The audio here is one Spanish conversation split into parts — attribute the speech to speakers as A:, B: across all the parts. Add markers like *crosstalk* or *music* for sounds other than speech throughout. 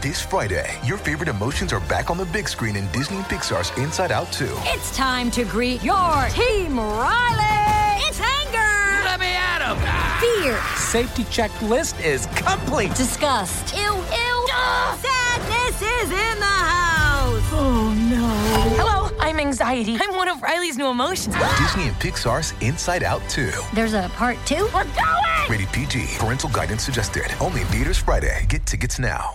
A: This Friday, your favorite emotions are back on the big screen in Disney and Pixar's Inside Out 2.
B: It's time to greet your Team Riley. It's anger.
C: Let me at him.
B: Fear.
C: Safety checklist is complete.
B: Disgust. Ew, ew. Sadness is in the house. Oh no.
D: Hello, I'm anxiety. I'm one of Riley's new emotions.
A: Disney and Pixar's Inside Out 2.
B: There's a part two.
D: We're going!
A: Rated PG. Parental guidance suggested. Only in theaters Friday. Get tickets now.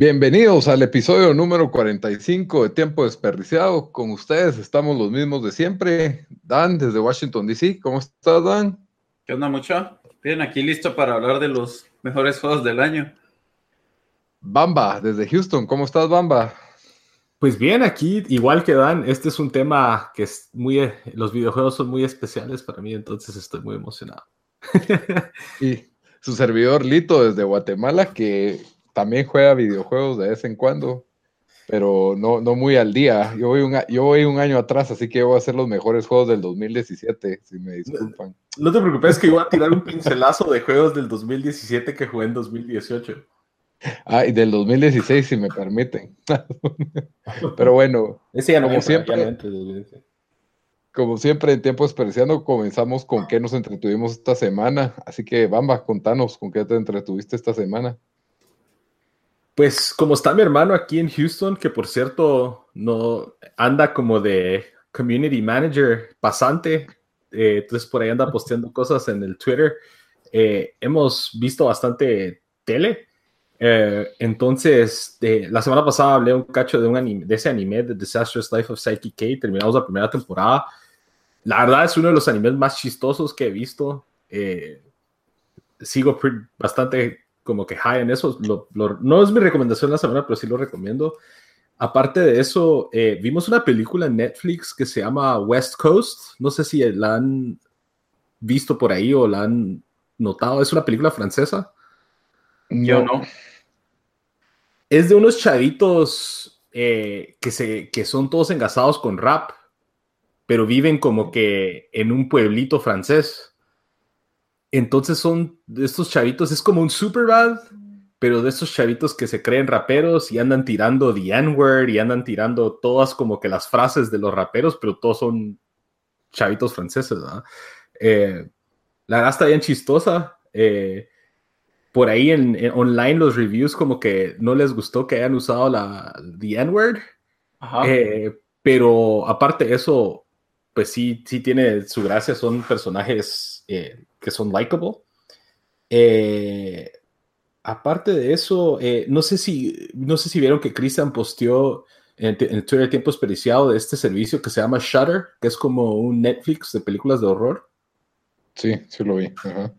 E: Bienvenidos al episodio número 45 de Tiempo Desperdiciado. Con ustedes estamos los mismos de siempre. Dan, desde Washington, D.C. ¿Cómo estás, Dan?
F: ¿Qué onda, mucho? Bien, aquí listo para hablar de los mejores juegos del año.
E: Bamba, desde Houston. ¿Cómo estás, Bamba?
G: Pues bien, aquí, igual que Dan, este es un tema que es muy. Los videojuegos son muy especiales para mí, entonces estoy muy emocionado. *laughs*
E: y su servidor Lito desde Guatemala, que también juega videojuegos de vez en cuando, pero no, no muy al día. Yo voy, un, yo voy un año atrás, así que voy a hacer los mejores juegos del 2017, si me disculpan.
G: No, te preocupes, que iba a tirar un pincelazo de juegos del 2017 que jugué en 2018.
E: Ah, y del 2016, si me permiten. *laughs* pero bueno,
G: Ese ya no
E: como
G: siempre,
E: como siempre en Tiempo Desperdiciando, comenzamos con qué nos entretuvimos esta semana. Así que, Bamba, contanos con qué te entretuviste esta semana.
G: Pues como está mi hermano aquí en Houston, que por cierto no anda como de community manager pasante, eh, entonces por ahí anda *laughs* posteando cosas en el Twitter. Eh, hemos visto bastante tele. Eh, entonces, la semana pasada hablé un cacho de, un anime, de ese anime, The Disastrous Life of Psyche K. Terminamos la primera temporada. La verdad es uno de los animes más chistosos que he visto. sigo bastante como que high en eso. Lo, lo, no es mi recomendación la semana, pero sí lo recomiendo. Aparte de eso, eh, vimos una película en Netflix que se llama West Coast. No sé si la han visto por ahí o la han notado. Es una película francesa.
F: Yo no.
G: Es de unos chavitos eh, que, se, que son todos engasados con rap, pero viven como que en un pueblito francés. Entonces son de estos chavitos, es como un Superbad, pero de estos chavitos que se creen raperos y andan tirando the N-word y andan tirando todas como que las frases de los raperos, pero todos son chavitos franceses, ¿verdad? Eh, la verdad está bien chistosa. Eh, por ahí en, en, online los reviews como que no les gustó que hayan usado la the N-word. Eh, pero aparte de eso, pues sí, sí tiene su gracia, son personajes eh, que son likable. Eh, aparte de eso, eh, no, sé si, no sé si vieron que Christian posteó en, en Twitter tiempo desperdiciado de este servicio que se llama Shutter, que es como un Netflix de películas de horror.
E: Sí, sí lo vi. Ajá.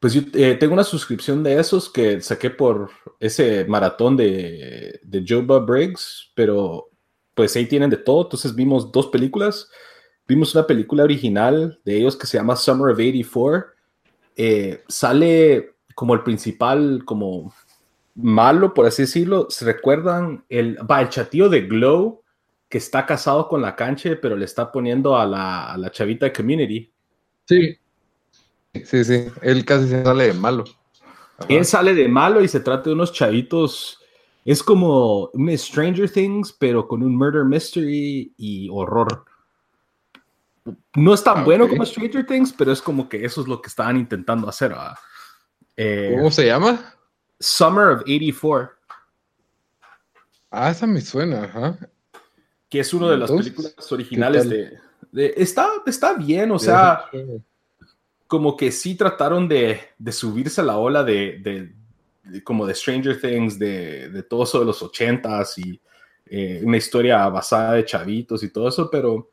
G: Pues yo eh, tengo una suscripción de esos que saqué por ese maratón de, de Joba Briggs, pero pues ahí tienen de todo. Entonces vimos dos películas. Vimos una película original de ellos que se llama Summer of 84. Eh, sale como el principal, como malo, por así decirlo. ¿Se recuerdan? El, va, el chatío de Glow que está casado con la cancha, pero le está poniendo a la, a la chavita de Community.
E: Sí. Sí, sí. Él casi se sale de malo.
G: Ajá. Él sale de malo y se trata de unos chavitos. Es como un Stranger Things, pero con un murder mystery y horror no es tan okay. bueno como Stranger Things, pero es como que eso es lo que estaban intentando hacer.
E: Eh, ¿Cómo se llama?
G: Summer of 84.
E: Ah, esa me suena, ajá.
G: Que es una de las películas originales de, de, está, está bien, o sea, como que sí trataron de, de subirse a la ola de, como de Stranger Things, de, de todo eso de los ochentas y eh, una historia basada de chavitos y todo eso, pero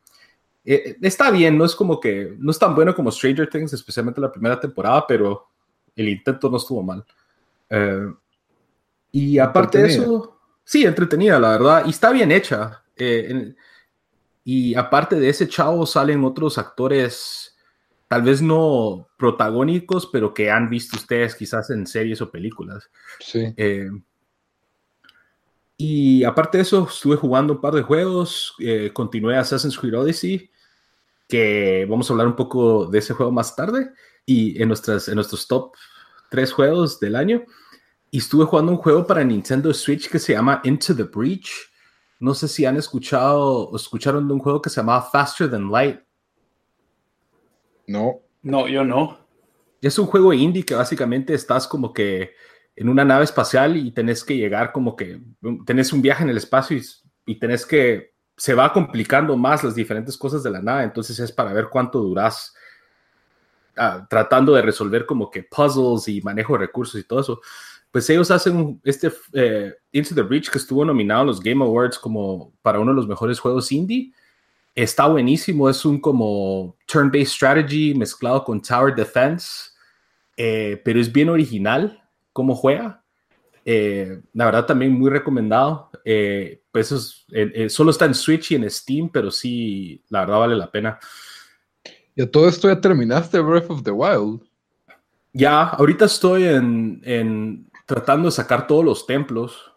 G: eh, está bien, no es como que, no es tan bueno como Stranger Things, especialmente la primera temporada, pero el intento no estuvo mal. Eh, y aparte de eso, sí, entretenida, la verdad, y está bien hecha. Eh, en- y aparte de ese chavo salen otros actores, tal vez no protagónicos, pero que han visto ustedes quizás en series o películas.
E: Sí.
G: Eh, y aparte de eso, estuve jugando un par de juegos, eh, continué Assassin's Creed Odyssey, que vamos a hablar un poco de ese juego más tarde, y en, nuestras, en nuestros top tres juegos del año. Y estuve jugando un juego para Nintendo Switch que se llama Into the Breach. No sé si han escuchado o escucharon de un juego que se llamaba Faster Than Light.
E: No.
F: No, yo no.
G: Es un juego indie que básicamente estás como que en una nave espacial y tenés que llegar como que tenés un viaje en el espacio y, y tenés que se va complicando más las diferentes cosas de la nave, entonces es para ver cuánto durás ah, tratando de resolver como que puzzles y manejo de recursos y todo eso. Pues ellos hacen este eh, Into the Breach que estuvo nominado en los Game Awards como para uno de los mejores juegos indie. Está buenísimo, es un como turn-based strategy mezclado con tower defense, eh, pero es bien original cómo juega. Eh, la verdad también muy recomendado. Eh, pues es- eh, eh, solo está en Switch y en Steam, pero sí, la verdad vale la pena.
E: Y a todo esto ya terminaste Breath of the Wild.
G: Ya, ahorita estoy en, en tratando de sacar todos los templos.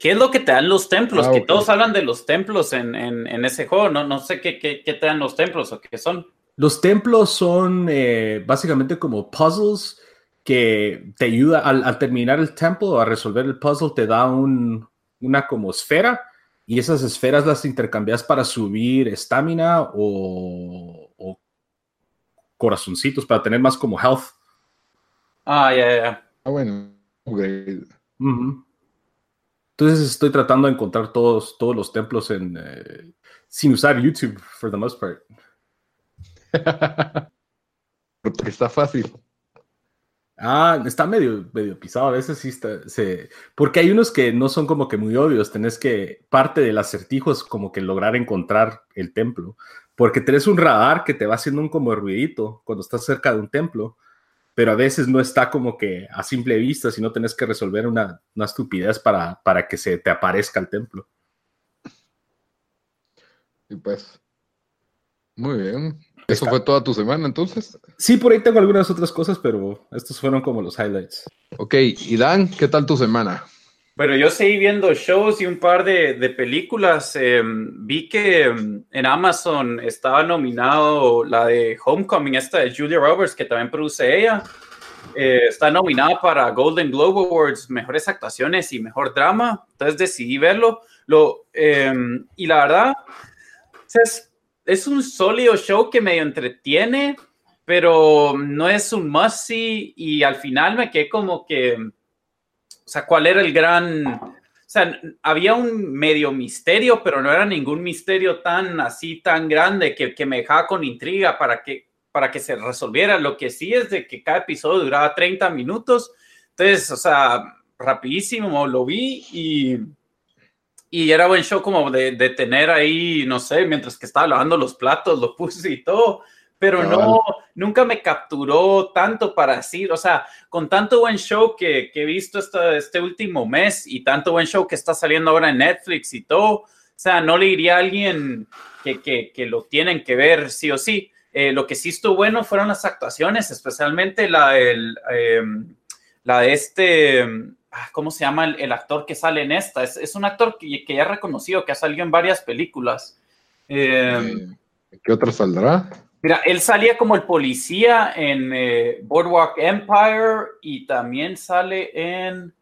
F: ¿Qué es lo que te dan los templos?
E: Ah,
F: que todos hablan de los templos en, en- en ese juego. No, no sé qué, qué- qué te dan los templos o qué son.
G: Los templos son eh, básicamente como puzzles que te ayuda al, al terminar el templo o a resolver el puzzle, te da un- una como esfera y esas esferas las intercambias para subir estamina o, o corazoncitos para tener más como health.
F: Ah, ya, ya, ya.
E: Ah, bueno. upgrade.
G: Ujú. Entonces estoy tratando de encontrar todos, todos los templos en, eh, sin usar YouTube, for the most part. *laughs*
E: Porque está fácil.
G: Ah, está medio, pisado. A veces sí. Se... Porque hay unos que no son como que muy obvios. Tenés que. Parte del acertijo es como que lograr encontrar el templo. Porque tenés un radar que te va haciendo un como ruidito cuando estás cerca de un templo. Pero a veces no está como que a simple vista, sino tenés que resolver una, una estupidez para, para que se te aparezca el templo.
E: Y pues. Muy bien. ¿Eso
G: Está-
E: fue toda tu semana entonces?
G: Sí, por ahí tengo algunas otras cosas, pero estos fueron como los highlights.
E: Ok, y Dan, ¿qué tal tu semana?
F: Pero yo seguí viendo shows y un par de, de películas. Eh, vi que em, en Amazon estaba nominado la de Homecoming, esta de Julia Roberts, que también produce ella. Eh, está nominada para Golden Globe Awards, mejores actuaciones y mejor drama. Entonces decidí verlo. Lo, em, y la verdad, es, es un sólido show que medio entretiene, pero no es un must-see. Y al final me quedé como que. O sea, ¿cuál era el gran... O sea, había un medio misterio, pero no era ningún misterio tan así, tan grande que, que me dejaba con intriga para que, para que se resolviera. Lo que sí es de que cada episodio duraba 30 minutos. Entonces, o sea, rapidísimo lo vi y, y era buen show como de, de tener ahí, no sé, mientras que estaba lavando los platos, lo puse y todo. Pero no, nunca me capturó tanto para decir, o sea, con tanto buen show que, que he visto este, este último mes y tanto buen show que está saliendo ahora en Netflix y todo, o sea, no le diría a alguien que, que, que lo tienen que ver sí o sí. Eh, lo que sí estuvo bueno fueron las actuaciones, especialmente la, del, eh, la de este, ah, ¿cómo se llama el, el actor que sale en esta? Es, es un actor que, que, ya he reconocido, que ha salido en varias películas.
E: Eh, ¿Qué otra saldrá?
F: Mira, él salía como el policía en eh, Boardwalk Empire y también sale en.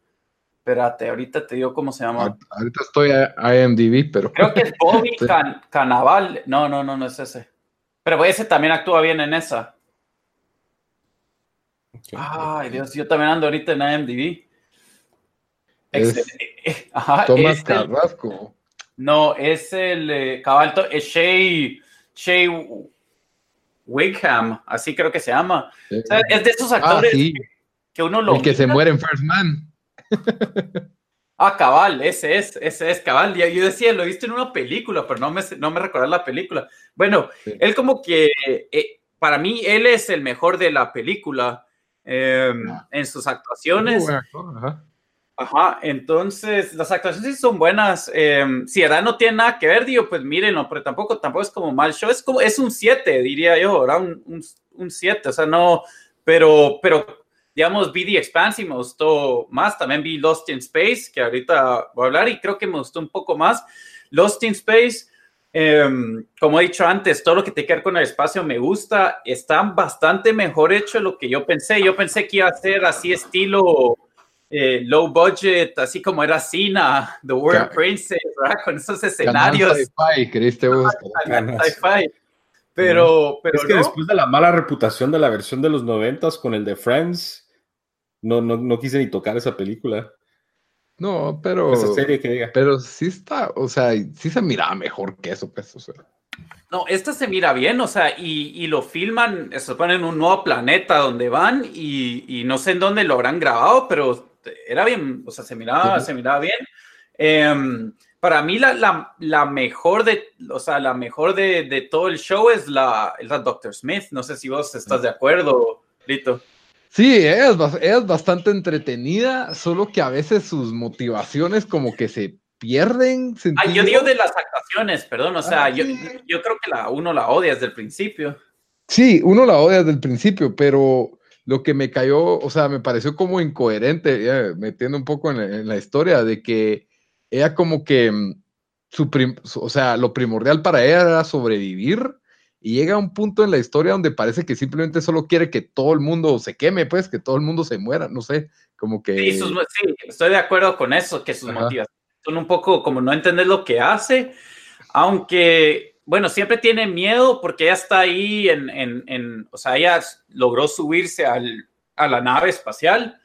F: Espérate, ahorita te digo cómo se llama.
E: Ahorita estoy a IMDb, pero.
F: Creo que es Bobby *laughs* Can Canaval. No, no, no, no es ese. Pero ese también actúa bien en esa. Okay. Ay, Dios, yo también ando ahorita en IMDb.
E: Es *laughs* Ajá, Tomás es Carrasco.
F: El, no, es el eh, cabal, es Shay, Shay Wigham, así creo que se llama. Sí. O sea, es de esos actores ah, sí. que, uno lo.
E: El que mira. se muere en First Man. *laughs*
F: ah, cabal, ese es, ese es cabal. Yo decía, lo he visto en una película, pero no me, no me recordé la película. Bueno, sí. él como que, eh, para mí, él es el mejor de la película eh, en sus actuaciones. Uh, Ajá, entonces las actuaciones son buenas. Eh, si edad no tiene nada que ver, digo, pues mírenlo, pero tampoco, tampoco es como mal show, es como, es un 7, diría yo, ¿verdad? Un 7, o sea, no, pero, pero, digamos, vi The Expanse y me gustó más, también vi Lost in Space, que ahorita voy a hablar y creo que me gustó un poco más. Lost in Space, eh, como he dicho antes, todo lo que te queda con el espacio me gusta, está bastante mejor hecho de lo que yo pensé. Yo pensé que iba a ser así estilo eh, low budget, así como era Cena, The World Princess, ¿verdad? Con esos escenarios.
E: Sci-fi, ¿creíste vos?
F: Sci-fi. Pero, pero
G: es que después de la mala reputación de la versión de los noventas con el de Friends, no, no, no quise ni tocar esa película.
E: No, pero.
G: Esa serie que diga.
E: Pero sí está, o sea, sí se miraba mejor que eso, pues, o sea.
F: No, esta se mira bien, o sea, y, y lo filman, se ponen en un nuevo planeta donde van y, y, no sé en dónde lo habrán grabado, pero era bien, o sea, se miraba, se miraba bien. Eh, para mí la, la, la, mejor de, o sea, la mejor de, de todo el show es la, es la Dr. Smith. No sé si vos estás de acuerdo, Lito.
E: Sí, es, es bastante entretenida, solo que a veces sus motivaciones como que se pierden.
F: Ah, yo digo de las actuaciones, perdón, o sea, ah, yo, yo creo que la, uno la odia desde el principio.
E: Sí, uno la odia desde el principio, pero lo que me cayó, o sea, me pareció como incoherente, ya, metiendo un poco en la, en la, historia, de que ella como que, mm, su, prim, o sea, lo primordial para ella era sobrevivir y llega a un punto en la historia donde parece que simplemente solo quiere que todo el mundo se queme, pues, que todo el mundo se muera, no sé, como que...
F: Sí, sus, sí estoy de acuerdo con eso, que sus Ajá. motivaciones son un poco como no entender lo que hace, aunque, bueno, siempre tiene miedo porque ella está ahí en, en, o sea, ella logró subirse a la nave espacial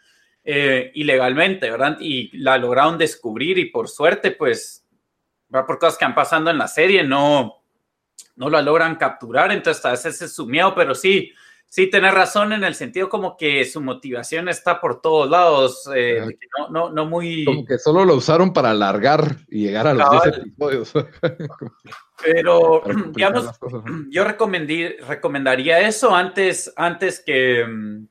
F: eh, ilegalmente, ¿verdad? Y la lograron descubrir y por suerte, pues, por cosas que han pasando en la serie, no no la logran capturar, entonces a veces es su miedo, pero sí, sí, tener razón en el sentido como que su motivación está por todos lados, eh, no, no, no, muy...
E: Como que solo lo usaron para alargar y llegar a los Cabal. 10 episodios. *laughs*
F: pero, digamos, *clears throat* *clears throat* yo recomendaría eso antes, antes que... mm,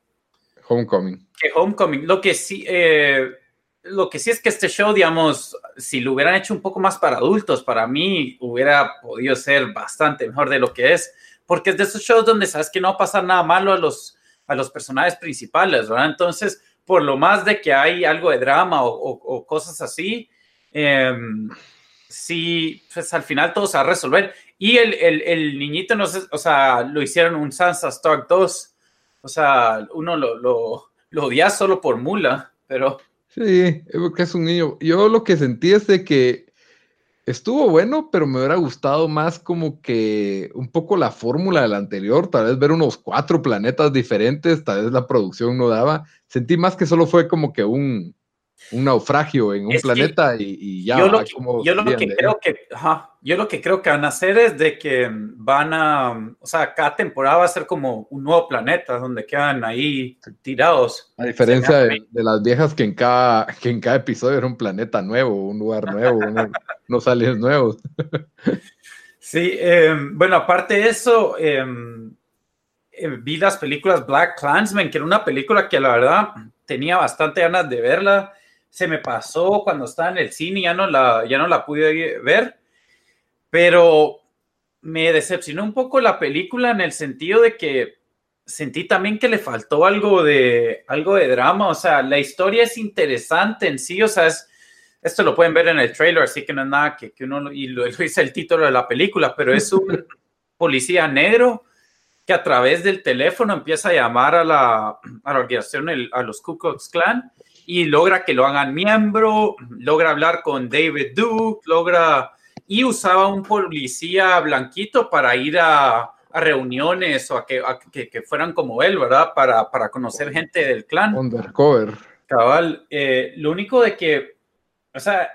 E: Homecoming.
F: Que Homecoming. Lo que sí... Eh, lo que sí es que este show, digamos, si lo hubieran hecho un poco más para adultos, para mí hubiera podido ser bastante mejor de lo que es, porque es de esos shows donde sabes que no va a pasar nada malo a los, a los personajes principales, ¿verdad? Entonces, por lo más de que hay algo de drama o, o, o cosas así, eh, sí, pues al final todo se va a resolver. Y el, el, el, niñito, no sé, o sea, lo hicieron un Sansa Stark 2, o sea, uno lo, lo, lo odia solo por mula, pero...
E: Sí, que es un niño. Yo lo que sentí es de que estuvo bueno, pero me hubiera gustado más como que un poco la fórmula del anterior, tal vez ver unos cuatro planetas diferentes, tal vez la producción no daba. Sentí más que solo fue como que un, un naufragio en un
F: Es
E: planeta y, y ya.
F: yo lo que,
E: como
F: yo lo que creo que, ajá, yo lo que creo que van a hacer es de que van a, o sea, cada temporada va a ser como un nuevo planeta donde quedan ahí tirados.
E: A diferencia de, las viejas que en cada, que en cada episodio era un planeta nuevo, un lugar nuevo, uno- *laughs* unos aliens nuevos.
F: Sí, eh, bueno, aparte de eso, eh, eh, vi las películas Black Clansman, que era una película que la verdad tenía bastante ganas de verla. Se me pasó cuando estaba en el cine, ya no la, ya no la pude ver, pero me decepcionó un poco la película en el sentido de que sentí también que le faltó algo de, algo de drama, o sea, la historia es interesante en sí, o sea, es, esto lo pueden ver en el trailer, así que no es nada que, que uno, y lo, lo dice el título de la película, pero es un *laughs* policía negro que a través del teléfono empieza a llamar a la, a la organización, el- a los Ku Klux Klan, y logra que lo hagan miembro, logra hablar con David Duke, logra, y usaba un policía blanquito para ir a, a reuniones o a que, a que, que fueran como él, ¿verdad? Para, para conocer gente del clan.
E: Undercover.
F: Cabal, eh, lo único de que, o sea,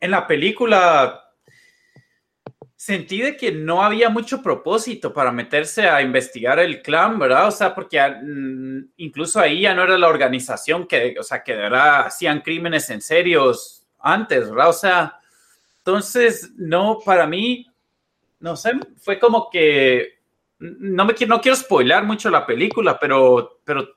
F: en la película sentí de que no había mucho propósito para meterse a investigar el clan, ¿verdad? O sea, porque mm, incluso ahí ya no era la organización que, o sea, que de verdad hacían crímenes en serios antes, ¿verdad? O sea, entonces, no, para mí, no sé, fue como que, no me no quiero spoilar mucho la película, pero, pero, o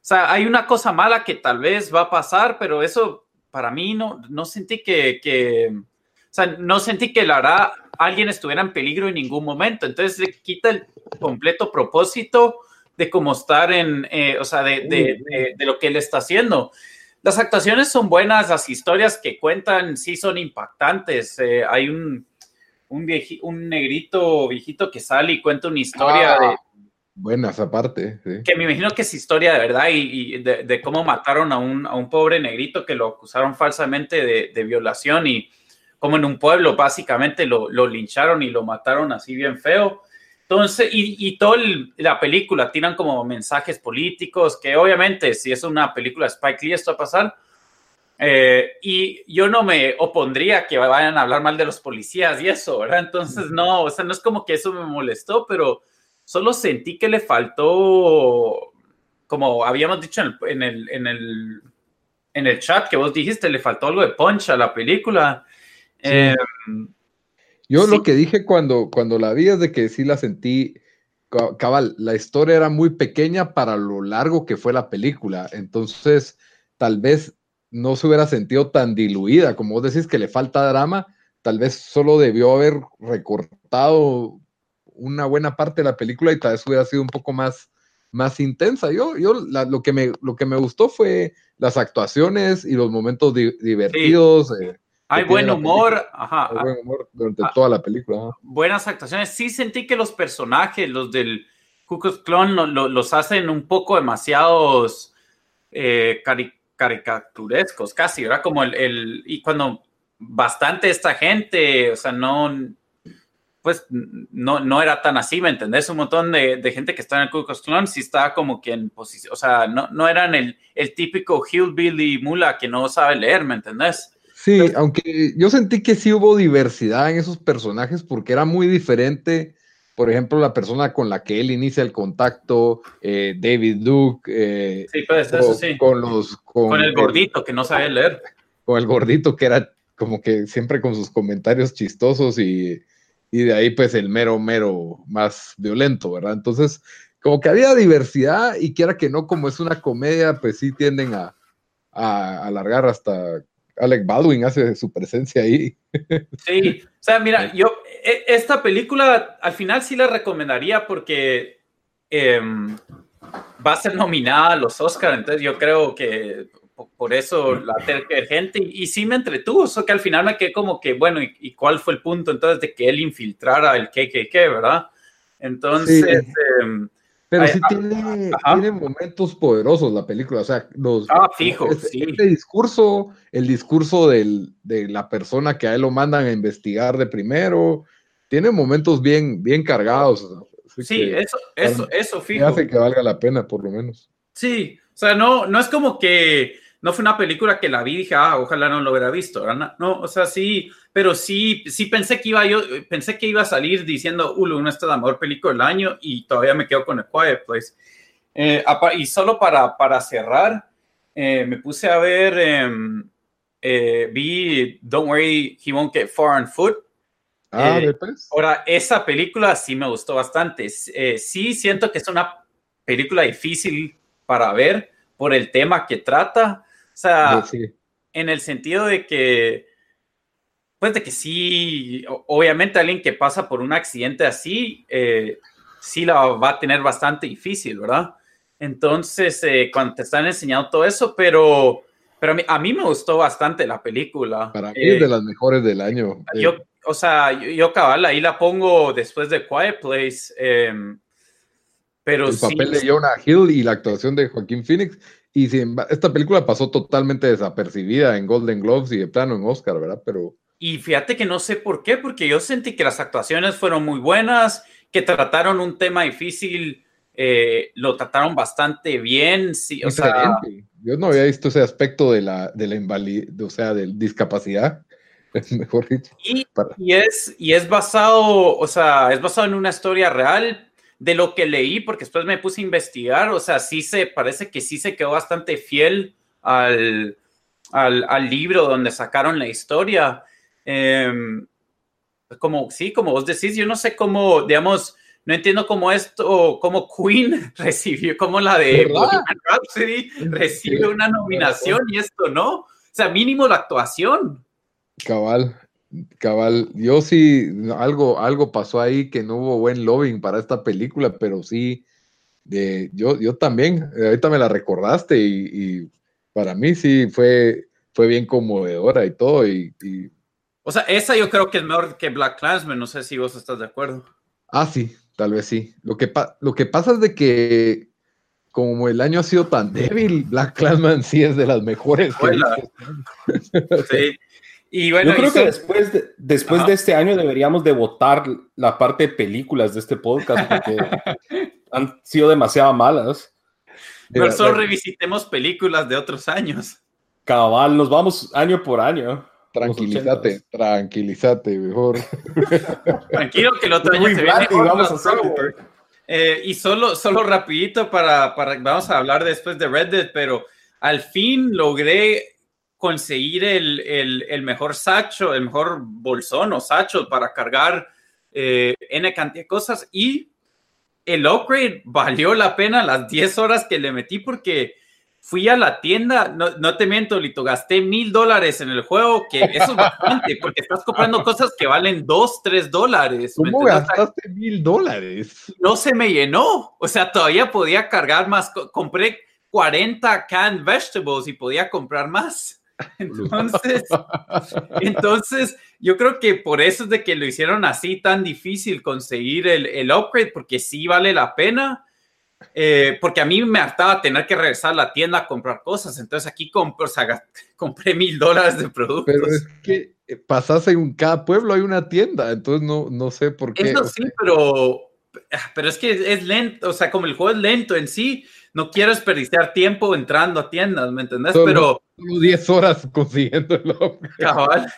F: sea, hay una cosa mala que tal vez va a pasar, pero eso para mí no, no sentí que, que, o sea, no sentí que la verdad alguien estuviera en peligro en ningún momento. Entonces le quita el completo propósito de cómo estar en, eh, o sea, de, de, de, de, lo que él está haciendo. Las actuaciones son buenas, las historias que cuentan sí son impactantes. Eh, hay un, un, vieji, un negrito viejito que sale y cuenta una historia ah, de...
E: Buenas aparte. Sí.
F: Que me imagino que es historia de verdad y, y de, cómo mataron a un, a un, pobre negrito que lo acusaron falsamente de violación y como en un pueblo básicamente lo, lo, lincharon y lo mataron así bien feo. Entonces, y, y toda la película tiran como mensajes políticos, que obviamente si es una película Spike Lee esto va a pasar. Eh, y yo no me opondría que vayan a hablar mal de los policías y eso, ¿verdad? Entonces, no, o sea, no es como que eso me molestó, pero solo sentí que le faltó, como habíamos dicho en el, en el, en el, en el chat que vos dijiste, le faltó algo de punch a la película. Sí. Eh,
E: Yo sí. lo que dije cuando, cuando la vi es de que sí la sentí, cabal, la historia era muy pequeña para lo largo que fue la película, entonces tal vez no se hubiera sentido tan diluida, como vos decís que le falta drama, tal vez solo debió haber recortado una buena parte de la película y tal vez hubiera sido un poco más, más intensa. Yo, yo la, lo, que me, lo que me gustó fue las actuaciones y los momentos di divertidos. Sí. Eh,
F: hay buen humor, ajá.
E: Hay buen humor durante ah, toda la película. Ajá.
F: Buenas actuaciones. Sí sentí que los personajes, los del Klux Klan, lo, lo, los hacen un poco demasiados eh, cari caricaturescos, casi, ¿verdad? Como el, el, y cuando bastante esta gente, o sea, no, pues no, no era tan así, ¿me entendés? Un montón de, de gente que está en el Klux Klan sí estaba como que en posición, o sea, no, no eran el, el típico hillbilly mula que no sabe leer, ¿me entendés?
E: Sí, Pero, aunque yo sentí que sí hubo diversidad en esos personajes porque era muy diferente, por ejemplo, la persona con la que él inicia el contacto, eh, David Duke. Eh,
F: sí, pues eso sí.
E: Con, los,
F: con, con el gordito que no sabe leer. *laughs*
E: Con el gordito que era como que siempre con sus comentarios chistosos y, y de ahí pues el mero, mero más violento, ¿verdad? Entonces, como que había diversidad y quiera que no, como es una comedia, pues sí tienden a, a alargar hasta Alec Baldwin hace su presencia ahí.
F: Sí, o sea, mira, yo e, esta película al final sí la recomendaría porque eh, va a ser nominada a los Oscars, entonces yo creo que por eso la gente y, y, sí me entretuvo, eso que al final me quedé como que, bueno, ¿y, ¿y, cuál fue el punto entonces de que él infiltrara el KKK, verdad? Entonces... Sí. Eh,
E: pero Ay, sí ah, tiene, tiene, momentos poderosos la película, o sea, los,
F: ah, fijo,
E: este,
F: sí.
E: este discurso, el discurso del, de la persona que a él lo mandan a investigar de primero, tiene momentos bien, bien cargados.
F: sí, que, eso, eso, eso, fijo.
E: Hace que valga la pena, por lo menos.
F: Sí, o sea, no, no es como que no fue una película que la vi y dije, ah, ojalá no lo hubiera visto, ¿verdad? No, o sea, sí, pero sí, sí pensé que iba yo, pensé que iba a salir diciendo, uh, no esta es la mejor película del año y todavía me quedo con el Quiet Place. Eh, y solo para, para cerrar, eh, me puse a ver, em, eh, vi Don't Worry, He Won't Get Far on Foot.
E: Ah, pues.
F: Ahora, esa película sí me gustó bastante. sí siento que es una película difícil para ver por el tema que trata, sea, sí. en el sentido de que, pues de que sí, obviamente alguien que pasa por un accidente así, eh, sí la va a tener bastante difícil, ¿verdad? Entonces, eh, cuando te están enseñando todo eso, pero, pero a mí, a mí me gustó bastante la película.
E: Para mí eh, es de las mejores del año.
F: Yo, o sea, yo, yo, cabal, ahí la pongo después de Quiet Place. Em, pero
E: el
F: sí,
E: papel de Jonah Hill y la actuación de Joaquín Phoenix y sin, esta película pasó totalmente desapercibida en Golden Globes y de plano en Oscar, ¿verdad? Pero...
F: Y fíjate que no sé por qué, porque yo sentí que las actuaciones fueron muy buenas, que trataron un tema difícil, eh, lo trataron bastante bien. Sí, o sea,
E: yo no había visto ese aspecto de la, de la invalidez, o sea, de discapacidad. *laughs* Mejor dicho.
F: Y, y, es, y es basado, o sea, es basado en una historia real, de lo que leí, porque después me puse a investigar, o sea, sí se, parece que sí se quedó bastante fiel al, al, al libro donde sacaron la historia. Eh, como, sí, como vos decís, yo no sé cómo, digamos, no entiendo cómo esto, cómo Queen *laughs* recibió, como la de Rhapsody recibe una nominación y esto no. O sea, mínimo la actuación.
E: Cabal, cabal. Yo sí, algo, algo pasó ahí que no hubo buen lobbying para esta película, pero sí, de, yo, yo también, ahorita me la recordaste y, y para mí sí fue, fue bien conmovedora y todo. Y, y,
F: O sea, esa yo creo que es mejor que Black Clansman, no sé si vos estás de acuerdo.
E: Ah, sí, tal vez sí. Lo que, lo que pasa es de que como el año ha sido tan débil, Black Clansman sí es de las mejores. que.
F: Sí. Y bueno,
G: Yo creo
F: y
G: que después de, después
F: Ajá.
G: de este año deberíamos de votar la parte de películas de este podcast porque *laughs* han sido demasiado malas.
F: pero solo revisitemos películas de otros años.
G: Cabal, nos vamos año por año.
E: tranquilízate, tranquilízate, mejor. *laughs*
F: Tranquilo que el otro año se viene otro
G: vamos a.
F: Eh, y solo, solo rapidito para, para, vamos a hablar después de Red Dead, pero al fin logré conseguir el, el, el mejor sacho, el mejor bolsón o sacho para cargar eh, N cantidad de cosas y el upgrade valió la pena las 10 horas que le metí porque fui a la tienda, no, no te miento, Lito, gasté mil dólares en el juego, que eso es bastante, *laughs* porque estás comprando cosas que valen 2, 3 dólares. ¿me
E: ¿Cómo gastaste mil dólares?
F: no se me llenó. O sea, todavía podía cargar más. Co- Compré 40 canned vegetables y podía comprar más. *laughs* Entonces, entonces, yo creo que por eso es de que lo hicieron así tan difícil conseguir el, el upgrade, porque sí vale la pena. eh, porque a mí me hartaba tener que regresar a la tienda a comprar cosas. Entonces aquí compré, o sea, *laughs* compré mil dólares de productos.
E: Pero es que eh, pasas en cada pueblo hay una tienda, entonces no, no sé por qué.
F: Eso sí, pero, pero es que es lento, o sea, como el juego es lento en sí, no quiero desperdiciar tiempo entrando a tiendas, ¿me entendés?
E: Solo-
F: Pero,
E: solo 10 horas consiguiéndolo.
F: cabal.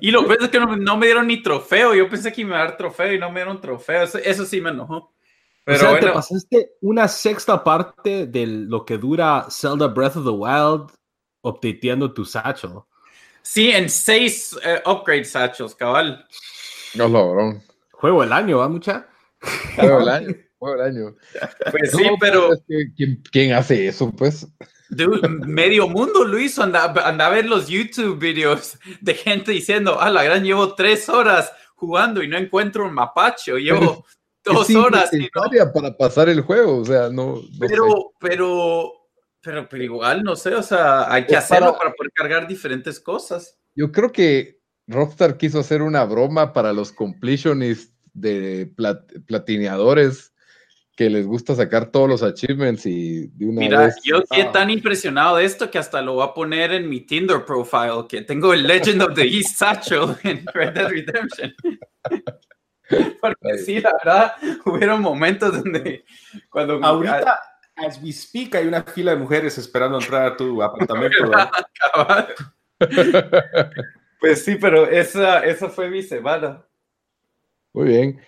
F: Y lo peor es que no, no me dieron ni trofeo, yo pensé que me iba a dar trofeo y no me dieron trofeo, eso, eso sí me enojó. Pero
G: o sea,
F: bueno,
G: te pasaste una sexta parte de lo que dura Zelda Breath of the Wild updateando tu satchel.
F: sí, en seis eh, upgrade satchels, cabal.
E: No, cabrón.
G: Juego del año, ¿va, mucha?
E: Juego del año. Juego del año.
F: Pues sí,
E: No,
F: pero
E: es que, ¿quién, quién hace eso, pues?
F: Dude, medio mundo lo hizo, anda, anda a ver los YouTube videos de gente diciendo, ah, la gran, llevo tres horas jugando y no encuentro un mapacho, llevo *laughs* dos horas. y no-
E: innecesaria para pasar el juego, o sea, no. no sé.
F: pero, pero, pero, pero igual, no sé, o sea, hay que
E: Es
F: hacerlo
E: para-
F: para... poder cargar diferentes cosas.
E: Yo creo que Rockstar quiso hacer una broma para los completionists de plat- platineadores que les gusta sacar todos los achievements y de una
F: Mira,
E: vez.
F: yo quedé
E: Ah,
F: tan impresionado de esto que hasta lo voy a poner en mi Tinder profile, que tengo el Legend of the East Satchel en Red Dead Redemption. *laughs* Porque sí, la verdad, hubieron momentos donde cuando...
G: Ahorita, as we speak, hay una fila de mujeres esperando entrar a tu apartamento. *laughs* *laughs*
F: Pues sí, pero esa, esa fue mi semana.
E: Muy bien.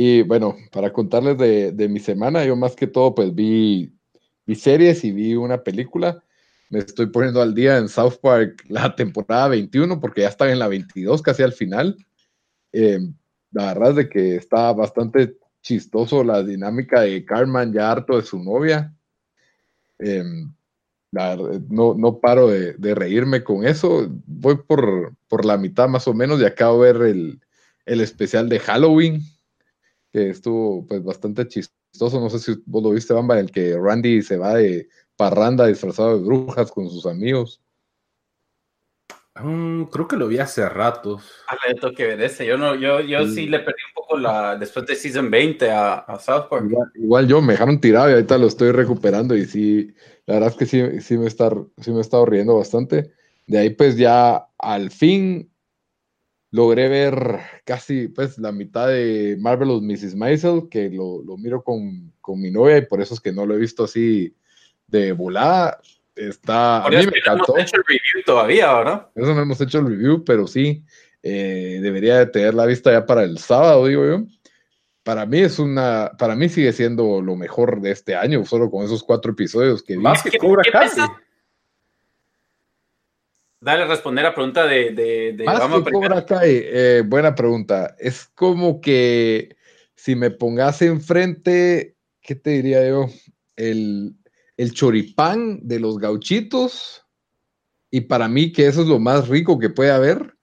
E: Y bueno, para contarles de, de mi semana, yo más que todo, pues vi, vi series y vi una película. Me estoy poniendo al día en South Park la temporada 21, porque ya están en la 22, casi al final. Eh, la verdad es de que está bastante chistoso la dinámica de Carmen ya harto de su novia. Eh, no, no paro de, de reírme con eso. Voy por, por la mitad más o menos y acabo de ver el, el especial de Halloween, que estuvo pues bastante chistoso. No sé si vos lo viste, Bamba, en el que Randy se va de parranda disfrazado de brujas con sus amigos.
G: Mm, creo que lo vi hace rato.
F: Ah, le tengo que ver ese. Yo, no, yo, yo sí le perdí un poco la, después de Season 20 a, a South Park.
E: Igual, igual yo me dejaron tirado y ahorita lo estoy recuperando y sí, la verdad es que sí, sí, me, está, sí me he estado riendo bastante. De ahí pues ya al fin logré ver casi pues la mitad de Marvelous Mrs. Maisel, que lo, lo miro con, con mi novia y por eso es que no lo he visto así de volada. Está, a mí me
F: no hemos
E: encantó.
F: hecho el review todavía, ¿verdad?
E: Eso no hemos hecho el review, pero sí, eh, debería de tener la vista ya para el sábado, digo yo. Para mí es una, para mí sigue siendo lo mejor de este año, solo con esos cuatro episodios que vi.
G: Más que
F: ¿Qué-
G: Cobra Kai.
F: Dale, responder a pregunta de... de, de
E: Más que. Cobra Kai, eh, buena pregunta. Es como que si me pongas enfrente, ¿qué te diría yo? El, el choripán de los gauchitos y para mí que eso es lo más rico que puede haber.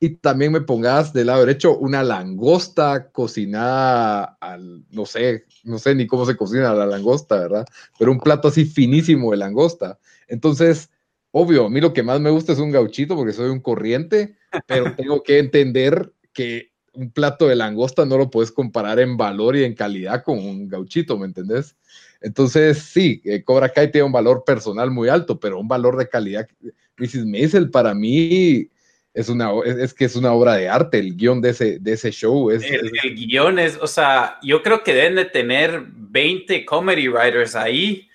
E: Y también me pongas del lado derecho una langosta cocinada al, no sé, no sé ni cómo se cocina la langosta, ¿verdad? Pero un plato así finísimo de langosta. Entonces, obvio, a mí lo que más me gusta es un gauchito porque soy un corriente, pero *laughs* tengo que entender que un plato de langosta no lo puedes comparar en valor y en calidad con un gauchito, ¿me entendés? Entonces, sí, eh, Cobra Kai tiene un valor personal muy alto, pero un valor de calidad. Mrs. Maisel para mí es una es, que es una obra de arte, el guion de ese, de ese show. Es,
F: el, guion es, o sea, yo creo que deben de tener 20 comedy writers ahí,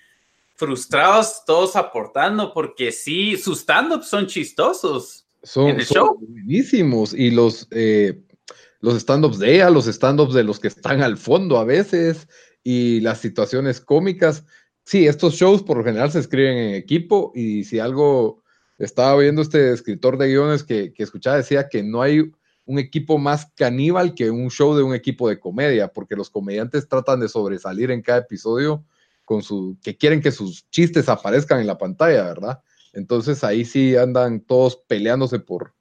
F: frustrados, todos aportando, porque sí, sus stand-ups son chistosos.
E: Son, en el show. buenísimos y los, eh, los stand-ups de ella, los stand-ups de los que están al fondo a veces y las situaciones cómicas. Sí, estos shows por lo general se escriben en equipo y si algo estaba viendo este escritor de guiones que, que escuchaba, decía que no hay un equipo más caníbal que un show de un equipo de comedia, porque los comediantes tratan de sobresalir en cada episodio con su, que quieren que sus chistes aparezcan en la pantalla, ¿verdad? Entonces ahí sí andan todos peleándose por,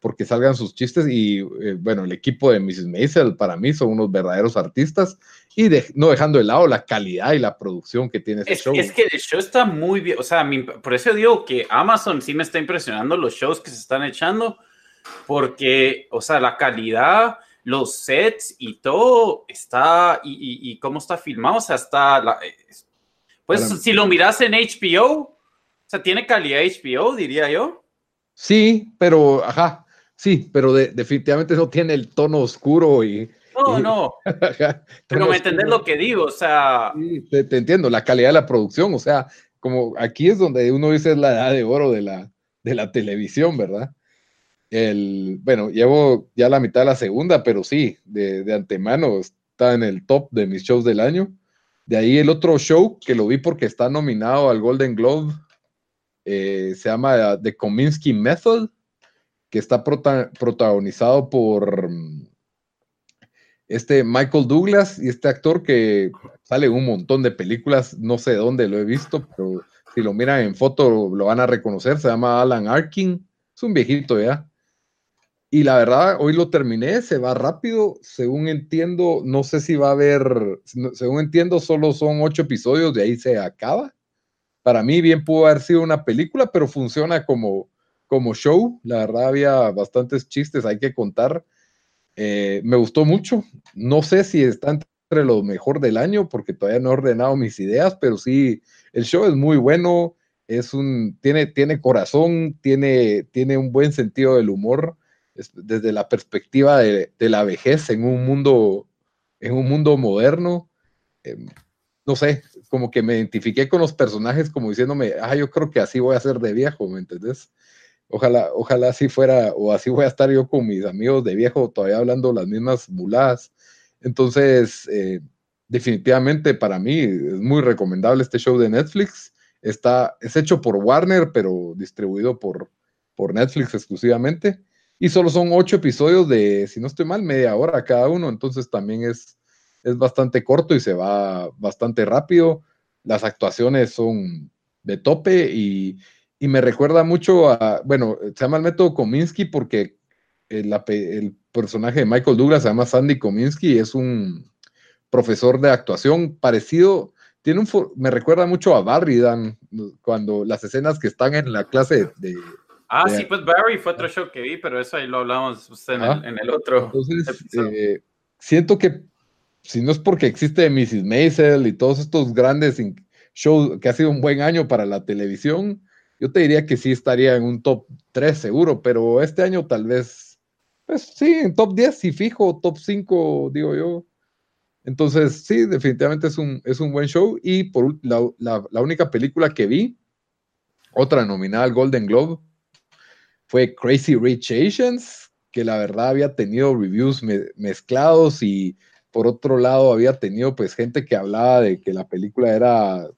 E: porque salgan sus chistes y eh, bueno, el equipo de Mrs. Maisel para mí son unos verdaderos artistas y no dejando de lado la calidad y la producción que tiene ese
F: es,
E: show.
F: Es que el show está muy bien, o sea, por eso digo que Amazon sí me está impresionando los shows que se están echando, porque, o sea, la calidad, los sets y todo está, y, cómo está filmado, o sea, está, pues si lo miras en HBO, o sea, tiene calidad HBO, diría yo.
E: Sí, pero, ajá, Sí, pero definitivamente no tiene el tono oscuro y...
F: No, no. *laughs* pero me entendés lo que digo, o sea...
E: Sí, te, entiendo, la calidad de la producción, o sea, como aquí es donde uno dice es la edad de oro de la, de la televisión, ¿verdad? El, bueno, llevo ya la mitad de la segunda, pero sí, de, de antemano está en el top de mis shows del año. De ahí el otro show que lo vi porque está nominado al Golden Globe, eh, se llama The Kominsky Method que está protagonizado por mm, este Michael Douglas y este actor que sale en un montón de películas, no sé dónde lo he visto, pero si lo miran en foto lo van a reconocer, se llama Alan Arkin, es un viejito ya. Y la verdad, hoy lo terminé, se va rápido, según entiendo, no sé si va a haber, según entiendo, solo son ocho episodios, de ahí se acaba. Para mí bien pudo haber sido una película, pero funciona como, como show. La verdad había bastantes chistes, hay que contar. Eh, me gustó mucho. No sé si está entre lo mejor del año porque todavía no he ordenado mis ideas, pero sí, el show es muy bueno. Es un, tiene, tiene corazón, tiene, tiene un buen sentido del humor desde la perspectiva de, la vejez en un mundo, en un mundo moderno. Em, no sé, como que me identifiqué con los personajes como diciéndome, ah, yo creo que así voy a ser de viejo, ¿me entendés? Ojalá, ojalá así fuera, o así voy a estar yo con mis amigos de viejo, todavía hablando las mismas muladas. Entonces, eh, definitivamente para mí es muy recomendable este show de Netflix. Está, es hecho por Warner, pero distribuido por, por Netflix exclusivamente. Y solo son ocho episodios de, si no estoy mal, media hora cada uno. Entonces también es, es bastante corto y se va bastante rápido. Las actuaciones son de tope y, y me recuerda mucho a, bueno, se llama el método Kominsky porque el, el, personaje de Michael Douglas se llama Sandy Kominsky es un profesor de actuación parecido, tiene un, me recuerda mucho a Barry Dan, cuando las escenas que están en la clase de...
F: ah, sí, pues Barry fue otro show que vi, pero eso ahí lo hablamos en, el, en el, otro.
E: Entonces, eh, siento que si no es porque existe Mrs. Maisel y todos estos grandes shows que ha sido un buen año para la televisión, yo te diría que sí estaría en un top 3 seguro, pero este año tal vez, pues sí, en top 10 sí fijo, top 5 digo yo. Entonces, sí, definitivamente es un, es un buen show. Y por la, la, única película que vi, otra nominada al Golden Globe, fue Crazy Rich Asians, que la verdad había tenido reviews mezclados y por otro lado había tenido pues gente que hablaba de que la película era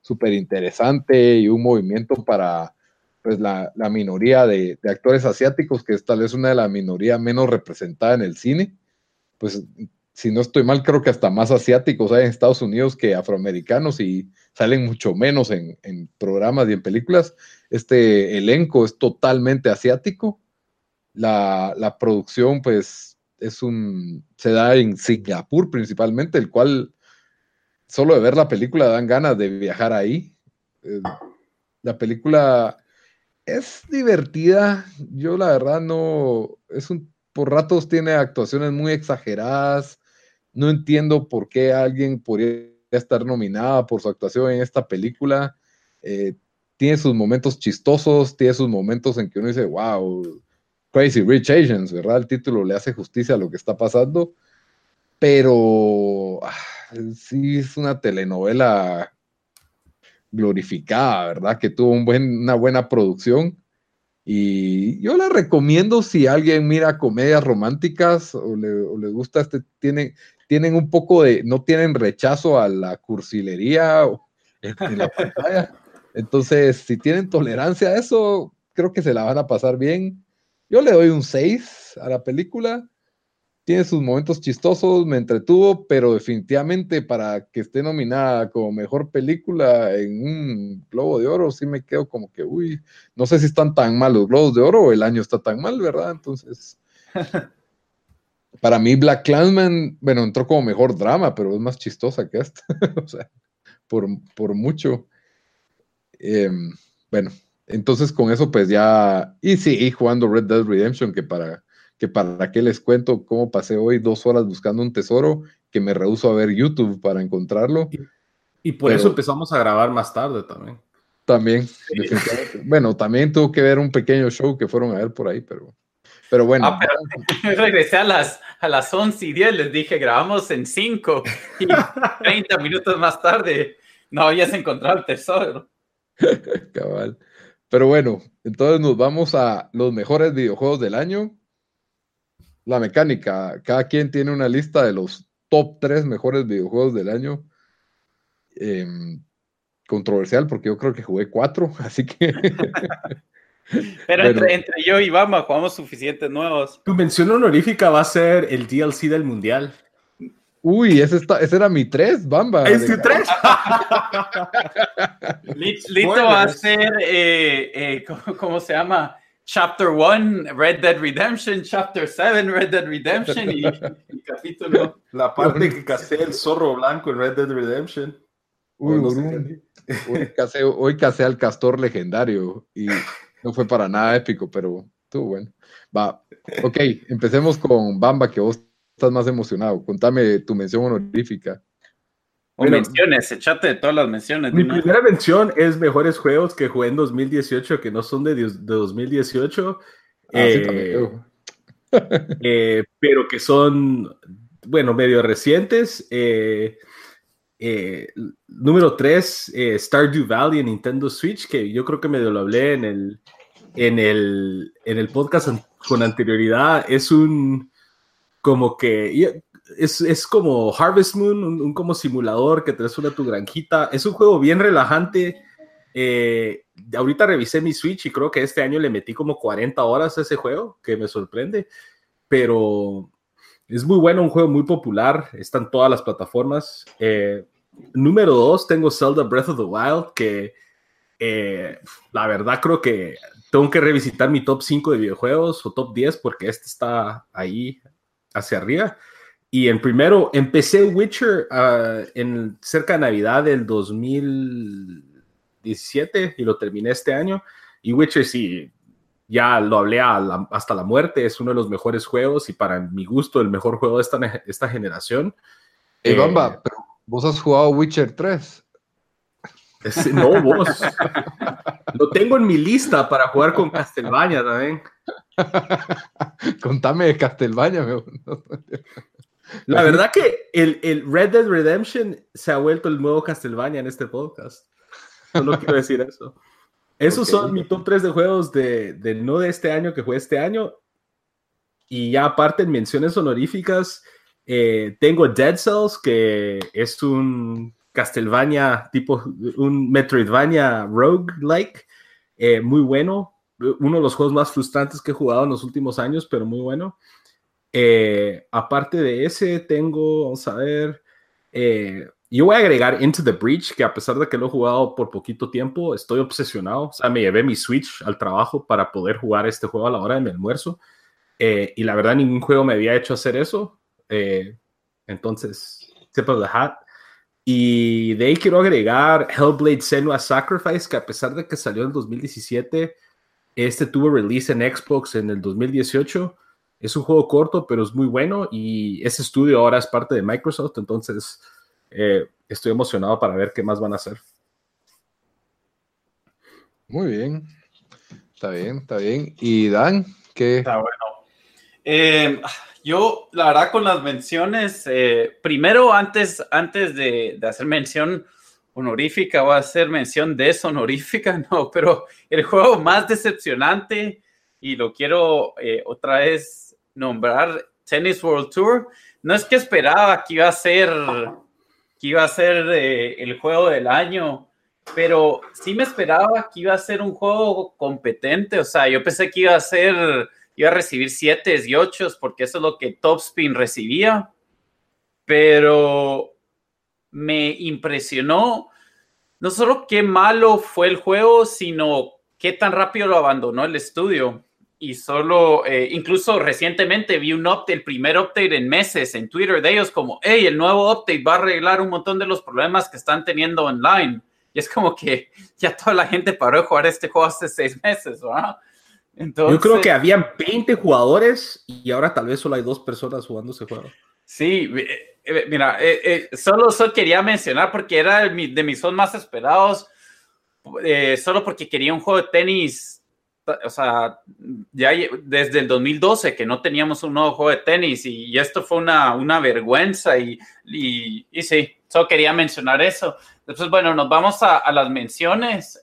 E: súper interesante y un movimiento para pues, la, la minoría de, actores asiáticos, que es tal vez una de las minorías menos representada en el cine. Pues si no estoy mal, creo que hasta más asiáticos hay en Estados Unidos que afroamericanos y salen mucho menos en, en programas y en películas. Este elenco es totalmente asiático. La, la producción, pues, es un, se da en Singapur principalmente, el cual solo de ver la película dan ganas de viajar ahí. Eh, la película es divertida. Yo la verdad no, es un, por ratos tiene actuaciones muy exageradas. No entiendo por qué alguien podría estar nominada por su actuación en esta película. Eh, tiene sus momentos chistosos, tiene sus momentos en que uno dice, wow, Crazy Rich Asians, ¿verdad? El título le hace justicia a lo que está pasando, pero ah, sí es una telenovela glorificada, ¿verdad? Que tuvo un buen, una buena producción. Y yo la recomiendo si alguien mira comedias románticas o le, o gusta este, tienen, tienen un poco de, no tienen rechazo a la cursilería en la pantalla. Entonces, si tienen tolerancia a eso, creo que se la van a pasar bien. Yo le doy un 6 a la película tiene sus momentos chistosos, me entretuvo, pero definitivamente para que esté nominada como mejor película en un Globo de Oro, sí me quedo como que, uy, no sé si están tan mal los Globos de Oro o el año está tan mal, ¿verdad? Entonces, *laughs* para mí Black Clansman, bueno, entró como mejor drama, pero es más chistosa que esta, *laughs* o sea, por, por mucho. Em, bueno, entonces con eso pues ya, y sí, jugando Red Dead Redemption, que para que para qué les cuento cómo pasé hoy dos horas buscando un tesoro que me rehuso a ver YouTube para encontrarlo.
G: Y, por eso empezamos a grabar más tarde también.
E: También, Bueno, también tuvo que ver un pequeño show que fueron a ver por ahí, pero, pero bueno. Ah, *laughs*
F: regresé a las, a las 11 y 10, les dije, grabamos en 5 y 30 minutos más tarde no habías encontrado el tesoro. *laughs*
E: Cabal. Pero bueno, entonces nos vamos a los mejores videojuegos del año la mecánica. Cada quien tiene una lista de los top 3 mejores videojuegos del año. Em, controversial porque yo creo que jugué 4, *laughs* así que... *laughs*
F: Pero entre, yo y Bamba jugamos suficientes nuevos.
G: Tu mención honorífica va a ser el DLC del Mundial.
E: Uy, ese, está, ese era mi 3, Bamba.
G: ¿Es tu 3? *laughs*
F: Lito va a ser, eh, eh, ¿cómo, se llama? Chapter 1, Red Dead Redemption, Chapter 7, Red Dead Redemption y, capítulo.
G: La parte que casé el zorro blanco en Red Dead Redemption.
E: Uy, hoy, casé, hoy casé al castor legendario y no fue para nada épico, pero estuvo bueno. Va, ok, empecemos con Bamba, que vos estás más emocionado. Contame tu mención honorífica.
F: O menciones, echate de todas las menciones.
G: Mi primera mención es mejores juegos que jugué en 2018 que no son de, de 2018. Ah, eh, *laughs* eh, pero que son, bueno, medio recientes. Eh, número 3, Stardew Valley en Nintendo Switch, que yo creo que medio lo hablé en el, en el, en el podcast con anterioridad. Es un como que es, como Harvest Moon, un, como simulador que te una tu granjita. Es un juego bien relajante. Eh, ahorita revisé mi Switch y creo que este año le metí como 40 horas a ese juego, que me sorprende. Pero es muy bueno, un juego muy popular. Está en todas las plataformas. Eh, número 2, tengo Zelda Breath of the Wild, que eh, la verdad creo que tengo que revisitar mi top 5 de videojuegos o top 10 porque este está ahí hacia arriba. Y en primero, empecé Witcher ah, en cerca de Navidad del 2017 y lo terminé este año. Y Witcher sí, ya lo hablé hasta la muerte, es uno de los mejores juegos y para mi gusto el mejor juego de esta, esta generación.
E: Hey, Bamba, eh, vos has jugado Witcher 3.
G: No, vos. lo tengo en mi lista para jugar con Castlevania también. *laughs*
E: Contame de Castlevania.
G: La verdad que el, el, Red Dead Redemption se ha vuelto el nuevo Castlevania en este podcast. Solo quiero decir eso. Esos son mi top 3 de juegos de, de, no de este año que fue este año. Y ya aparte en menciones honoríficas, eh, tengo Dead Cells, que es un Castlevania tipo, un Metroidvania rogue-like, eh, muy bueno. Uno de los juegos más frustrantes que he jugado en los últimos años, pero muy bueno. Eh, aparte de ese, tengo, vamos a ver, eh, yo voy a agregar Into the Breach, que a pesar de que lo he jugado por poquito tiempo, estoy obsesionado. O sea, me llevé mi Switch al trabajo para poder jugar este juego a la hora de mi almuerzo. Eh, y la verdad, ningún juego me había hecho hacer eso. Entonces, tip of the hat. Y de ahí quiero agregar Hellblade Senua Sacrifice, que a pesar de que salió en 2017, este tuvo release en Xbox en el 2018. Es un juego corto, pero es muy bueno. Y ese estudio ahora es parte de Microsoft. Entonces, eh, estoy emocionado para ver qué más van a hacer.
E: Muy bien. Está bien, está bien. ¿Y Dan? ¿Qué?
F: Está bueno. Eh, yo, la verdad, con las menciones, eh, primero, antes, antes de, hacer mención honorífica, voy a hacer mención deshonorífica, *laughs* no, pero el juego más decepcionante, y lo quiero eh, otra vez nombrar, Tennis World Tour, no es que esperaba que iba a ser que iba a ser eh, el juego del año, pero sí me esperaba que iba a ser un juego competente, o sea, yo pensé que iba a ser, iba a recibir 7 y 8 porque eso es lo que Topspin recibía, pero me impresionó no solo qué malo fue el juego, sino qué tan rápido lo abandonó el estudio. Y solo, eh, incluso recientemente vi un update, el primer update en meses en Twitter de ellos, como, hey, el nuevo update va a arreglar un montón de los problemas que están teniendo online. Y es como que ya toda la gente paró de jugar este juego hace seis meses, ¿verdad?
G: Entonces, Yo creo que habían 20 jugadores y ahora tal vez solo hay dos personas jugando ese juego.
F: Sí, eh, mira, eh, eh, solo, solo, quería mencionar porque era de mis son más esperados, eh, solo porque quería un juego de tenis, o sea, ya desde el 2012 que no teníamos un nuevo juego de tenis y, y esto fue una, una vergüenza y, y, y, sí, solo quería mencionar eso. Entonces, bueno, nos vamos a, a las menciones.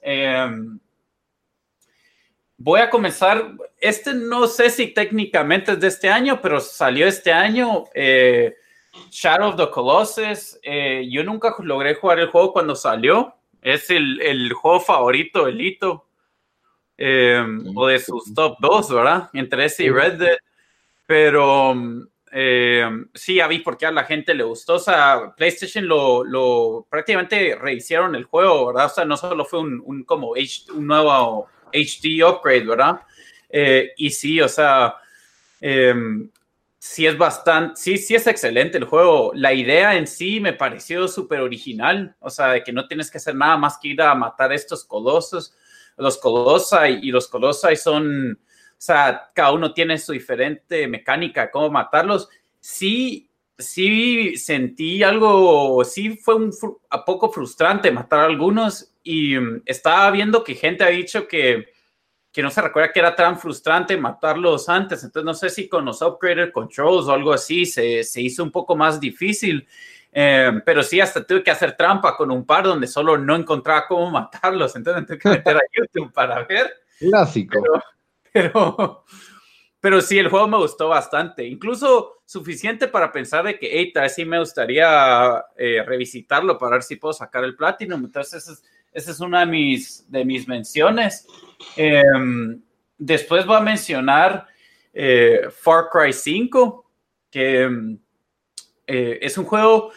F: Voy a comenzar, este no sé si técnicamente es de este año, pero salió este año. Eh, Shadow of the Colossus. Eh, yo nunca logré jugar el juego cuando salió. Es el, el juego favorito de Lito. Eh, o de sus top 2, ¿verdad? Entre ese y Red Dead. Pero eh, sí, ya vi por qué a la gente le gustó. O sea, PlayStation lo, lo prácticamente rehicieron el juego, ¿verdad? O sea, no solo fue un, un como un nuevo HD upgrade, ¿verdad? Eh, y sí, o sea, eh, sí es bastante, sí, sí es excelente el juego. La idea en sí me pareció súper original, o sea, de que no tienes que hacer nada más que ir a matar estos colosos. Los colosai y los colosai son, o sea, cada uno tiene su diferente mecánica cómo matarlos. Sí, sí sentí algo, sí fue un a poco frustrante matar a algunos y um, estaba viendo que gente ha dicho que que no se recuerda que era tan frustrante matarlos antes. Entonces, no sé si con los upgraded controls o algo así se, se hizo un poco más difícil. Eh, pero sí, hasta tuve que hacer trampa con un par donde solo no encontraba cómo matarlos. Entonces, tuve que meter a *laughs* YouTube para ver.
E: Clásico.
F: Pero, pero, pero, sí, el juego me gustó bastante. Incluso suficiente para pensar de que, hey, tal vez sí me gustaría eh, revisitarlo para ver si puedo sacar el Platinum. Entonces, esa es, una de mis, de mis menciones. Eh, después voy a mencionar eh, Far Cry 5, que eh, es un juego,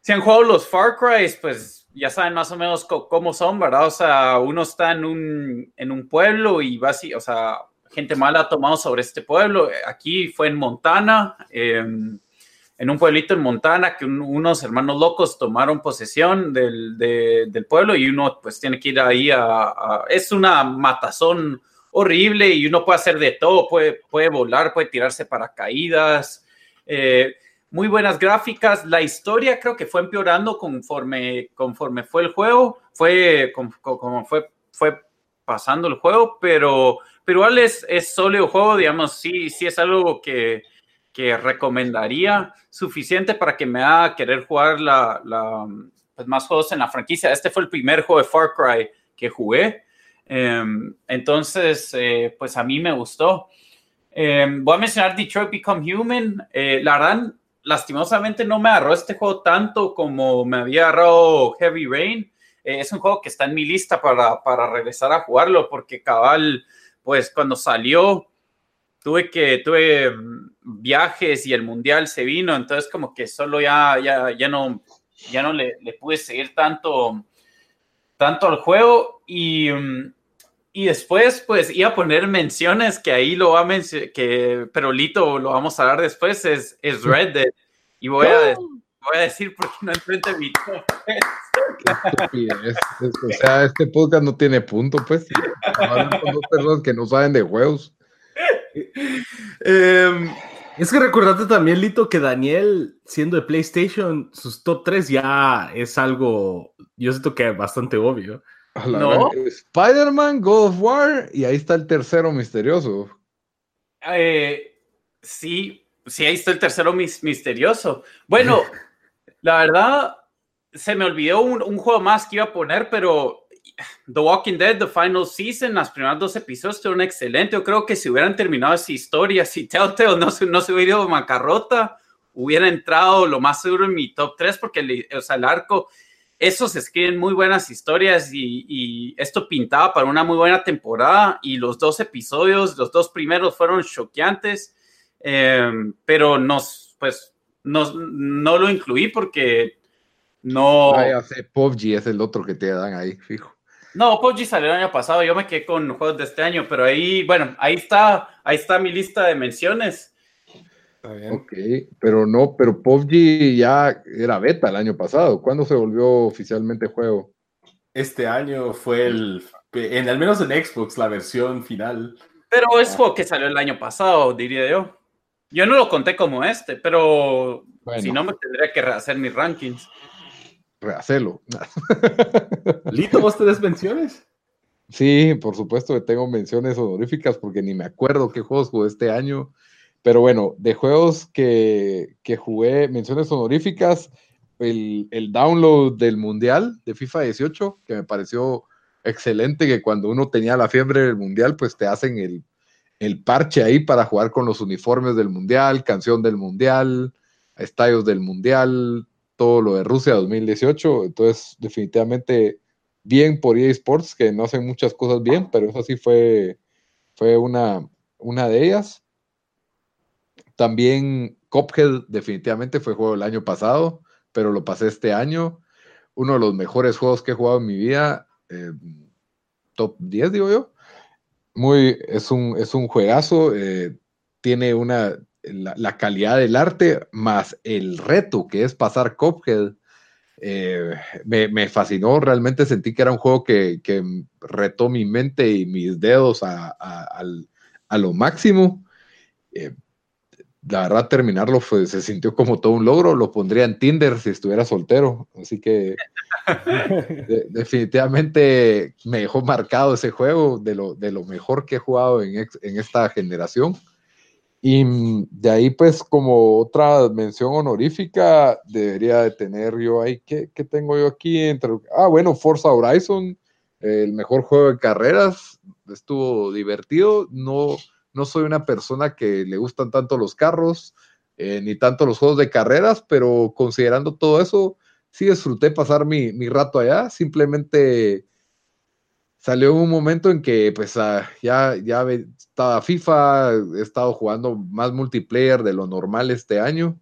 F: si han jugado los Far Cry, pues ya saben más o menos cómo son, ¿verdad? O sea, uno está en un, en un pueblo y va así, o sea, gente mala ha tomado sobre este pueblo. Aquí fue en Montana. Eh, en un pueblito en Montana que un, unos hermanos locos tomaron posesión del, de, del, pueblo y uno pues tiene que ir ahí a, a, es una matazón horrible y uno puede hacer de todo, puede, puede volar, puede tirarse paracaídas, eh, muy buenas gráficas, la historia creo que fue empeorando conforme, conforme fue el juego, fue como, como fue, fue pasando el juego, pero, pero igual es, es sólido juego, digamos, sí, sí es algo que que recomendaría suficiente para que me haga querer jugar la, pues más juegos en la franquicia. Este fue el primer juego de Far Cry que jugué. Eh, entonces, eh, pues a mí me gustó. Eh, voy a mencionar Detroit Become Human. Eh, la lastimosamente no me agarró este juego tanto como me había agarrado Heavy Rain. Es un juego que está en mi lista para, para regresar a jugarlo porque cabal, pues cuando salió tuve que, tuve mm, viajes y el mundial se vino, entonces como que solo ya, ya, ya no, ya no le, le pude seguir tanto, tanto al juego y, mm, y después pues iba a poner menciones que ahí lo va a mencionar, que pero Lito lo vamos a dar después, es, es Red Dead y voy a, voy a decir porque no enfrente mi top
E: Estupidez. Es- O sea, este podcast no tiene punto, pues. Hablan con dos personas que no saben de juegos.
F: Em,
G: Es que recordate también, Lito, que Daniel, siendo de PlayStation, sus top 3 ya es algo, yo siento que bastante obvio.
F: No.
E: Spider-Man, God of War, y ahí está el tercero misterioso.
F: Eh, sí, sí, ahí está el tercero mis- misterioso. Bueno, *laughs* la verdad, se me olvidó un, un juego más que iba a poner, pero The Walking Dead, The Final Season, las primeras dos episodios estuvieron excelentes. Yo creo que si hubieran terminado esa historia, si Telltale no se, no se hubiera ido macarrota, hubiera entrado lo más seguro en mi top 3, porque el, o sea, el arco, esos escriben muy buenas historias y, y esto pintaba para una muy buena temporada y los dos episodios, los dos primeros fueron choqueantes, eh, pero nos, pues, nos, no lo incluí porque no...
E: Ah, ya sé, PUBG es el otro que te dan ahí, fijo.
F: No, PUBG salió el año pasado, yo me quedé con juegos de este año, pero ahí, bueno, ahí está, ahí está mi lista de menciones.
H: Está bien.
E: Ok, pero no, pero PUBG ya era beta el año pasado. ¿Cuándo se volvió oficialmente juego?
G: Este año fue el, en, al menos en Xbox, la versión final.
F: Pero es juego que salió el año pasado, diría yo. Yo no lo conté como este, pero
E: Bueno.
F: si no me tendría que rehacer mis rankings.
E: Rehacelo.
G: Lito, ¿vos tenés menciones?
E: Sí, por supuesto que tengo menciones honoríficas porque ni me acuerdo qué juegos jugué este año. Pero bueno, de juegos que, que jugué, menciones honoríficas, el, el download del Mundial de FIFA 18, que me pareció excelente, que cuando uno tenía la fiebre del Mundial, pues te hacen el, el parche ahí para jugar con los uniformes del Mundial, canción del Mundial, estadios del Mundial, todo lo de Rusia 2018. Entonces, definitivamente bien por EA Sports, que no hacen muchas cosas bien, pero eso sí fue, fue una, una de ellas. También Cuphead definitivamente fue juego del año pasado, pero lo pasé este año. Uno de los mejores juegos que he jugado en mi vida, eh, top 10 digo yo. Muy, es un, es un juegazo, eh, tiene una, la, la calidad del arte más el reto que es pasar Cuphead. Eh, me, me, fascinó, realmente sentí que era un juego que, que retó mi mente y mis dedos a, a, a, a lo máximo. Eh, la verdad, terminarlo fue, se sintió como todo un logro. Lo pondría en Tinder si estuviera soltero. Así que *laughs* de, definitivamente me dejó marcado ese juego de lo, de lo mejor que he jugado en, ex, en esta generación. Y de ahí, pues, como otra mención honorífica, debería de tener yo ahí, ¿qué, qué tengo yo aquí? Entre, ah, bueno, Forza Horizon, el mejor juego de carreras, estuvo divertido, no, no soy una persona que le gustan tanto los carros, eh, ni tanto los juegos de carreras, pero considerando todo eso, sí disfruté pasar mi, mi rato allá, simplemente salió un momento en que pues uh, ya, ya estaba FIFA, he estado jugando más multiplayer de lo normal este año,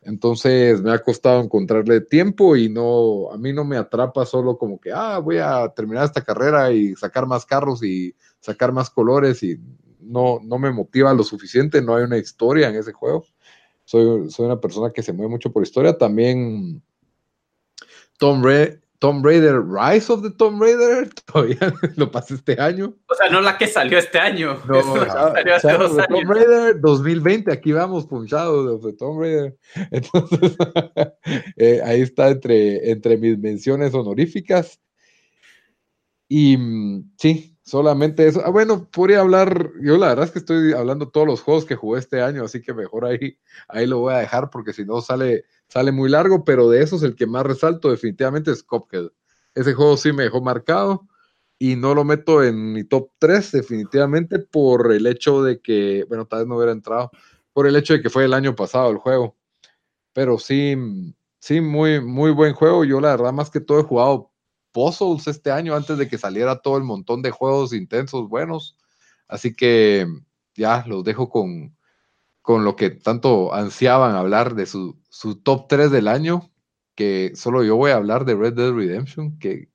E: entonces me ha costado encontrarle tiempo y no, a mí no me atrapa solo como que, ah, voy a terminar esta carrera y sacar más carros y sacar más colores y no, no me motiva lo suficiente, no hay una historia en ese juego. Soy, soy una persona que se mueve mucho por historia. También Tom, Ra Tomb Raider, Rise of the Tomb Raider, *laughs* todavía lo pasé este año.
F: O sea, no la que salió este año.
E: No, *laughs* salió hace dos años. Tomb Raider 2020, aquí vamos punchados de Tomb Raider. *laughs* Entonces, eh, ahí está entre, entre mis menciones honoríficas. Y sí, solamente eso. Ah, bueno, podría hablar, yo la verdad es que estoy hablando todos los juegos que jugué este año, así que mejor ahí, ahí lo voy a dejar porque si no sale, sale muy largo, pero de esos el que más resalto definitivamente es Cuphead. Ese juego sí me dejó marcado y no lo meto en mi top 3 definitivamente por el hecho de que, bueno, tal vez no hubiera entrado, por el hecho de que fue el año pasado el juego. Pero sí, sí, muy, muy buen juego. Yo la verdad más que todo he jugado puzzles este año antes de que saliera todo el montón de juegos intensos buenos. Así que ya los dejo con, con lo que tanto ansiaban hablar de su, su top 3 del año, que solo yo voy a hablar de Red Dead Redemption, que,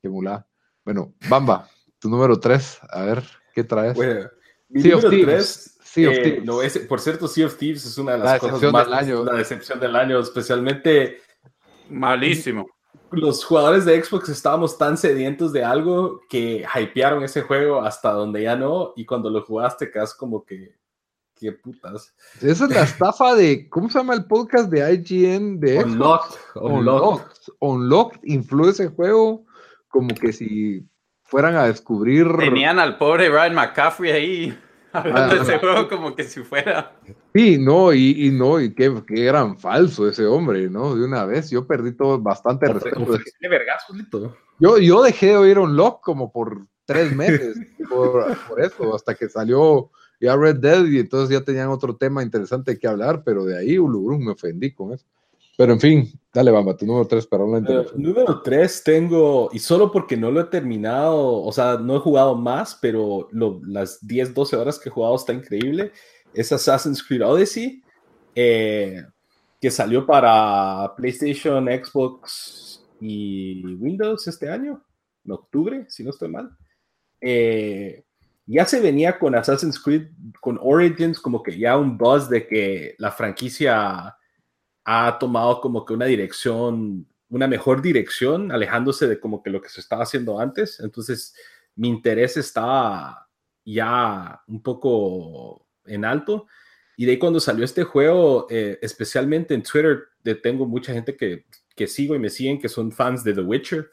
E: que mula. Bueno, Bamba, tu número 3, a ver, ¿qué traes?
G: Bueno, mi
E: Sea
G: número
E: Thieves.
G: 3,
E: Sea of
G: eh, no, es- por cierto, Sea of Thieves es una de
E: La
G: las cosas
E: decepción
G: más
E: del año.
G: la decepción del año, especialmente
F: Malísimo.
G: Los jugadores de Xbox estábamos tan sedientos de algo que hypearon ese juego hasta donde ya no, y cuando lo jugaste quedas como que, qué putas.
E: Esa es la *laughs* estafa de, ¿cómo se llama el podcast de IGN de Xbox?
G: Unlocked, unlocked.
E: Unlocked. Influyó ese juego como que si fueran a descubrir.
F: Tenían al pobre Ryan McCaffrey ahí hablando de ese juego como que si fuera.
E: Sí, no, y, y no, y qué, qué gran falso ese hombre, ¿no? De una vez, yo perdí todo bastante respeto. Yo, yo dejé de oír Unlocked como por tres meses *laughs* por, por eso, hasta que salió ya Red Dead y entonces ya tenían otro tema interesante que hablar, pero de ahí Ulubrum me ofendí con eso. Pero en fin, dale, Bamba, tu número tres para una interrupción.
G: número 3 tengo, y solo porque no lo he terminado, o sea, no he jugado más, pero lo- las 10, 12 horas que he jugado está increíble, es Assassin's Creed Odyssey, eh, que salió para PlayStation, Xbox y Windows este año, en octubre, si no estoy mal. Eh, ya se venía con Assassin's Creed, con Origins, como que ya un buzz de que la franquicia ha tomado como que una dirección, una mejor dirección, alejándose de como que lo que se estaba haciendo antes. Entonces, mi interés está ya un poco en alto. Y de ahí cuando salió este juego, eh, especialmente en Twitter, tengo mucha gente que, que sigo y me siguen que son fans de The Witcher.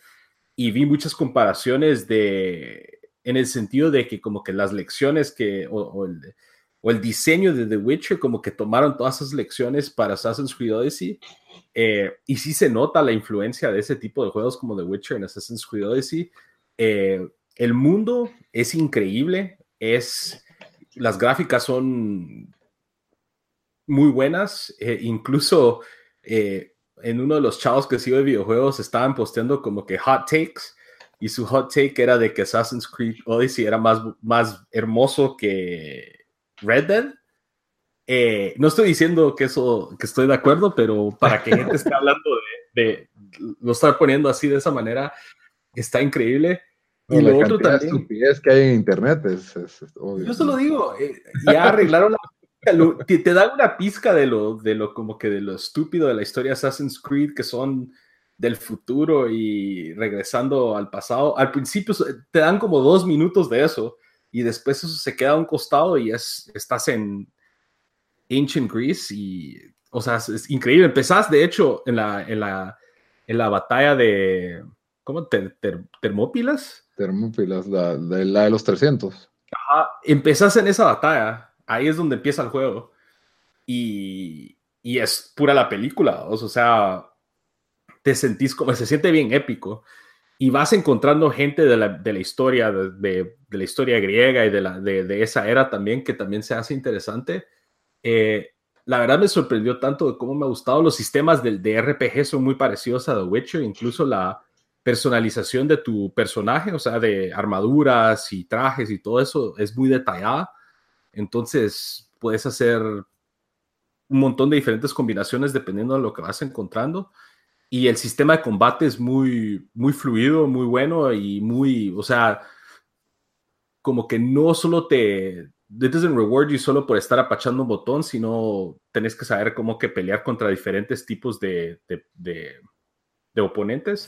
G: Y vi muchas comparaciones de, en el sentido de que como que las lecciones que, o el diseño de The Witcher, como que tomaron todas esas lecciones para Assassin's Creed Odyssey. eh, y sí se nota la influencia de ese tipo de juegos como The Witcher en Assassin's Creed Odyssey. Eh, el mundo es increíble, es, las gráficas son muy buenas, eh, incluso en uno de los chavos que sigo de videojuegos estaban posteando como que hot takes y su hot take era de que Assassin's Creed Odyssey era más, más hermoso que Red Dead. Eh, no estoy diciendo que eso, que estoy de acuerdo, pero para que gente esté hablando de, de- lo estar poniendo así de esa manera, está increíble. Y lo otro también,
E: estupidez que hay en internet es, es- es obvio.
G: yo solo digo, eh, ya arreglaron la lo- te, te dan una pizca de lo, de lo como que de lo estúpido de la historia de Assassin's Creed que son del futuro y regresando al pasado. Al principio se- te dan como dos minutos de eso y después eso se queda a un costado y es, estás en Ancient Greece y, o sea, es, es increíble. Empezás, de hecho, en la, en la, en la batalla de, ¿cómo? Ter- ter- Termópilas.
E: Termópilas, la, la- la de los 300.
G: Ajá, empezás en esa batalla, ahí es donde empieza el juego. Y, y es pura la película, o sea, te sentís como, se siente bien épico. Y vas encontrando gente de la, de la historia, de, de- la historia griega y de, la, de, esa era también, que también se hace interesante. Eh, la verdad me sorprendió tanto de cómo me ha gustado. Los sistemas de, de RPG son muy parecidos a The Witcher, incluso la personalización de tu personaje, o sea, de armaduras y trajes y todo eso es muy detallada. Entonces puedes hacer un montón de diferentes combinaciones dependiendo de lo que vas encontrando. Y el sistema de combate es muy, muy fluido, muy bueno y muy, o sea, como que no solo te, it doesn't reward you solo por estar apachando un botón, sino tenés que saber cómo que pelear contra diferentes tipos de, de, de- de oponentes.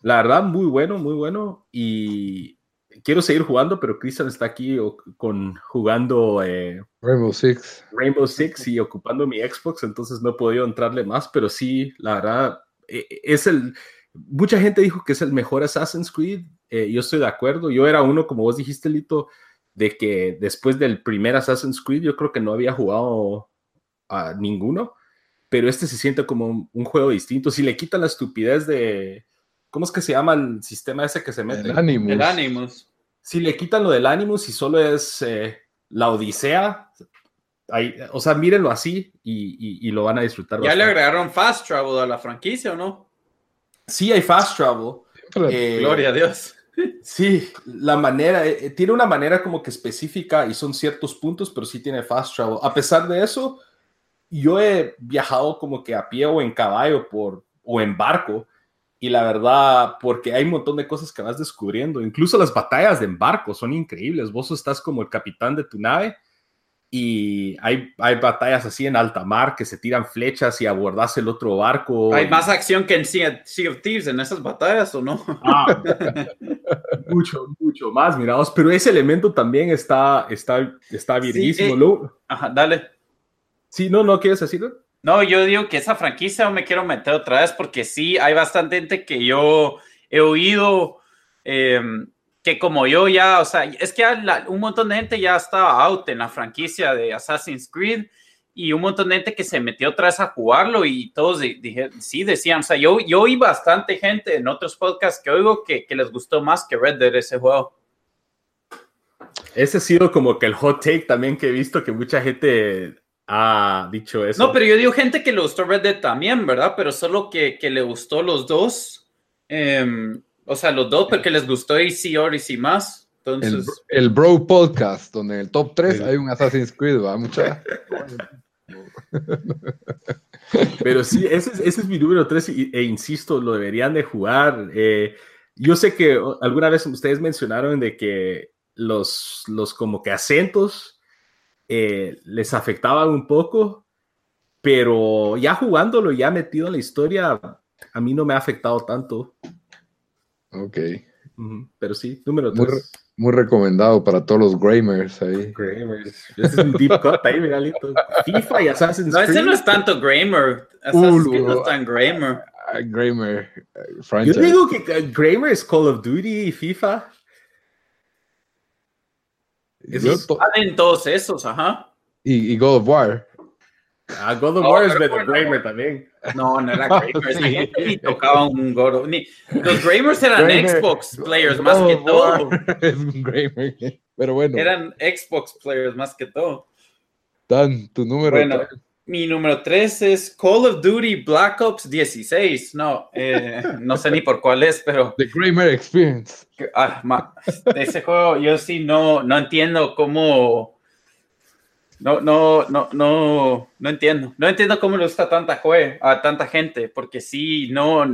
G: La verdad, muy bueno, muy bueno. Y quiero seguir jugando, pero Cristian está aquí con, jugando eh,
E: Rainbow Six.
G: Rainbow Six y ocupando mi Xbox, entonces no he podido entrarle más, pero sí, la verdad, es el... Mucha gente dijo que es el mejor Assassin's Creed, eh, yo estoy de acuerdo, yo era uno, como vos dijiste, Lito, de que después del primer Assassin's Creed yo creo que no había jugado a ninguno, pero este se siente como un, un juego distinto, si le quitan la estupidez de... ¿Cómo es que se llama el sistema ese que se mete?
E: El Animus.
F: El Animus.
G: si le quitan lo del Animus y solo es eh, la Odisea, ahí- o sea, mírenlo así y, y- y lo van a disfrutar.
F: Ya le
G: bastante.
F: agregaron Fast Travel a la franquicia, ¿o no?
G: Sí, hay fast travel. Eh,
F: Gloria a Dios.
G: Sí, la manera, eh, tiene una manera como que específica y son ciertos puntos, pero sí tiene fast travel. A pesar de eso, yo he viajado como que a pie o en caballo por, o en barco y la verdad, porque hay un montón de cosas que vas descubriendo. Incluso las batallas de barco son increíbles. Vos estás como el capitán de tu nave y hay, hay batallas así en alta mar que se tiran flechas y abordas el otro barco.
F: ¿Hay más acción que en Sea, of Thieves en esas batallas o no?
G: Ah, *laughs* mucho, mucho más, mirados. Pero ese elemento también está, está, está virguísimo.
F: Eh, ajá, dale.
G: Sí, no, no quieres decirlo.
F: No, yo digo que esa franquicia no me quiero meter otra vez porque sí, hay bastante gente que yo he oído em, que como yo ya, o sea, es que un montón de gente ya estaba out en la franquicia de Assassin's Creed y un montón de gente que se metió otra vez a jugarlo y todos dijeron, sí, decían, o sea, yo, yo oí bastante gente en otros podcasts que oigo que, que les gustó más que Red Dead ese juego.
G: Ese ha sido como que el hot take también que he visto que mucha gente Ah, dicho eso.
F: No, pero yo digo gente que le gustó Red Dead también, ¿verdad? Pero solo que, que le gustó los dos. Em, o sea, los dos porque les gustó AC Odyssey más. Entonces...
E: El, Bro Podcast, donde en el top 3 hay un Assassin's Creed, ¿va? Mucha. *laughs*
G: Pero sí, ese es, ese es mi número 3 e, insisto, lo deberían de jugar. Eh, yo sé que alguna vez ustedes mencionaron de que los, los como que acentos eh, les afectaban un poco, pero ya jugándolo, ya metido en la historia, a mí no me ha afectado tanto.
E: Ok.
G: pero sí, número
E: 3. Muy, recomendado para todos los Gramers ahí.
G: Gramers. *laughs* Ese es un deep cut ahí, mira, FIFA y Assassin's
F: Creed. No, ese no es tanto Gramer. Assassin's Creed no es tan Gramer.
E: Uh, Gramer.
G: Uh, Yo digo que Gramer es Call of Duty y FIFA.
F: Salen todos esos, ajá.
E: Y, God of War.
G: Ah, God of War es también.
F: No, no era Gramer. *laughs* ni tocaba un God Ni, los Gramers eran Xbox players más que todo. *laughs*
E: es un Gramer. Pero bueno.
F: Eran Xbox players más que todo.
E: Dan, tu número.
F: Bueno, mi número 3 es Call of Duty Black Ops 16. No, eh, no sé ni por cuál es, pero.
E: The Kramer Experience.
F: Ah, ese juego yo sí no, no entiendo cómo. No, no, no, no, no entiendo. No entiendo cómo le gusta tanta jue a tanta gente, porque sí, no.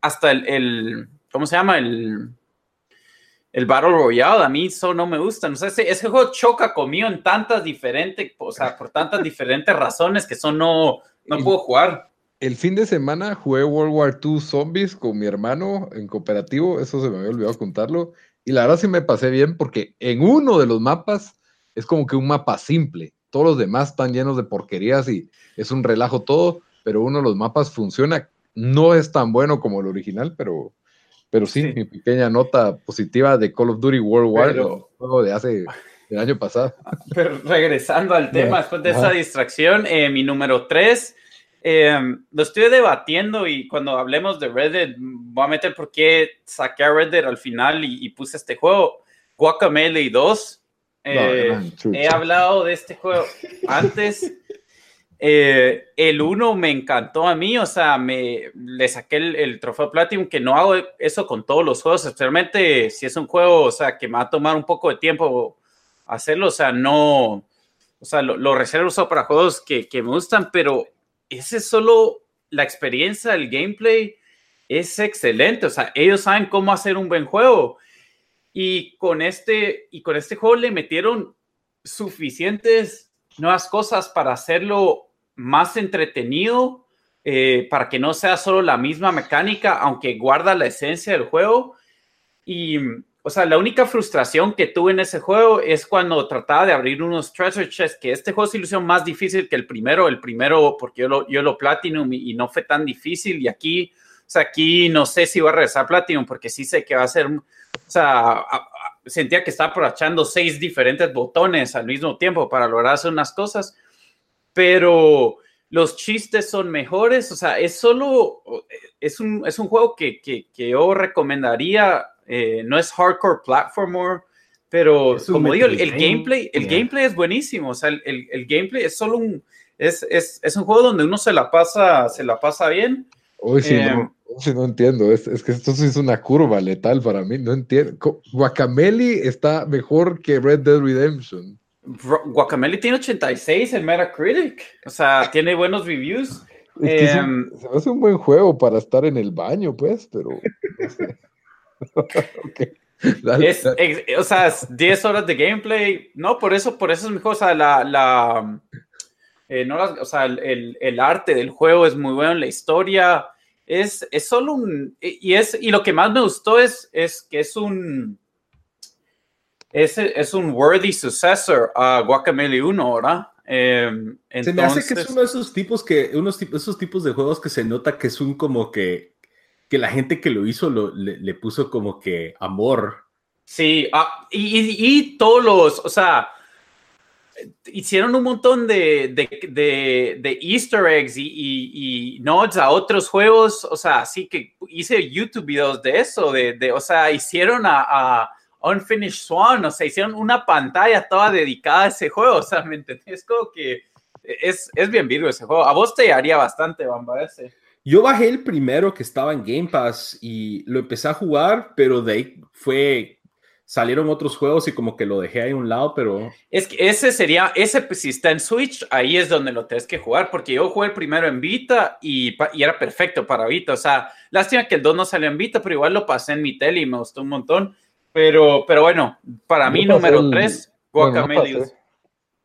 F: Hasta el, el ¿cómo se llama? El el Battle Royale, a mí eso no me gusta. No sé, ese, ese, juego choca conmigo en tantas diferentes, o sea, por tantas *laughs* diferentes razones que eso no, no puedo jugar.
E: El fin de semana jugué World War II Zombies con mi hermano en cooperativo, eso se me había olvidado contarlo, y la verdad sí me pasé bien porque en uno de los mapas es como que un mapa simple, todos los demás están llenos de porquerías y es un relajo todo, pero uno de los mapas funciona, no es tan bueno como el original, pero pero sí, mi pequeña nota positiva de Call of Duty World War, el juego de hace el año pasado. *laughs*
F: Pero regresando al tema, después de esa distracción, eh, mi número 3, em, lo estoy debatiendo y cuando hablemos de Red Dead, voy a meter por qué saqué a Red Dead al final y, puse este juego, Guacamele 2. Eh, he hablado de este juego antes eh, el 1 me encantó a mí, o sea, me le saqué el, trofeo Platinum, que no hago eso con todos los juegos, especialmente si es un juego, o sea, que me va a tomar un poco de tiempo hacerlo, o sea, no, o sea, lo, reservo para juegos que, me gustan, pero ese es solo la experiencia, el gameplay es excelente, o sea, ellos saben cómo hacer un buen juego. Y con este, y con este juego le metieron suficientes nuevas cosas para hacerlo más entretenido eh, para que no sea solo la misma mecánica, aunque guarda la esencia del juego. Y, o sea, la única frustración que tuve en ese juego es cuando trataba de abrir unos treasure chests, que este juego es ilusión más difícil que el primero, el primero porque yo lo, yo lo platinum y, no fue tan difícil. Y aquí, o sea, aquí no sé si va a regresar platinum porque sí sé que va a ser, o sea, sentía que estaba aprovechando seis diferentes botones al mismo tiempo para lograr hacer unas cosas pero los chistes son mejores, o sea, es solo, es un, es un juego que, que, que yo recomendaría, eh, no es hardcore platformer, pero como digo, el, gameplay, el gameplay es buenísimo, o sea, el, el, gameplay es solo un, es, es, es, un juego donde uno se la pasa, se la pasa bien,
E: Hoy sí, no, hoy sí no entiendo. Es, es que esto es una curva letal para mí. No entiendo. Guacameli está mejor que Red Dead Redemption.
F: Guacamele tiene 86 en Metacritic. O sea, tiene buenos reviews.
E: Es que un- se me hace un buen juego para estar en el baño, pues, pero. no sé. *laughs* Ok, dale,
F: Es,
E: dale.
F: ex- o sea, es 10 horas de gameplay. No, por eso, por eso es mejor. O sea, la, la, eh, no las- o sea, el, el- el arte del juego es muy bueno, la historia es, es solo un, y es, y lo que más me gustó es, es que es un, es, es un worthy successor a Guacamole 1, ¿verdad? Eh,
G: Se me hace que es
F: entonces-
G: uno de esos tipos que, unos esos tipos de juegos que se nota que es un como que, que la gente que lo hizo lo- le, le puso como que amor.
F: Sí, ah, y, y- y todos los, o sea, hicieron un montón de, de, de- easter eggs y, y- nods a otros juegos, o sea, así que hice YouTube videos de eso, de, de- o sea, hicieron a, Unfinished Swan, o sea, hicieron una pantalla toda dedicada a ese juego, *laughs* o sea, ¿me entendés? Como que es, es bien virgo ese juego. A vos te haría bastante, Bamba, ese.
G: Yo bajé el primero que estaba en Game Pass y lo empecé a jugar, pero de ahí fue, salieron otros juegos y como que lo dejé ahí a un lado, pero
F: Es que ese sería, ese pues, si está en Switch, ahí es donde lo tienes que jugar, porque yo jugué el primero en Vita y, y era perfecto para Vita. O sea, lástima que el 2 no salió en Vita, pero igual lo pasé en mi tele y me gustó un montón. Pero, pero bueno, para
E: Yo
F: mí, número
E: el-
F: 3,
E: bueno, no
F: Guacamele.
E: unos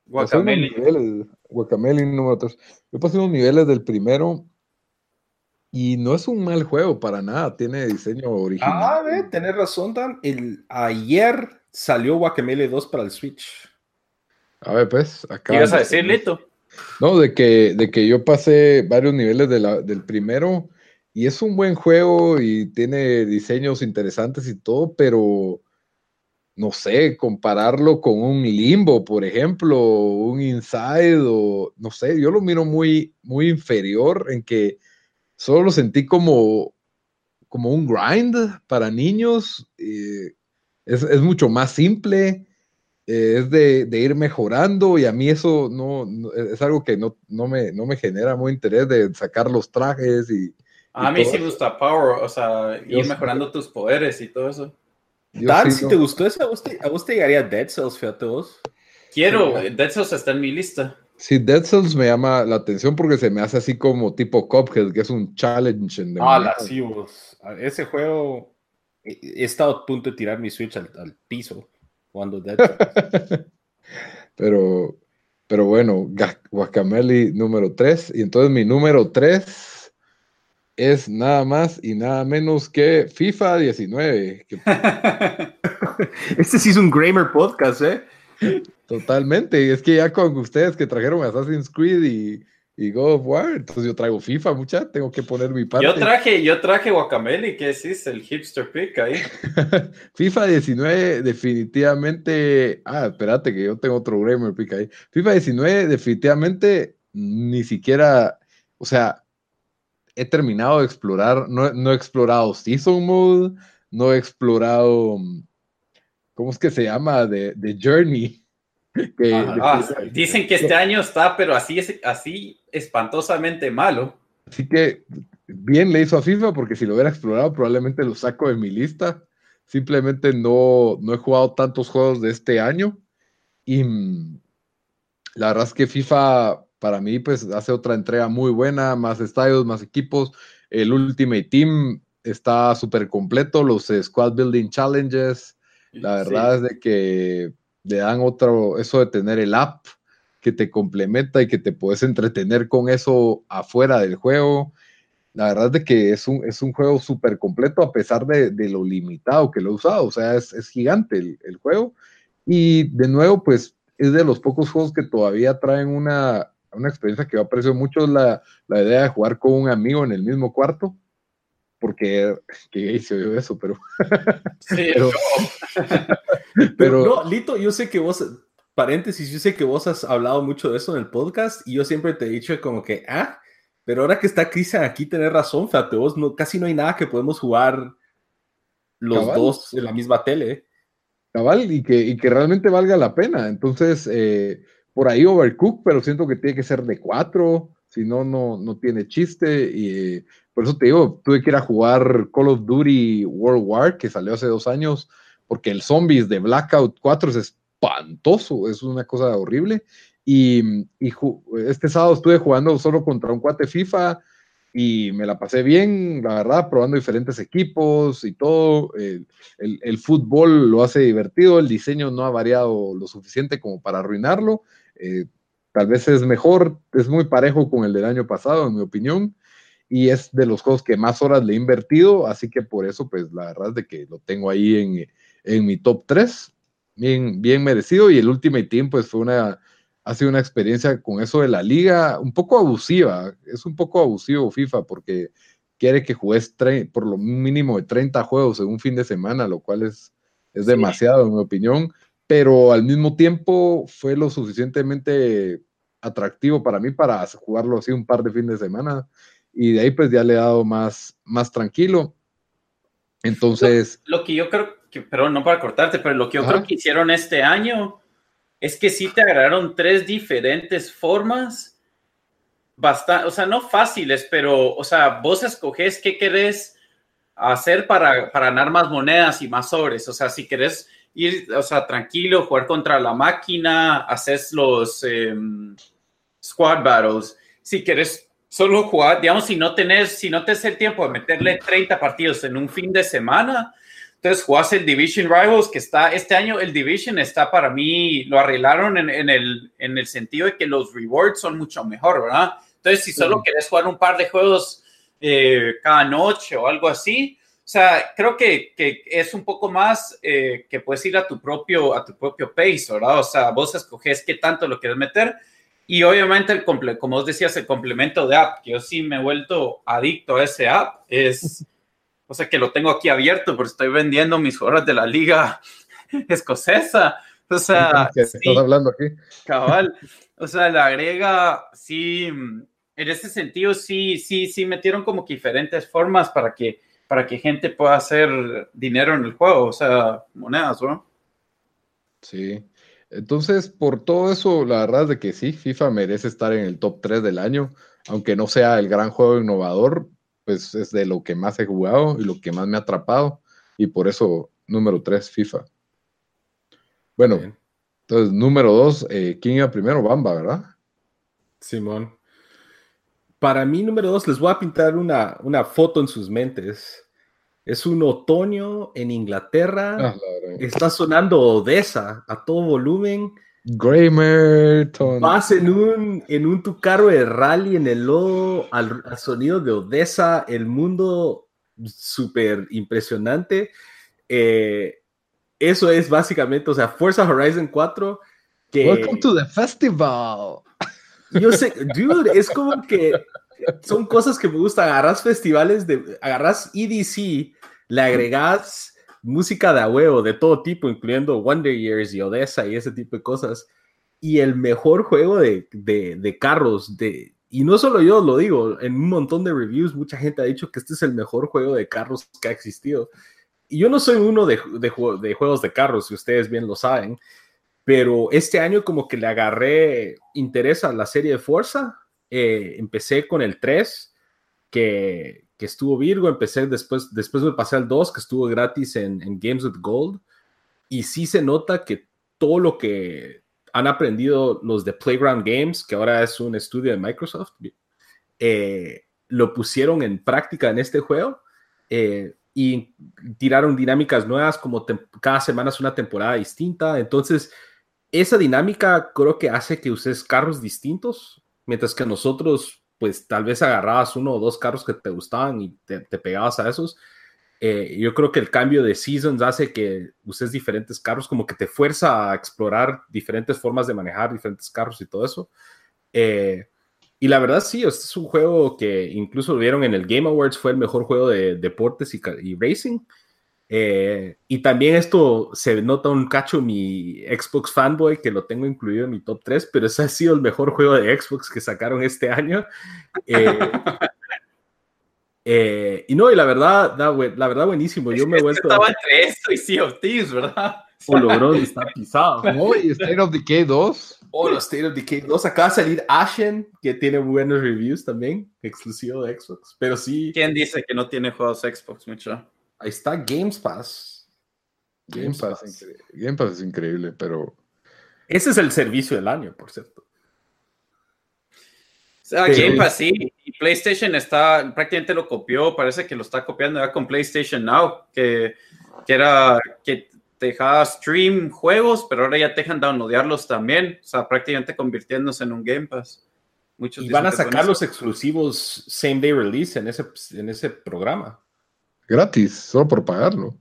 F: Guacamele.
E: Guacamele número 3. Yo pasé unos niveles del primero y no es un mal juego para nada. Tiene diseño original.
G: Ah, ve, tenés razón, Dan. El, ayer salió Guacamele 2 para el Switch.
E: A ver, pues, acá.
F: ¿Qué ibas a decir, Lito?
E: No, de que, de que yo pasé varios niveles de la- del primero y es un buen juego y tiene diseños interesantes y todo, pero no sé, compararlo con un Limbo, por ejemplo, un Inside o no sé, yo lo miro muy, muy inferior en que solo lo sentí como, como un grind para niños. eh, es, es mucho más simple eh, es de, de ir mejorando y a mí eso no, no- es algo que no, no, me, no me genera muy interés de sacar los trajes y
F: A
E: y
F: mí
E: todo
F: sí me
E: eso.
F: gusta Power, o sea, ir mejorando tus poderes y todo eso.
E: sí
G: si
E: no-
G: te gustó ese, a vos te, a vos te llegaría Dead Cells, fíjate vos.
F: Quiero,
E: Sí.
F: Dead Cells está en mi lista.
E: Sí, Dead Cells me llama la atención porque se me hace así como tipo Cuphead, que es un challenge en
G: Ah, sí, vos. Ese juego, he, estado a punto de tirar mi Switch al, al piso cuando Dead Cells. *laughs*
E: Pero, pero bueno, Guacamele número 3. Y entonces mi número 3 es nada más y nada menos que FIFA 19. que *laughs*
G: Este sí es un Grammar podcast, ¿eh?
E: Totalmente. Y es que ya con ustedes que trajeron Assassin's Creed y, y God of War, entonces yo traigo FIFA, mucha, tengo que poner mi parte.
F: Yo traje, yo traje Guacamele, ¿qué es el hipster pick ahí? *laughs*
E: FIFA 19 definitivamente, ah, espérate que yo tengo otro Gamer Pick ahí. FIFA 19 definitivamente ni siquiera, o sea, he terminado de explorar, no, no he explorado Season Mode, no he explorado, mm, ¿cómo es que se llama? De, de Journey. *laughs* Que
F: Ah,
E: definitivamente-
F: dicen que este año está, pero así es así espantosamente malo.
E: Así que bien le hizo a FIFA porque si lo hubiera explorado probablemente lo saco de mi lista. Simplemente no, no he jugado tantos juegos de este año y mm, la verdad es que FIFA para mí pues hace otra entrega muy buena, más estadios, más equipos. El Ultimate Team está súper completo, los Squad Building Challenges. La verdad es de que le dan otro, eso de tener el app que te complementa y que te puedes entretener con eso afuera del juego. La verdad es de que es un, es un juego súper completo a pesar de, de lo limitado que lo he usado. O sea, es, es gigante el, el juego. Y de nuevo, pues es de los pocos juegos que todavía traen una, una experiencia que me aprecio mucho la, la idea de jugar con un amigo en el mismo cuarto. Porque, que gay se oyó eso, pero, *laughs*
F: Sí,
E: pero,
G: Pero, *laughs*
E: pero
G: no, Lito, yo sé que vos, paréntesis, yo sé que vos has hablado mucho de eso en el podcast y yo siempre te he dicho como que, ah, pero ahora que está Cristian aquí, tenés razón, fíjate, vos no, casi no hay nada que podemos jugar los
E: Cabal.
G: dos en la misma tele.
E: cabal y que, y que realmente valga la pena. Entonces, eh, por ahí Overcook, pero siento que tiene que ser de cuatro Si no, no, no tiene chiste. Y por eso te digo, tuve que ir a jugar Call of Duty World War, que salió hace dos años, porque el Zombies de Blackout 4 es espantoso, es una cosa horrible. Y, y este sábado estuve jugando solo contra un cuate FIFA y me la pasé bien, la verdad, probando diferentes equipos y todo. El, el, fútbol lo hace divertido, el diseño no ha variado lo suficiente como para arruinarlo. Eh, tal vez es mejor, es muy parejo con el del año pasado, en mi opinión, y es de los juegos que más horas le he invertido, así que por eso, pues la verdad es de que lo tengo ahí en, en mi top 3, bien, bien merecido, y el Ultimate Team, pues fue una ha sido una experiencia con eso de la liga un poco abusiva. Es un poco abusivo FIFA porque quiere que juegues por lo mínimo de 30 juegos en un fin de semana, lo cual es, es demasiado en mi opinión, pero al mismo tiempo fue lo suficientemente atractivo para mí para jugarlo así un par de fines de semana y de ahí pues ya le he dado más, más tranquilo. Entonces...
F: Lo, que yo creo que, perdón, no para cortarte, pero lo que yo creo que hicieron este año es que sí te agarraron tres diferentes formas, bastante, o sea, no fáciles, pero, o sea, vos escoges qué querés hacer para, para ganar más monedas y más sobres. O sea, si querés ir, o sea, tranquilo, jugar contra la máquina, haces los em, squad battles. Si querés solo jugar, digamos, si no tenés, si no te el tiempo de meterle 30 partidos en un fin de semana, entonces jugás el Division Rivals, que está, este año el Division está para mí, lo arreglaron en, el, en el sentido de que los rewards son mucho mejor, ¿verdad? Entonces, si solo quieres jugar un par de juegos eh, cada noche o algo así, o sea, creo que, que es un poco más eh, que puedes ir a tu propio, a tu propio pace, ¿verdad? O sea, vos escoges qué tanto lo quieres meter. Y obviamente, el como vos decías, el complemento de app, que yo sí me he vuelto adicto a ese app, es o sea que lo tengo aquí abierto, porque estoy vendiendo mis horas de la liga *laughs* escocesa. O sea, *laughs*
E: ¿Qué estás hablando aquí?
F: Cabal. O sea, le agrega, sí, en ese sentido, sí, sí, sí metieron como que diferentes formas para que, para que gente pueda hacer dinero en el juego, o sea, monedas, ¿no?
E: Sí. Entonces, por todo eso, la verdad es de que sí, FIFA merece estar en el top 3 del año, aunque no sea el gran juego innovador, pues es de lo que más he jugado y lo que más me ha atrapado. Y por eso, número 3, FIFA. Bueno, entonces, número 2, eh, ¿quién iba primero? Bamba, ¿verdad?
G: Simón. Para mí, número 2, les voy a pintar una, una, foto en sus mentes. Es un otoño en Inglaterra. Ah, Está sonando Odessa a todo volumen
E: Graymerton.
G: Vas en un, en un tu carro de rally en el lodo al, sonido de Odessa, el mundo súper impresionante. Eh, eso es básicamente, o sea, Forza Horizon 4. Que,
E: Welcome to the festival.
G: Yo sé, dude, es como que son cosas que me gustan. Agarras festivales, de, agarras EDC, le agregas música de huevo de todo tipo, incluyendo Wonder Years y Odessa y ese tipo de cosas. Y el mejor juego de, de, carros, de, y no solo yo lo digo, en un montón de reviews mucha gente ha dicho que este es el mejor juego de carros que ha existido. Y yo no soy uno de, de, de juegos de carros, si ustedes bien lo saben, pero este año como que le agarré interés a la serie de Forza. Eh, empecé con el 3, que, que estuvo Virgo, empecé después, después me pasé al 2, que estuvo gratis en, Games with Gold, y sí se nota que todo lo que han aprendido los de Playground Games, que ahora es un estudio de Microsoft, eh, lo pusieron en práctica en este juego eh, y tiraron dinámicas nuevas, como cada semana es una temporada distinta, entonces esa dinámica creo que hace que uses carros distintos, mientras que nosotros pues tal vez agarrabas uno o dos carros que te gustaban y te, pegabas a esos. Eh, yo creo que el cambio de seasons hace que uses diferentes carros, como que te fuerza a explorar diferentes formas de manejar diferentes carros y todo eso. Eh, y la verdad, sí, este es un juego que incluso lo vieron en el Game Awards, fue el mejor juego de deportes y, y racing. Eh, y también esto se nota un cacho mi Xbox fanboy, que lo tengo incluido en mi top 3, pero ese ha sido el mejor juego de Xbox que sacaron este año. Eh, *laughs* eh, y no, y la verdad, la verdad buenísimo. Yo me he vuelto...
F: Estaba entre esto y Sea of Thieves, ¿verdad?
G: Hologrón está pisado.
E: No, y State of Decay 2.
G: Oh, los State of Decay 2. Acaba de salir Ashen, que tiene buenos reviews también, exclusivo de Xbox. Pero sí,
F: ¿Quién dice que no tiene juegos Xbox, mucho?
G: Ahí está Games Pass.
E: Game Pass, Game Pass es increíble, pero
G: Ese es el servicio del año, por cierto.
F: O sea. Game Pass sí, y PlayStation está, prácticamente lo copió, parece que lo está copiando ya con PlayStation Now, que, que era que te dejaba stream juegos, pero ahora ya te dejan downloadearlos también, o sea, prácticamente convirtiéndose en un Game Pass. Muchos
G: Y van a sacar los exclusivos same day release en ese, en ese programa.
E: Gratis, solo por pagarlo.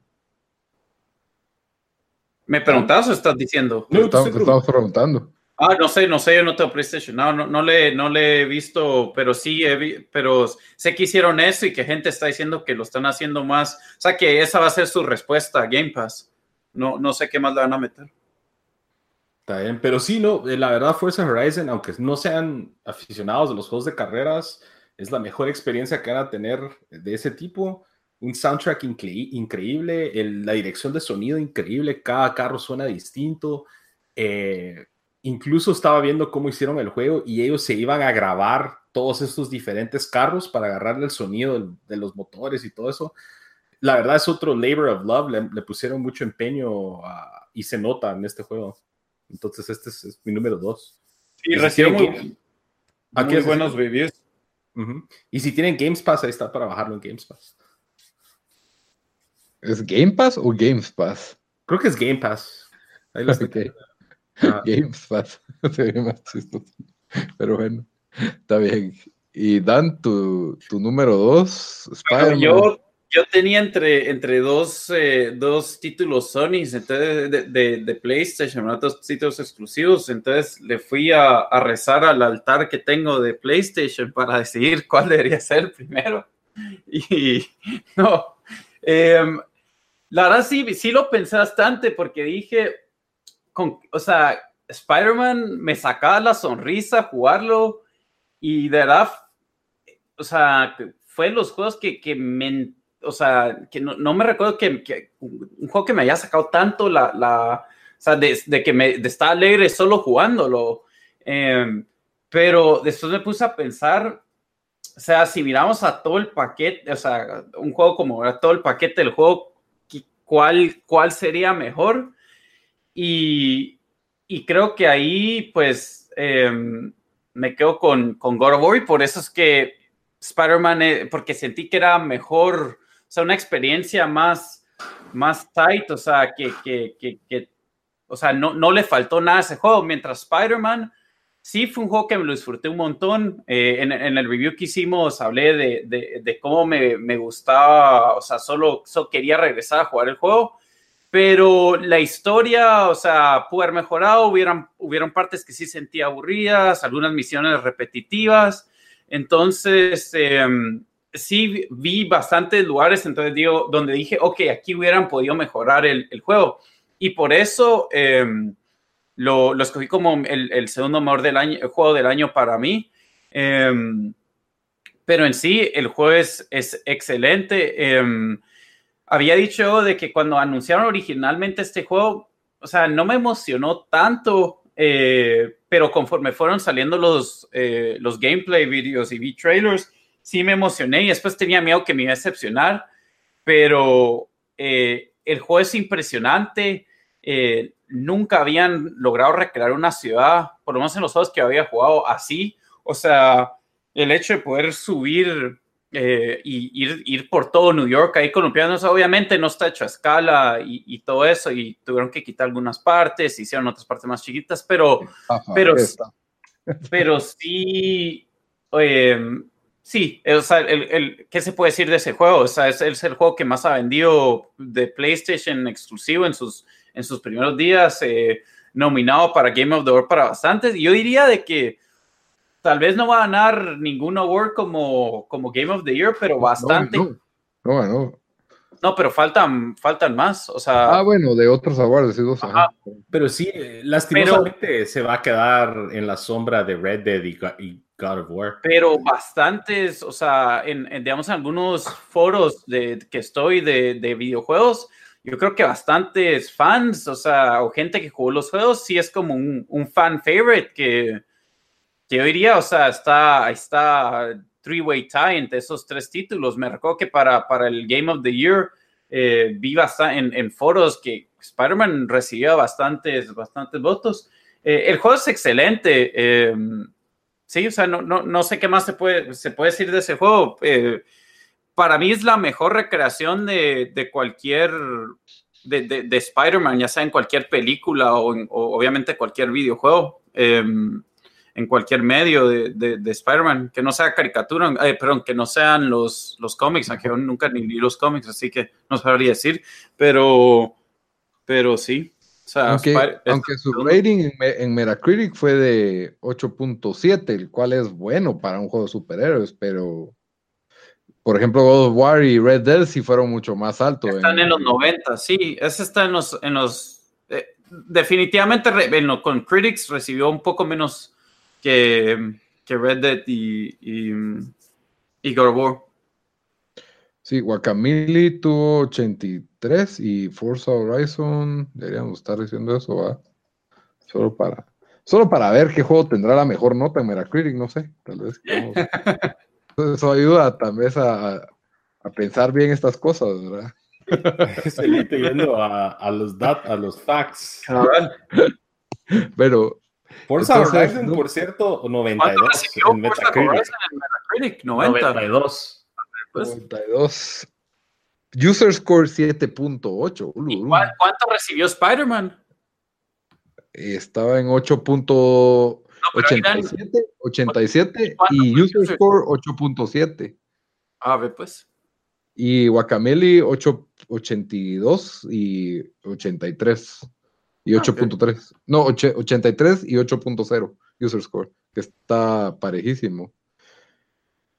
F: ¿Me preguntabas o estás diciendo?
G: No, te
E: Estamos, estamos preguntando.
F: Ah, no sé, no sé, yo no tengo PlayStation, no, no, no le, no le he visto, pero sí, he vi- pero sé que hicieron eso y que gente está diciendo que lo están haciendo más, o sea, que esa va a ser su respuesta a Game Pass. No, no sé qué más le van a meter.
G: Está bien, pero sí, no, eh, la verdad Forza Horizon, aunque no sean aficionados de los juegos de carreras, es la mejor experiencia que van a tener de ese tipo. Un soundtrack incre- increíble, el- la dirección de sonido increíble, cada carro suena distinto. eh, incluso estaba viendo cómo hicieron el juego y ellos se iban a grabar todos estos diferentes carros para agarrarle el sonido de los motores y todo eso. La verdad es otro labor of love, le, le pusieron mucho empeño a- y se nota en este juego. Entonces, este es, es mi número dos.
F: Sí, muy,
G: Game-
F: muy
G: Aquí es-
F: buenos reviews.
G: Y si tienen Games Pass, ahí está para bajarlo en Games Pass.
E: ¿Es Game Pass o Games Pass?
G: Creo que es Game Pass. Ahí lo estoy-
E: Ok.
G: Ah,
E: Games Pass. *laughs* Se ve más chistoso. Pero bueno, está bien. Y Dan, tu, tu número dos, Spider-Man.
F: Yo, yo tenía entre, entre dos, eh, dos títulos Sony, entonces de, de, de PlayStation, ¿no? dos títulos exclusivos. Entonces le fui a, a rezar al altar que tengo de PlayStation para decidir cuál debería ser el primero. *laughs* Y no, em, la verdad sí, sí lo pensé bastante porque dije, con, o sea, Spider-Man me sacaba la sonrisa jugarlo y de verdad o sea, fue los juegos que, que me, o sea, que no, no me recuerdo que, que un juego que me haya sacado tanto la, la o sea, de, que me, de alegre solo jugándolo. Eh, pero después me puse a pensar, o sea, si miramos a todo el paquete, o sea, un juego como era todo el paquete del juego, ¿cuál, cuál sería mejor? Y, y creo que ahí, pues, eh, me quedo con, con God of War y por eso es que Spider-Man, eh, porque sentí que era mejor, o sea, una experiencia más, más tight, o sea, que, que, que, que o sea, no, no le faltó nada a ese juego, mientras Spider-Man sí fue un juego que me lo disfruté un montón. Eh, en, en, el review que hicimos hablé de, de, de cómo me, me, gustaba, o sea, solo, solo, quería regresar a jugar el juego, pero la historia, o sea, pudo haber mejorado, hubieran, hubieron partes que sí sentía aburridas, algunas misiones repetitivas, entonces, eh, sí vi bastantes lugares, entonces digo, donde dije, ok, aquí hubieran podido mejorar el, el juego. Y por eso eh, lo, escogí como el, segundo mejor del año, el juego del año para mí. Eh, pero en sí, el juego es, es excelente. Eh, había dicho de que cuando anunciaron originalmente este juego, o sea, no me emocionó tanto, eh, pero conforme fueron saliendo los, eh, los gameplay videos y vi trailers, sí me emocioné y después tenía miedo que me iba a decepcionar, pero eh, el juego es impresionante. Eh, nunca habían logrado recrear una ciudad, por lo menos en los juegos que había jugado así. O sea, el hecho de poder subir eh, y ir, ir, por todo New York ahí columpiándose, obviamente no está hecho a escala y, y, todo eso, y tuvieron que quitar algunas partes, hicieron otras partes más chiquitas, pero, Ajá, pero, *laughs* pero sí, eh, sí, o sea, el, el, ¿qué se puede decir de ese juego? O sea, es, es, el juego que más ha vendido de PlayStation exclusivo en sus, en sus primeros días, eh, nominado para Game of the Year para bastantes, y yo diría de que tal vez no va a ganar ningún award como, como Game of the Year, pero bastante.
E: No, no, no. no.
F: no pero faltan, faltan más. O sea,
E: ah, bueno, de otros awards, dos,
G: ajá. Pero sí, lastimosamente pero, se va a quedar en la sombra de Red Dead y, y God of War.
F: Pero bastantes, o sea, en, en digamos, algunos foros de que estoy de, de videojuegos, yo creo que bastantes fans, o sea, o gente que jugó los juegos, sí es como un, un fan favorite que, que yo diría, o sea, está, está three-way tie entre esos tres títulos. Me recuerdo que para, para el Game of the Year eh, vi en, en, foros que Spider-Man recibía bastantes, bastantes votos. Eh, el juego es excelente. Eh, sí, o sea, no, no, no, sé qué más se puede, se puede decir de ese juego. Para mí es la mejor recreación de, de cualquier, de, de, de Spider-Man, ya sea en cualquier película o, en, o obviamente cualquier videojuego. Em, en cualquier medio de, de, de Spider-Man, que no sea caricatura, eh, perdón, que no sean los, los cómics, aunque yo nunca ni leí los cómics, así que no sabría decir, pero, pero sí. O sea,
E: aunque, su rating en, en Metacritic fue de 8.7, el cual es bueno para un juego de superhéroes, pero por ejemplo God of War y Red Dead sí fueron mucho más altos.
F: Están en los 90, sí, ese está en los, en los eh, definitivamente en lo- con Critics recibió un poco menos que, que Red Dead y, y, y God of War.
E: Sí, Guacamole tuvo 83 y Forza Horizon, deberíamos estar diciendo eso, ¿va? Solo para, solo para ver qué juego tendrá la mejor nota en Metacritic, no sé, tal vez. *laughs* Eso ayuda tal vez a, a pensar bien estas cosas, ¿verdad? *laughs*
G: Celito yendo a, a los dat, a los facts.
E: Pero
G: Forza
E: Entonces,
G: Horizon,
E: no-
G: por cierto,
F: ¿Cuánto
G: 92
F: recibió
G: en
F: Forza
G: Metacritic.
F: Horizon en Metacritic? 90.
G: 92.
F: Pues,
E: 92. User score 7.8. ulu,
F: ¿Y
E: ulu.
F: cuál- cuánto recibió Spider-Man?
E: Estaba en 8.87
F: pero ahí dan-
E: 87
F: ¿Cuánto
E: y user score 8.7.
F: A ver, pues.
E: Y Guacamele 8.82 y 83. Y
F: Ah, ok.
E: 8.3. No, oche- 83 y 8.0 user score, que está parejísimo.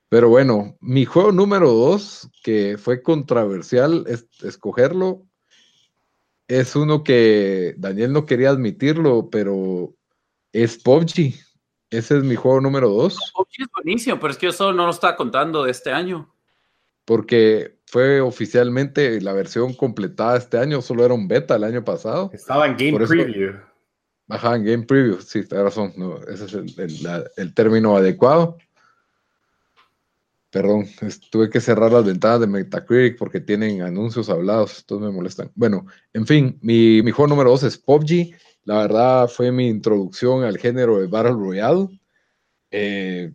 E: Pero bueno, mi juego número 2, que fue controversial es- escogerlo, es uno que Daniel no quería admitirlo, pero es PUBG. Ese es mi juego número 2.
F: PUBG es buenísimo, pero es que yo solo no lo estaba contando de este año.
E: porque fue oficialmente la versión completada este año, solo era un beta el año pasado.
G: Estaba en Game
E: Por eso-
G: Preview.
E: Ajá, en Game Preview, sí, tienes razón, no, ese es el, el- la- el término adecuado. Perdón, tuve que cerrar las ventanas de Metacritic porque tienen anuncios hablados, entonces me molestan. Bueno, en fin, mi, mi juego número dos es PUBG. La verdad fue mi introducción al género de Battle Royale. Eh,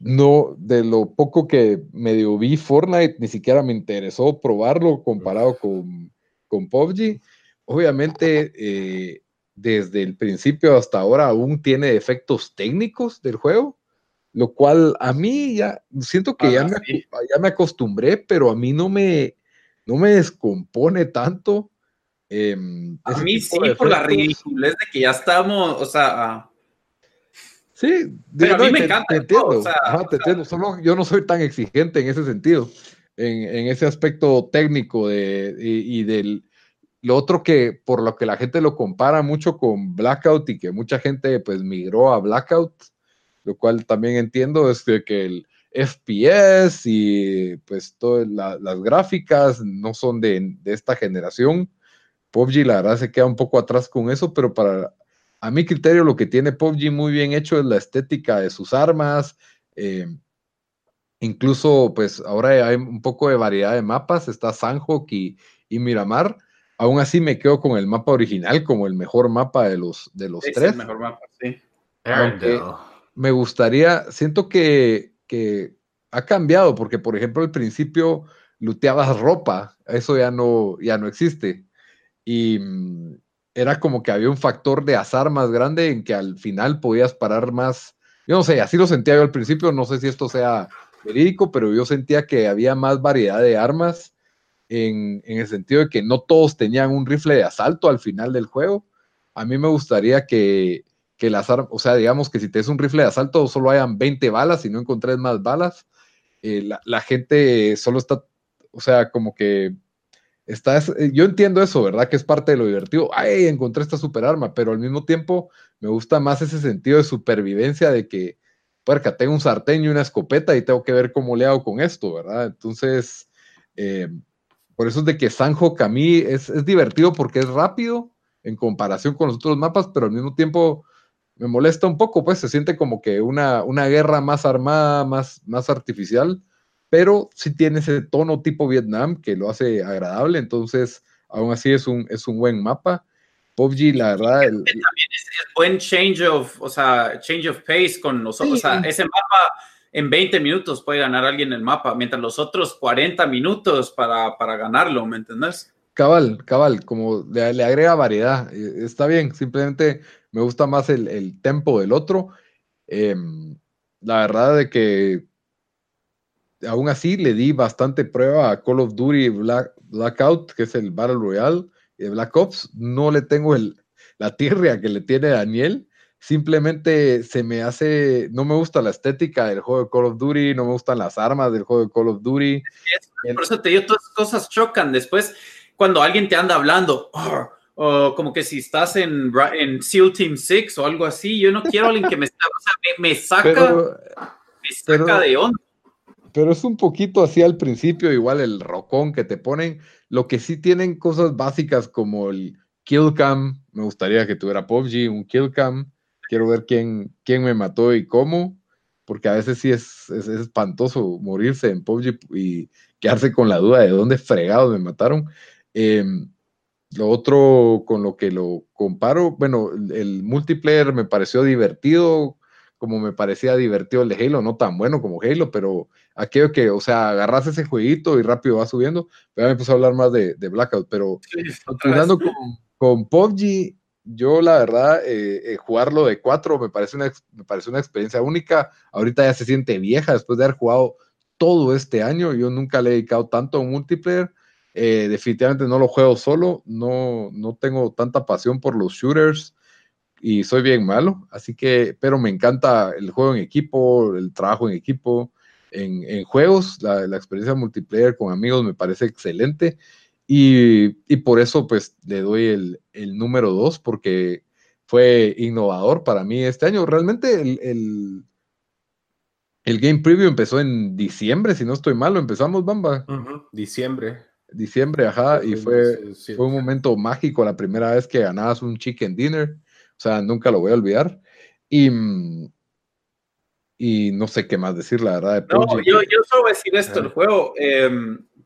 E: no, de lo poco que medio vi Fortnite, ni siquiera me interesó probarlo comparado con, con PUBG. Obviamente, eh, desde el principio hasta ahora aún tiene efectos técnicos del juego, lo cual a mí ya siento que ya,
G: Ah,
E: me,
G: sí.
E: ya me acostumbré, pero a mí no me, no me descompone tanto. em,
F: A mí sí, por la ridiculez de que ya estamos, o sea, ah,
E: Sí,
F: Pero a mí me
E: te-
F: encanta
E: Te
F: el juego,
E: entiendo,
F: o sea,
E: ajá, te
F: o sea-
E: entiendo. Solo yo no soy tan exigente en ese sentido, en, en ese aspecto técnico de, y, y del lo otro que por lo que la gente lo compara mucho con Blackout y que mucha gente pues migró a Blackout, lo cual también entiendo es que el FPS y pues todas la- las gráficas no son de, de esta generación. PUBG la verdad se queda un poco atrás con eso, pero para a mi criterio lo que tiene PUBG muy bien hecho es la estética de sus armas. eh, incluso pues ahora hay un poco de variedad de mapas, está Sanhok y, y Miramar. Aún así me quedo con el mapa original como el mejor mapa de los, de los
F: es
E: tres
F: el mejor mapa, sí.
E: Aunque-
G: Arendelle.
E: Me gustaría, siento que, que ha cambiado, porque por ejemplo al principio luteabas ropa, eso ya no, ya no existe. Y mm, era como que había un factor de azar más grande en que al final podías parar más. Yo no sé, así lo sentía yo al principio, no sé si esto sea verídico, pero yo sentía que había más variedad de armas en, en el sentido de que no todos tenían un rifle de asalto al final del juego. A mí me gustaría que, que las armas, o sea, digamos que si te es un rifle de asalto solo hayan 20 balas y no encontrés más balas, eh, la, la gente solo está, o sea, como que está, es- eh, yo entiendo eso, ¿verdad? Que es parte de lo divertido. Ay, encontré esta super arma, pero al mismo tiempo me gusta más ese sentido de supervivencia de que, puerca, tengo un sartén y una escopeta y tengo que ver cómo le hago con esto, ¿verdad? Entonces, eh, por eso es de que Sanjo a mí es, es divertido porque es rápido en comparación con los otros mapas, pero al mismo tiempo me molesta un poco, pues se siente como que una, una guerra más armada, más, más artificial, pero sí tiene ese tono tipo Vietnam que lo hace agradable, entonces aún así es un, es un buen mapa. PUBG, la verdad... El,
F: también es, es, buen change of, o sea, change of pace con los sí. o sea, ese mapa en 20 minutos puede ganar alguien el mapa, mientras los otros 40 minutos para, para ganarlo, ¿me entendés?
E: Cabal, cabal, como le, agrega variedad. Está bien, simplemente me gusta más el, el tempo del otro. Eh, la verdad de que aún así le di bastante prueba a Call of Duty Black, Blackout, que es el Battle Royale de Black Ops. No le tengo el, la tirria que le tiene Daniel. Simplemente se me hace, no me gusta la estética del juego de Call of Duty, no me gustan las armas del juego de Call of Duty.
F: Por eso te digo, todas cosas chocan. Después, cuando alguien te anda hablando, oh, o como que si estás en, en SEAL Team 6 o algo así, yo no quiero a alguien que me, o sea, me, me saca,
E: pero,
F: me saca
E: pero,
F: de onda.
E: Pero es un poquito así al principio, igual el rocón que te ponen. Lo que sí tienen cosas básicas como el kill cam. Me gustaría que tuviera PUBG, un kill cam. Quiero ver quién, quién me mató y cómo. Porque a veces sí es, es, es espantoso morirse en PUBG y quedarse con la duda de dónde fregados me mataron. Eh, lo otro con lo que lo comparo, bueno, el, multiplayer me pareció divertido, como me parecía divertido el de Halo, no tan bueno como Halo, pero aquello que, o sea, agarras ese jueguito y rápido va subiendo, pero me empezó a hablar más de, de Blackout, pero continuando con, con PUBG, yo la verdad, eh, eh, jugarlo de cuatro me parece, una, me parece una experiencia única, ahorita ya se siente vieja después de haber jugado todo este año, yo nunca le he dedicado tanto a un multiplayer, eh, definitivamente no lo juego solo, no, no tengo tanta pasión por los shooters y soy bien malo, así que, pero me encanta el juego en equipo, el trabajo en equipo, en, en juegos, la, experiencia multiplayer con amigos me parece excelente y, y por eso pues le doy el, el número dos porque fue innovador para mí este año. Realmente el, el, el Game Preview empezó en diciembre, si no estoy malo, empezamos, Bamba.
G: Diciembre
E: diciembre, ajá, y fue, fue un momento mágico la primera vez que ganabas un chicken dinner, o sea, nunca lo voy a olvidar. Y, y no sé qué más decir, la verdad. De
F: no, yo, yo solo voy a decir esto, el juego, eh,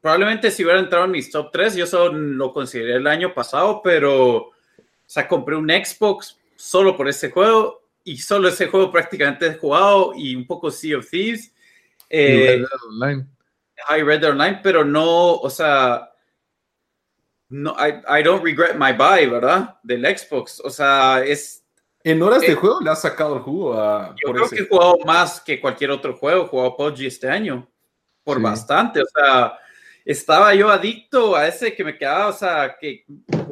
F: probablemente si hubiera entrado en mis top 3, yo solo lo consideré el año pasado, pero, o sea, compré un Xbox solo por ese juego y solo ese juego prácticamente he jugado y un poco Sea of Thieves. Eh, online. I read Dead Online, pero no, o sea, no, I, I don't regret my buy, ¿verdad? Del Xbox, o sea, es...
G: En horas eh, de juego le has sacado el jugo a...
F: Yo creo ese. que he jugado más que cualquier otro juego, he jugado PUBG este año, por sí. bastante, o sea, estaba yo adicto a ese que me quedaba, o sea, que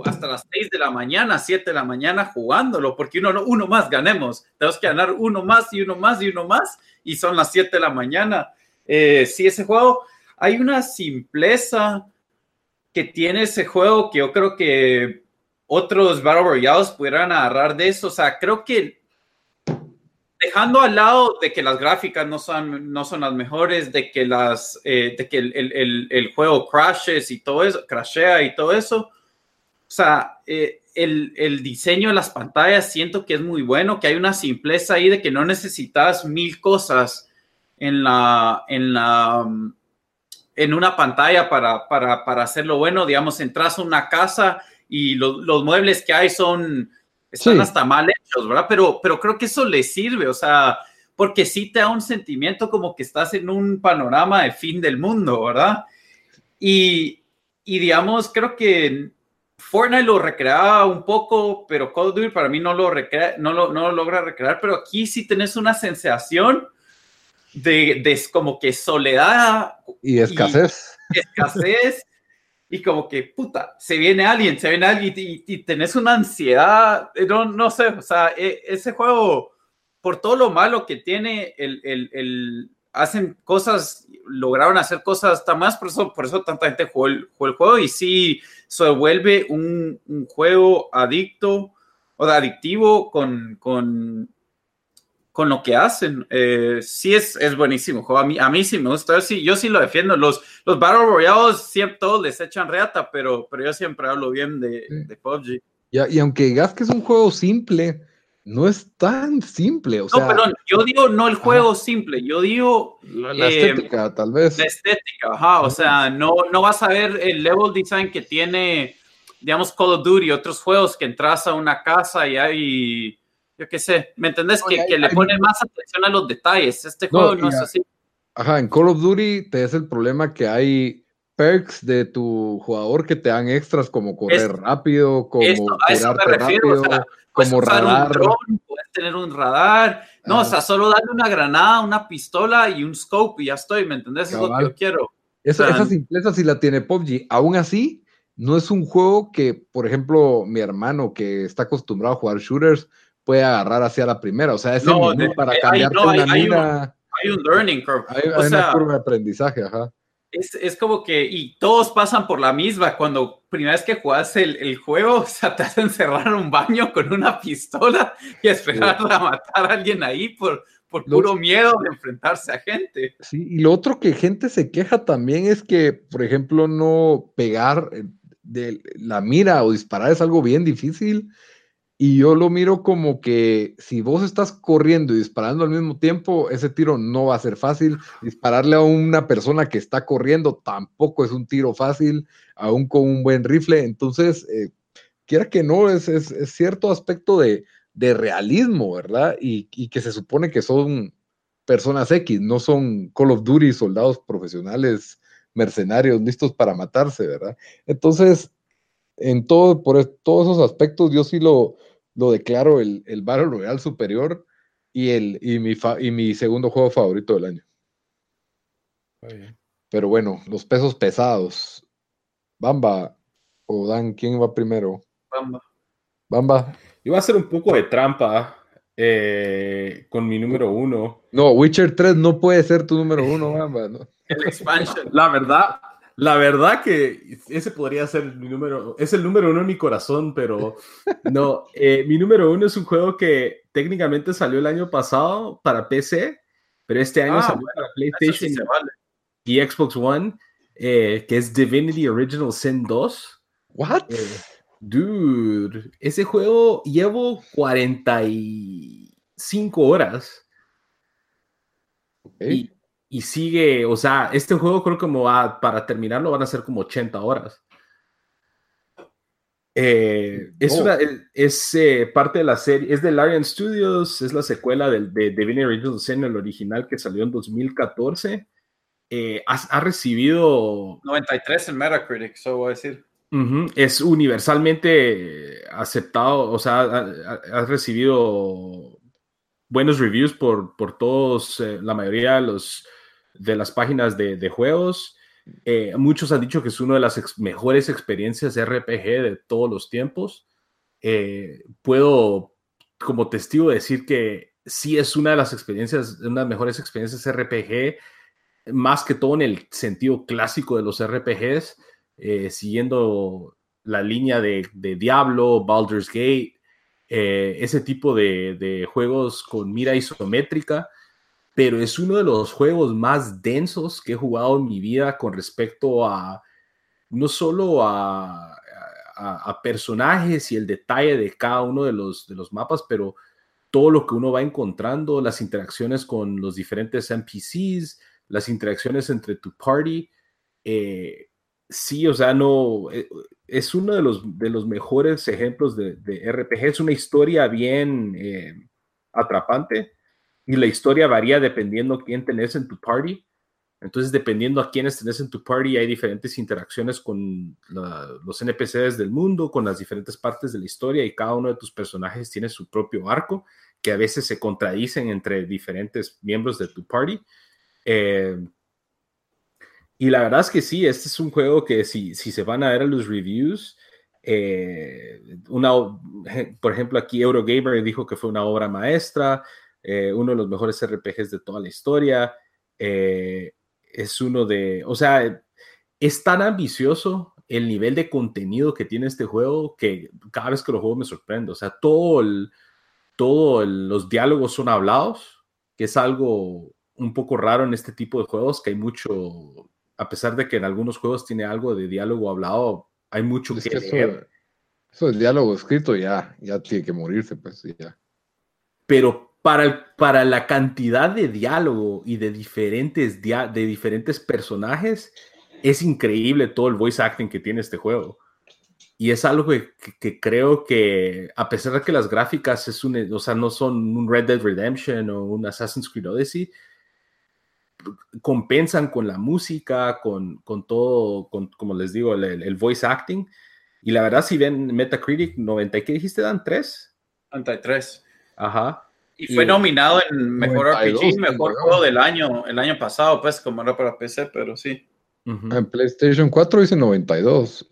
F: hasta las 6 de la mañana, 7 de la mañana jugándolo, porque uno, uno más ganemos, tenemos que ganar uno más y uno más y uno más, y son las 7 de la mañana. Eh, sí, ese juego hay una simpleza que tiene ese juego que yo creo que otros Battle Royales pudieran agarrar de eso. O sea, creo que dejando al lado de que las gráficas no son, no son las mejores, de que, las, eh, de que el, el, el, juego crashes y todo eso, crashea y todo eso. O sea, eh, el, el, diseño de las pantallas siento que es muy bueno, que hay una simpleza ahí de que no necesitas mil cosas en la, en la, en una pantalla para, para, para hacerlo bueno. Digamos, entras a una casa y lo, los muebles que hay son, están sí. hasta mal hechos, ¿verdad? Pero, pero creo que eso le sirve, o sea, porque sí te da un sentimiento como que estás en un panorama de fin del mundo, ¿verdad? Y, y digamos, creo que Fortnite lo recreaba un poco, pero Call of Duty para mí no lo, recrea, no lo, no lo logra recrear, pero aquí sí tenés una sensación de, de, como que soledad
E: y escasez.
F: Y escasez. y como que, puta, se viene alguien, se viene alguien y, y, tenés una ansiedad, no, no sé, o sea, e, ese juego, por todo lo malo que tiene, el, el, el, hacen cosas, lograron hacer cosas hasta más, por eso, por eso tanta gente jugó el, jugó el juego y sí se vuelve un, un juego adicto o adictivo con, con con lo que hacen. Eh, sí es, es buenísimo. A mí, a mí sí me gusta. Yo sí, yo sí lo defiendo. Los, los Battle Royales siempre todos les echan reata, pero, pero yo siempre hablo bien de, de PUBG.
E: Y, y aunque digas que es un juego simple, no es tan simple. O
F: no, perdón, yo digo no el juego simple, yo digo
E: la, eh, estética, tal vez.
F: La estética, ajá, o sea, no, no vas a ver el level design que tiene, digamos, Call of Duty, otros juegos que entras a una casa y hay, yo qué sé, ¿me entendés? que, que le ponen más atención a los detalles. Este juego no, es así.
E: Ajá, en Call of Duty te es el problema que hay perks de tu jugador que te dan extras como correr rápido, como
F: esto, a eso me refiero, o sea,
E: como radar.
F: puedes tener un radar. No, o sea, solo darle una granada, una pistola y un scope y ya estoy, ¿me entendés? Es lo que yo quiero.
E: Esa, esa simpleza sí la tiene PUBG. Aún así, no es un juego que, por ejemplo, mi hermano que está acostumbrado a jugar shooters puede agarrar hacia la primera. O sea, es
F: no,
E: el para
F: hay,
E: cambiarte
F: no, hay,
E: una
F: hay
E: mira.
F: Un, hay un learning curve.
E: Hay,
F: o
E: hay
F: sea,
E: una curva de aprendizaje, ajá.
F: Es, es, como que, y todos pasan por la misma. Cuando primera vez que juegas el, el juego, *laughs* o sea, te hacen cerrar un baño con una pistola y esperar sí. a matar a alguien ahí por, por puro lo, miedo de enfrentarse a gente.
E: Sí, y lo otro que gente se queja también es que, por ejemplo, no pegar de la mira o disparar es algo bien difícil. Y yo lo miro como que si vos estás corriendo y disparando al mismo tiempo, ese tiro no va a ser fácil. Dispararle a una persona que está corriendo tampoco es un tiro fácil, aún con un buen rifle. Entonces, eh, quiera que no, es, es, cierto aspecto de, de realismo, ¿verdad? Y, y, que se supone que son personas X, no son Call of Duty, soldados profesionales, mercenarios listos para matarse, ¿verdad? Entonces, en todo, por todos esos aspectos, yo sí lo, lo declaro el, el Battle Royale superior y, el, y, mi fa, y mi segundo juego favorito del año. Pero bueno, los pesos pesados. Bamba o Dan, ¿quién va primero?
F: Bamba.
E: Bamba.
G: Iba a hacer un poco de trampa eh, con mi número uno.
E: No, Witcher 3 no puede ser tu número uno, *laughs* Bamba. ¿no?
F: El expansion.
G: La verdad, la verdad que ese podría ser mi número, es el número uno en mi corazón, pero *laughs* no, eh, mi número uno es un juego que técnicamente salió el año pasado para PC, pero este año
F: Ah,
G: salió
F: bueno,
G: para PlayStation
F: sí vale.
G: y Xbox One, eh, que es Divinity Original Sin 2.
E: ¿What?
G: Eh, dude, ese juego llevo 45 horas
E: Ok.
G: Y, sigue, o sea, este juego creo que como para terminarlo van a ser como 80 horas. Eh, es
E: Oh.
G: una, es, es, eh, parte de la serie, es de Larian Studios, es la secuela del, de Divinity Original Sin, el original que salió en 2014. Eh, ha, ha recibido
F: 93 en Metacritic, eso voy a decir.
G: Es universalmente aceptado, o sea, ha, ha- ha recibido buenos reviews por, por todos, eh, la mayoría de, los, de las páginas de, de juegos. Eh, muchos han dicho que es una de las mejores experiencias RPG de todos los tiempos. Eh, puedo, como testigo, decir que sí es una de las experiencias, una de las mejores experiencias RPG, más que todo en el sentido clásico de los RPGs eh, siguiendo la línea de, de Diablo, Baldur's Gate, ese tipo de, de, juegos con mira isométrica, pero es uno de los juegos más densos que he jugado en mi vida con respecto a no solo a, personajes y el detalle de cada uno de los, de los mapas, pero todo lo que uno va encontrando, las interacciones con los diferentes NPCs, las interacciones entre tu party. Eh, sí, o sea, no, eh, es uno de los, de los mejores ejemplos de, de RPG. Es una historia bien eh, atrapante y la historia varía dependiendo quién tenés en tu party. Entonces, dependiendo a quiénes tenés en tu party, hay diferentes interacciones con la, los NPCs del mundo, con las diferentes partes de la historia y cada uno de tus personajes tiene su propio arco que a veces se contradicen entre diferentes miembros de tu party. Eh, y la verdad es que sí, este es un juego que si, si se van a ver a los reviews, eh, una, por ejemplo, aquí Eurogamer dijo que fue una obra maestra, eh, uno de los mejores RPGs de toda la historia. Eh, es uno de, o sea, es tan ambicioso el nivel de contenido que tiene este juego que cada vez que lo juego me sorprende. O sea, todo el, todos los diálogos son hablados, que es algo un poco raro en este tipo de juegos, que hay mucho, a pesar de que en algunos juegos tiene algo de diálogo hablado, hay mucho
E: Es
G: que,
E: que
G: leer.
E: eso, eso del diálogo escrito ya, ya tiene que morirse, pues ya.
G: pero para, el- para la cantidad de diálogo y de diferentes, dia- de diferentes personajes, es increíble todo el voice acting que tiene este juego. Y es algo que, que- creo que, a pesar de que las gráficas es un, o sea, no son un Red Dead Redemption o un Assassin's Creed Odyssey, compensan con la música, con, con todo, con, como les digo, el, el voice acting. Y la verdad, si ven Metacritic 90, ¿qué dijiste, Dan? ¿3?
F: 33.
G: Ajá.
F: Y fue
G: Y-
F: nominado en Mejor
E: 92,
F: RPG, Mejor. Juego del Año, el año pasado, pues, como era para PC, pero sí.
E: En PlayStation 4 dice 92.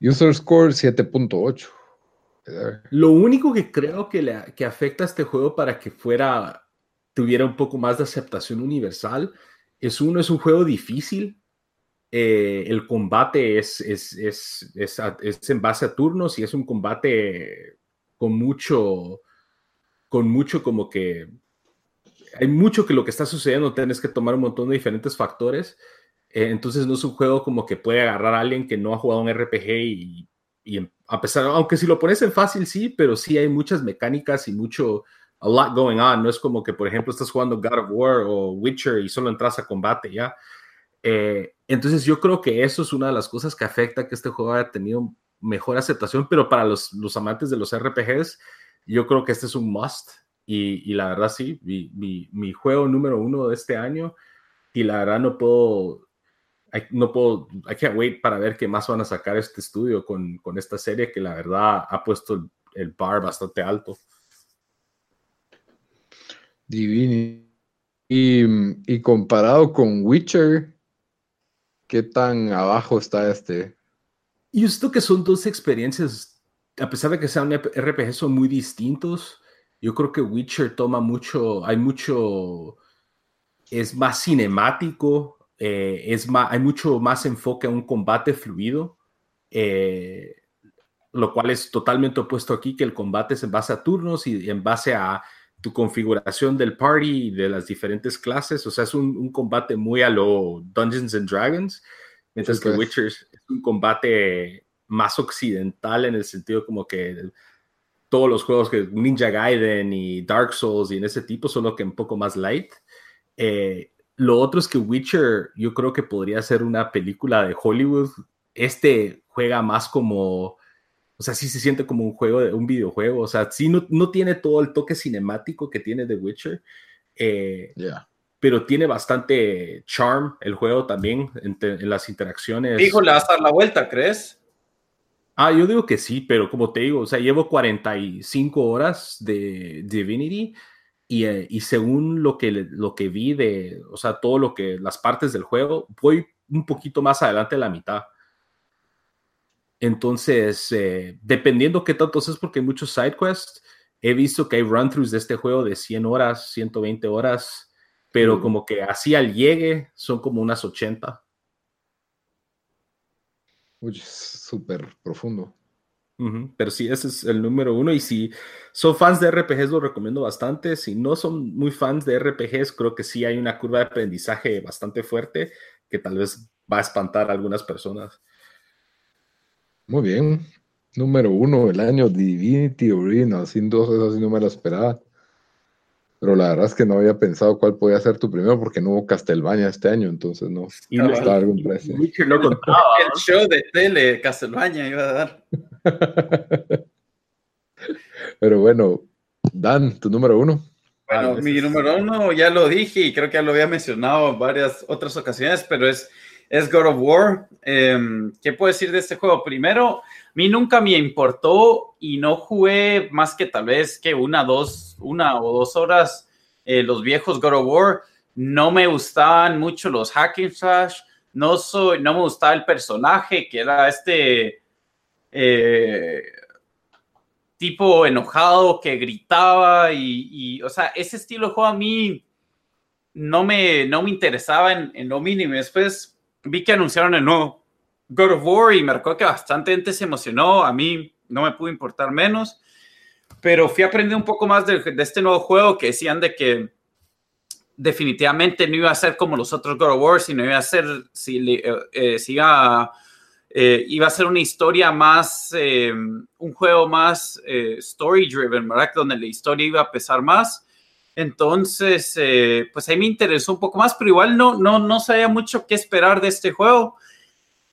E: User score 7.8. Eh,
G: Lo único que creo que, le, que afecta a este juego para que fuera, tuviera un poco más de aceptación universal, es uno, es un juego difícil. Eh, el combate es, es, es, es, a- es en base a turnos y es un combate con mucho, con mucho como que hay mucho que lo que está sucediendo tienes que tomar un montón de diferentes factores. Eh, entonces no es un juego como que puede agarrar a alguien que no ha jugado un RPG y, y em- a pesar, aunque si lo pones en fácil sí, pero sí hay muchas mecánicas y mucho, a lot going on. No es como que, por ejemplo, estás jugando God of War o Witcher y solo entras a combate ya. Eh, entonces yo creo que eso es una de las cosas que afecta que este juego haya tenido mejor aceptación, pero para los, los amantes de los RPGs, yo creo que este es un must. Y, y la verdad sí, mi, mi, mi juego número uno de este año, y la verdad no puedo, I, no puedo, I can't wait para ver qué más van a sacar este estudio con, con esta serie que la verdad ha puesto el, el bar bastante alto.
E: Divini. Y, y comparado con Witcher, ¿qué tan abajo está este?
G: Y esto que son dos experiencias, a pesar de que sean RPG, son muy distintos. Yo creo que Witcher toma mucho, hay mucho, es más cinemático, eh, es más, hay mucho más enfoque a un combate fluido, eh, lo cual es totalmente opuesto aquí, que el combate es en base a turnos y en base a tu configuración del party y de las diferentes clases. O sea, es un, un combate muy a lo Dungeons and Dragons, mientras
E: Sí,
G: que. Witcher es un combate más occidental en el sentido como que todos los juegos que Ninja Gaiden y Dark Souls y en ese tipo, solo que un poco más light. Eh, lo otro es que Witcher, yo creo que podría ser una película de Hollywood. Este juega más como, o sea, sí se siente como un juego, de, un videojuego. O sea, sí no, no tiene todo el toque cinemático que tiene The Witcher, eh,
E: Ya.
G: pero tiene bastante charm el juego también en, te- en las interacciones.
F: Hijo, le vas a dar la vuelta, ¿crees?
G: Ah, yo digo que sí, pero como te digo, o sea, llevo 45 horas de Divinity y, eh, y según lo que, lo que vi de, o sea, todo lo que, las partes del juego, voy un poquito más adelante de la mitad. Entonces, eh, dependiendo qué tanto es, porque hay muchos side quests, he visto que hay run-throughs de este juego de 100 horas, 120 horas, pero
E: Mm.
G: como que así al llegue son como unas 80.
E: Uy, es súper profundo.
G: Pero sí, ese es el número uno. Y si son fans de RPGs, lo recomiendo bastante. Si no son muy fans de RPGs, creo que sí hay una curva de aprendizaje bastante fuerte que tal vez va a espantar a algunas personas.
E: Muy bien. Número uno del año, Divinity Original. Sin dos, eso sí no me lo esperaba. Pero la verdad es que no había pensado cuál podía ser tu primero porque no hubo Castlevania este año, entonces no.
G: Y
F: Cabal.
E: estaba *laughs*
G: no contaba.
F: El show de tele, Castlevania, iba a dar. *laughs*
E: Pero bueno, Dan, tu número uno.
F: Bueno,
G: Ah,
F: mi número uno ya lo dije y creo que ya lo había mencionado en varias otras ocasiones, pero es, es God of War. Em, ¿Qué puedo decir de este juego? Primero, mí nunca me importó y no jugué más que tal vez que una, dos, una o dos horas eh, los viejos God of War. No me gustaban mucho los hack and slash. No, soy, no me gustaba el personaje que era este eh, tipo enojado que gritaba y, o sea, ese estilo de juego a mí no me, no me interesaba en, en lo mínimo. Después vi que anunciaron el nuevo God of War y recuerdo que bastante gente se emocionó. A mí no me pudo importar menos. pero fui aprendiendo un poco más de, este nuevo juego que decían de que definitivamente no iba a ser como los otros God of War, sino iba a ser, si, eh, eh, si iba, eh, iba, a ser una historia más, eh, un juego más story driven, ¿verdad? Donde la historia iba a pesar más. Entonces, pues ahí me interesó un poco más, pero igual no, no, no sabía mucho qué esperar de este juego.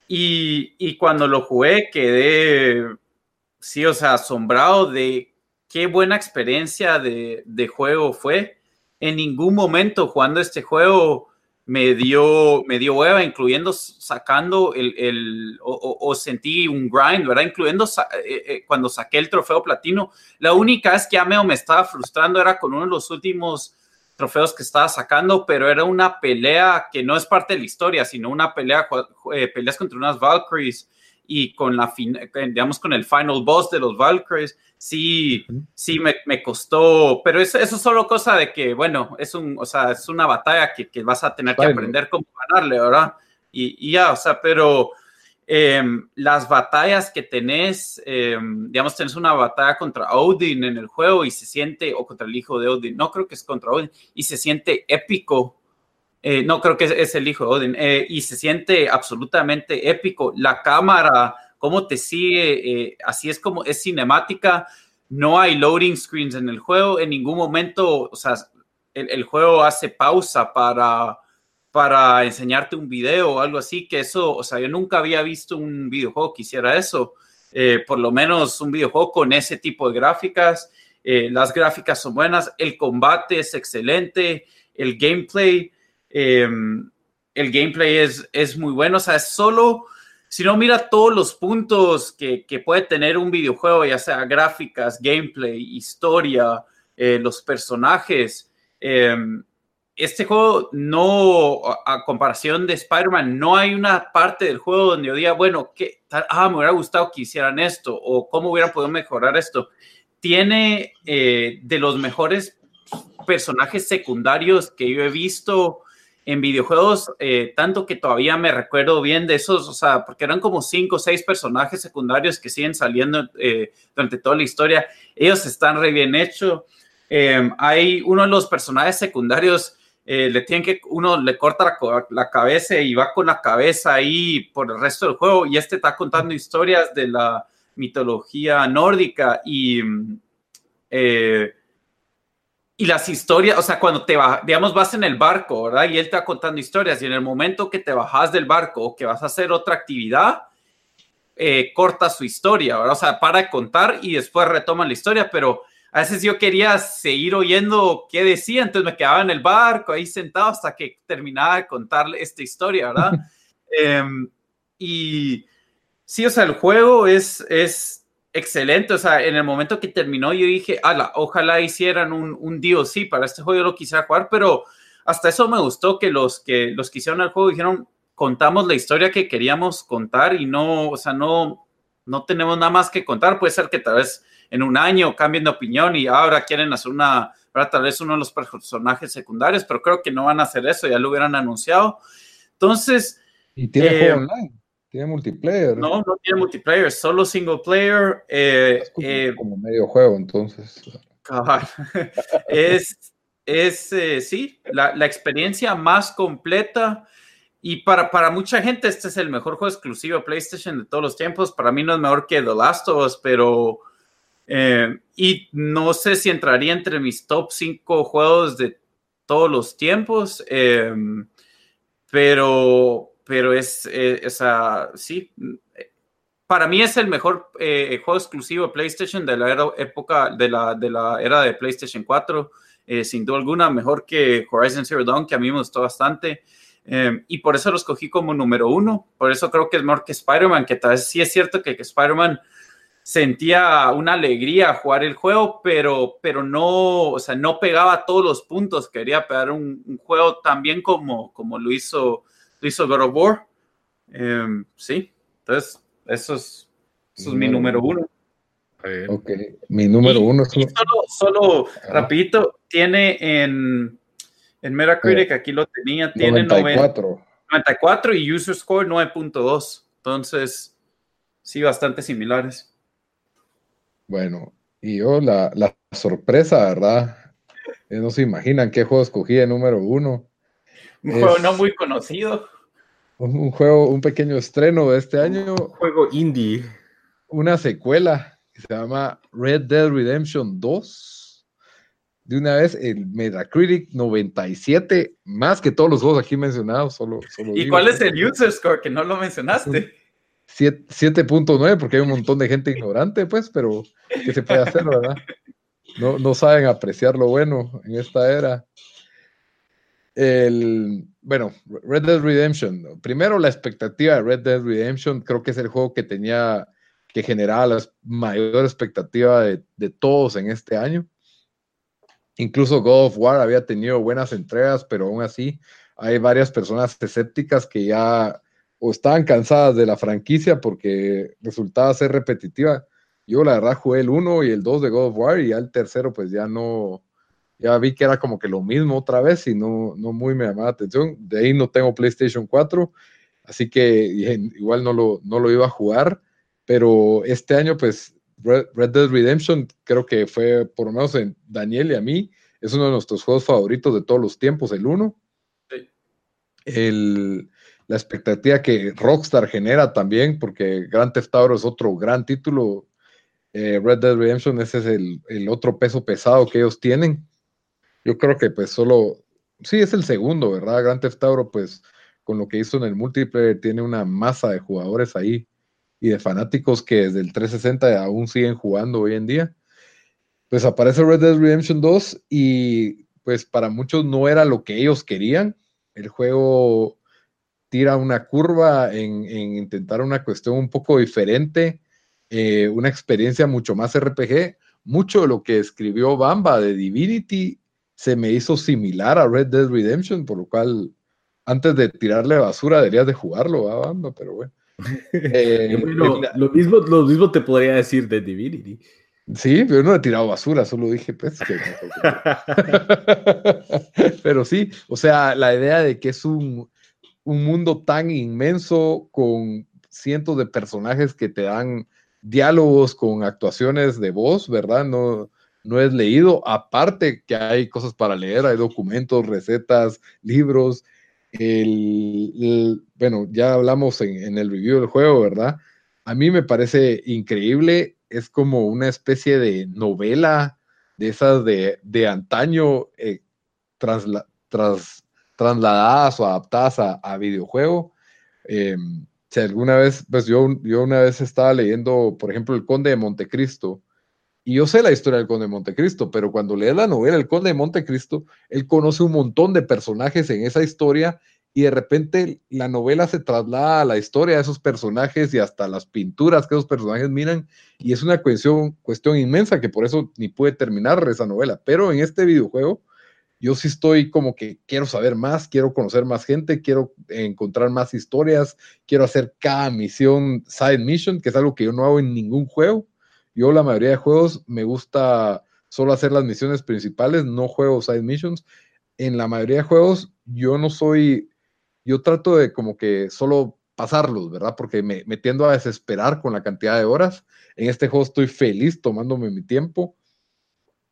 F: Y, y cuando lo jugué quedé, sí, o sea, asombrado de qué buena experiencia de, de juego fue en ningún momento jugando este juego me dio, me dio hueva, incluyendo sacando el, el o, sentí un grind, ¿verdad? Incluyendo eh, eh, cuando saqué el trofeo platino. La única vez que ya me, me estaba frustrando era con uno de los últimos trofeos que estaba sacando, pero era una pelea que no es parte de la historia, sino una pelea, eh, peleas contra unas Valkyries y con la, digamos, con el final boss de los Valkyries sí, sí me, me costó, pero eso, eso, es solo cosa de que, bueno, es, un, o sea, es una batalla que, que vas a tener que aprender cómo ganarle, ¿verdad? Y, y ya, o sea, pero eh, las batallas que tenés, eh, digamos, tenés una batalla contra Odin en el juego y se siente, o contra el hijo de Odin, no creo que es contra Odin, y se siente épico. Eh, no creo que es, es, el hijo de Odin, eh, y se siente absolutamente épico. La cámara cómo te sigue, eh, así es como es cinemática, no hay loading screens en el juego, en ningún momento, o sea, el, el juego hace pausa para, para enseñarte un video o algo así, que eso, o sea, yo nunca había visto un videojuego que hiciera eso, eh, por lo menos un videojuego con ese tipo de gráficas, eh, las gráficas son buenas, el combate es excelente, el gameplay, eh, el gameplay es, es muy bueno, o sea, es solo si no mira todos los puntos que, que, puede tener un videojuego, ya sea gráficas, gameplay, historia, eh, los personajes, eh, este juego no, a, comparación de Spider-Man, no hay una parte del juego donde yo diga, bueno, que ah, me hubiera gustado que hicieran esto o cómo hubieran podido mejorar esto. Tiene eh, de los mejores personajes secundarios que yo he visto en videojuegos, eh, tanto que todavía me recuerdo bien de esos, o sea, porque eran como cinco o seis personajes secundarios que siguen saliendo eh, durante toda la historia. Ellos están re bien hechos. Hay uno de los personajes secundarios, eh, le tienen que, uno le corta la, cabeza y va con la cabeza ahí por el resto del juego, y este está contando historias de la mitología nórdica y. Eh, y las historias, o sea, cuando te vas, digamos, vas en el barco, ¿verdad? Y él te contando historias y en el momento que te bajas del barco o que vas a hacer otra actividad, eh, corta su historia, ¿verdad? O sea, para contar y después retoma la historia, pero a veces yo quería seguir oyendo qué decía, entonces me quedaba en el barco ahí sentado hasta que terminaba de contarle esta historia, ¿verdad? *laughs* eh, y sí, o sea, el juego es, es excelente. O sea, en el momento que terminó, yo dije, ala, ojalá hicieran un, un DLC para este juego. Yo lo quisiera jugar, pero hasta eso me gustó que los que los que hicieron el juego dijeron, contamos la historia que queríamos contar y no, o sea, no, no tenemos nada más que contar. Puede ser que tal vez en un año cambien de opinión y ahora quieren hacer una, para tal vez uno de los personajes secundarios, pero creo que no van a hacer eso, ya lo hubieran anunciado. Entonces.
E: Y tiene eh, juego online. Tiene multiplayer.
F: No, no tiene multiplayer, solo single player. Eh,
E: eh, como, medio juego, entonces.
F: Cabal. *laughs* es, es eh, sí, la, la, experiencia más completa. Y para, para mucha gente, este es el mejor juego exclusivo PlayStation de todos los tiempos. Para mí no es mejor que The Last of Us, pero. Eh, y no sé si entraría entre mis top 5 juegos de todos los tiempos. pero pero es, eh, esa, sí, para mí es el mejor eh, juego exclusivo de PlayStation de la era, época, de la, de la era de PlayStation 4, eh, sin duda alguna, mejor que Horizon Zero Dawn, que a mí me gustó bastante. Eh, y por eso lo escogí como número uno. Por eso creo que es mejor que Spider-Man, que tal vez sí es cierto que, que Spider-Man sentía una alegría jugar el juego, pero, pero no, o sea, no pegaba todos los puntos. Quería pegar un, un juego también como, como lo hizo hizo God of War. Eh, sí, entonces eso es, eso es mi número uno.
E: Ok, mi número
F: y,
E: uno
F: es... solo, solo ah. rapidito, tiene en, en Metacritic, aquí lo tenía, tiene
E: 94.
F: 94 y user score 9.2. Entonces, sí, bastante similares.
E: Bueno, Y yo, la, la sorpresa, ¿verdad? Eh, no se imaginan qué juego escogí de número uno.
F: Un juego no muy conocido.
E: Un, un, juego, un pequeño estreno de este año. Un
G: juego indie.
E: Una secuela que se llama Red Dead Redemption 2 de una vez el Metacritic 97, más que todos los juegos aquí mencionados. Solo,
F: ¿Y cuál es el user score que no lo mencionaste?
E: 7.9, porque hay un montón de gente ignorante, pues, pero ¿qué se puede hacer, verdad? No, no saben apreciar lo bueno en esta era. El, bueno, Red Dead Redemption. Primero, la expectativa de Red Dead Redemption, creo que es el juego que tenía, que generaba la mayor expectativa de, de todos en este año Incluso God of War había tenido buenas entregas, pero aún así hay varias personas escépticas que ya o estaban cansadas de la franquicia porque resultaba ser repetitiva. Yo la verdad jugué el 1 y el 2 de God of War y ya el tercero pues ya no, ya vi que era como que lo mismo otra vez y no, no muy me llamaba la atención. De ahí no tengo PlayStation 4, así que igual no lo, no lo iba a jugar, pero este año pues Red, Dead Redemption creo que fue, por lo menos en Daniel y a mí, es uno de nuestros juegos favoritos de todos los tiempos, el 1. La expectativa que Rockstar genera también, porque Grand Theft Auto es otro gran título. Eh, Red Dead Redemption, ese es el, el, otro peso pesado que ellos tienen. Yo creo que pues solo, sí, es el segundo, ¿verdad? Grand Theft Auto, pues con lo que hizo en el multiplayer, tiene una masa de jugadores ahí y de fanáticos que desde el 360 aún siguen jugando hoy en día. Pues aparece Red Dead Redemption 2 y pues para muchos no era lo que ellos querían. El juego tira una curva en, intentar una cuestión un poco diferente, eh, una experiencia mucho más RPG. Mucho de lo que escribió Bamba de Divinity se me hizo similar a Red Dead Redemption, por lo cual antes de tirarle basura deberías de jugarlo, Bamba? Pero bueno. *laughs*
G: Eh, lo, mismo, lo mismo te podría decir de Divinity.
E: Sí, pero no he tirado basura, solo dije, pues. *laughs* *laughs* pero sí, o sea, la idea de que es un, un mundo tan inmenso con cientos de personajes que te dan diálogos con actuaciones de voz, ¿verdad? No, no es leído. Aparte que hay cosas para leer, hay documentos, recetas, libros, el, bueno, ya hablamos en, el review del juego, ¿verdad? A mí me parece increíble, es como una especie de novela de esas de, de antaño eh, trasladadas o adaptadas a, videojuego. Em, si alguna vez, pues yo, yo una vez estaba leyendo, por ejemplo, El Conde de Montecristo, y yo sé la historia del Conde de Montecristo, pero cuando lees la novela El Conde de Montecristo, él conoce un montón de personajes en esa historia y de repente la novela se traslada a la historia de esos personajes y hasta las pinturas que esos personajes miran y es una cuestión inmensa que por eso ni puede terminar esa novela. Pero en este videojuego yo sí estoy como que quiero saber más, quiero conocer más gente, quiero encontrar más historias, quiero hacer cada misión side mission, que es algo que yo no hago en ningún juego. Yo la mayoría de juegos me gusta solo hacer las misiones principales, no juego side missions. En la mayoría de juegos yo no soy, yo trato de como que solo pasarlos, ¿verdad? Porque me, me tiendo a desesperar con la cantidad de horas. En este juego estoy feliz tomándome mi tiempo.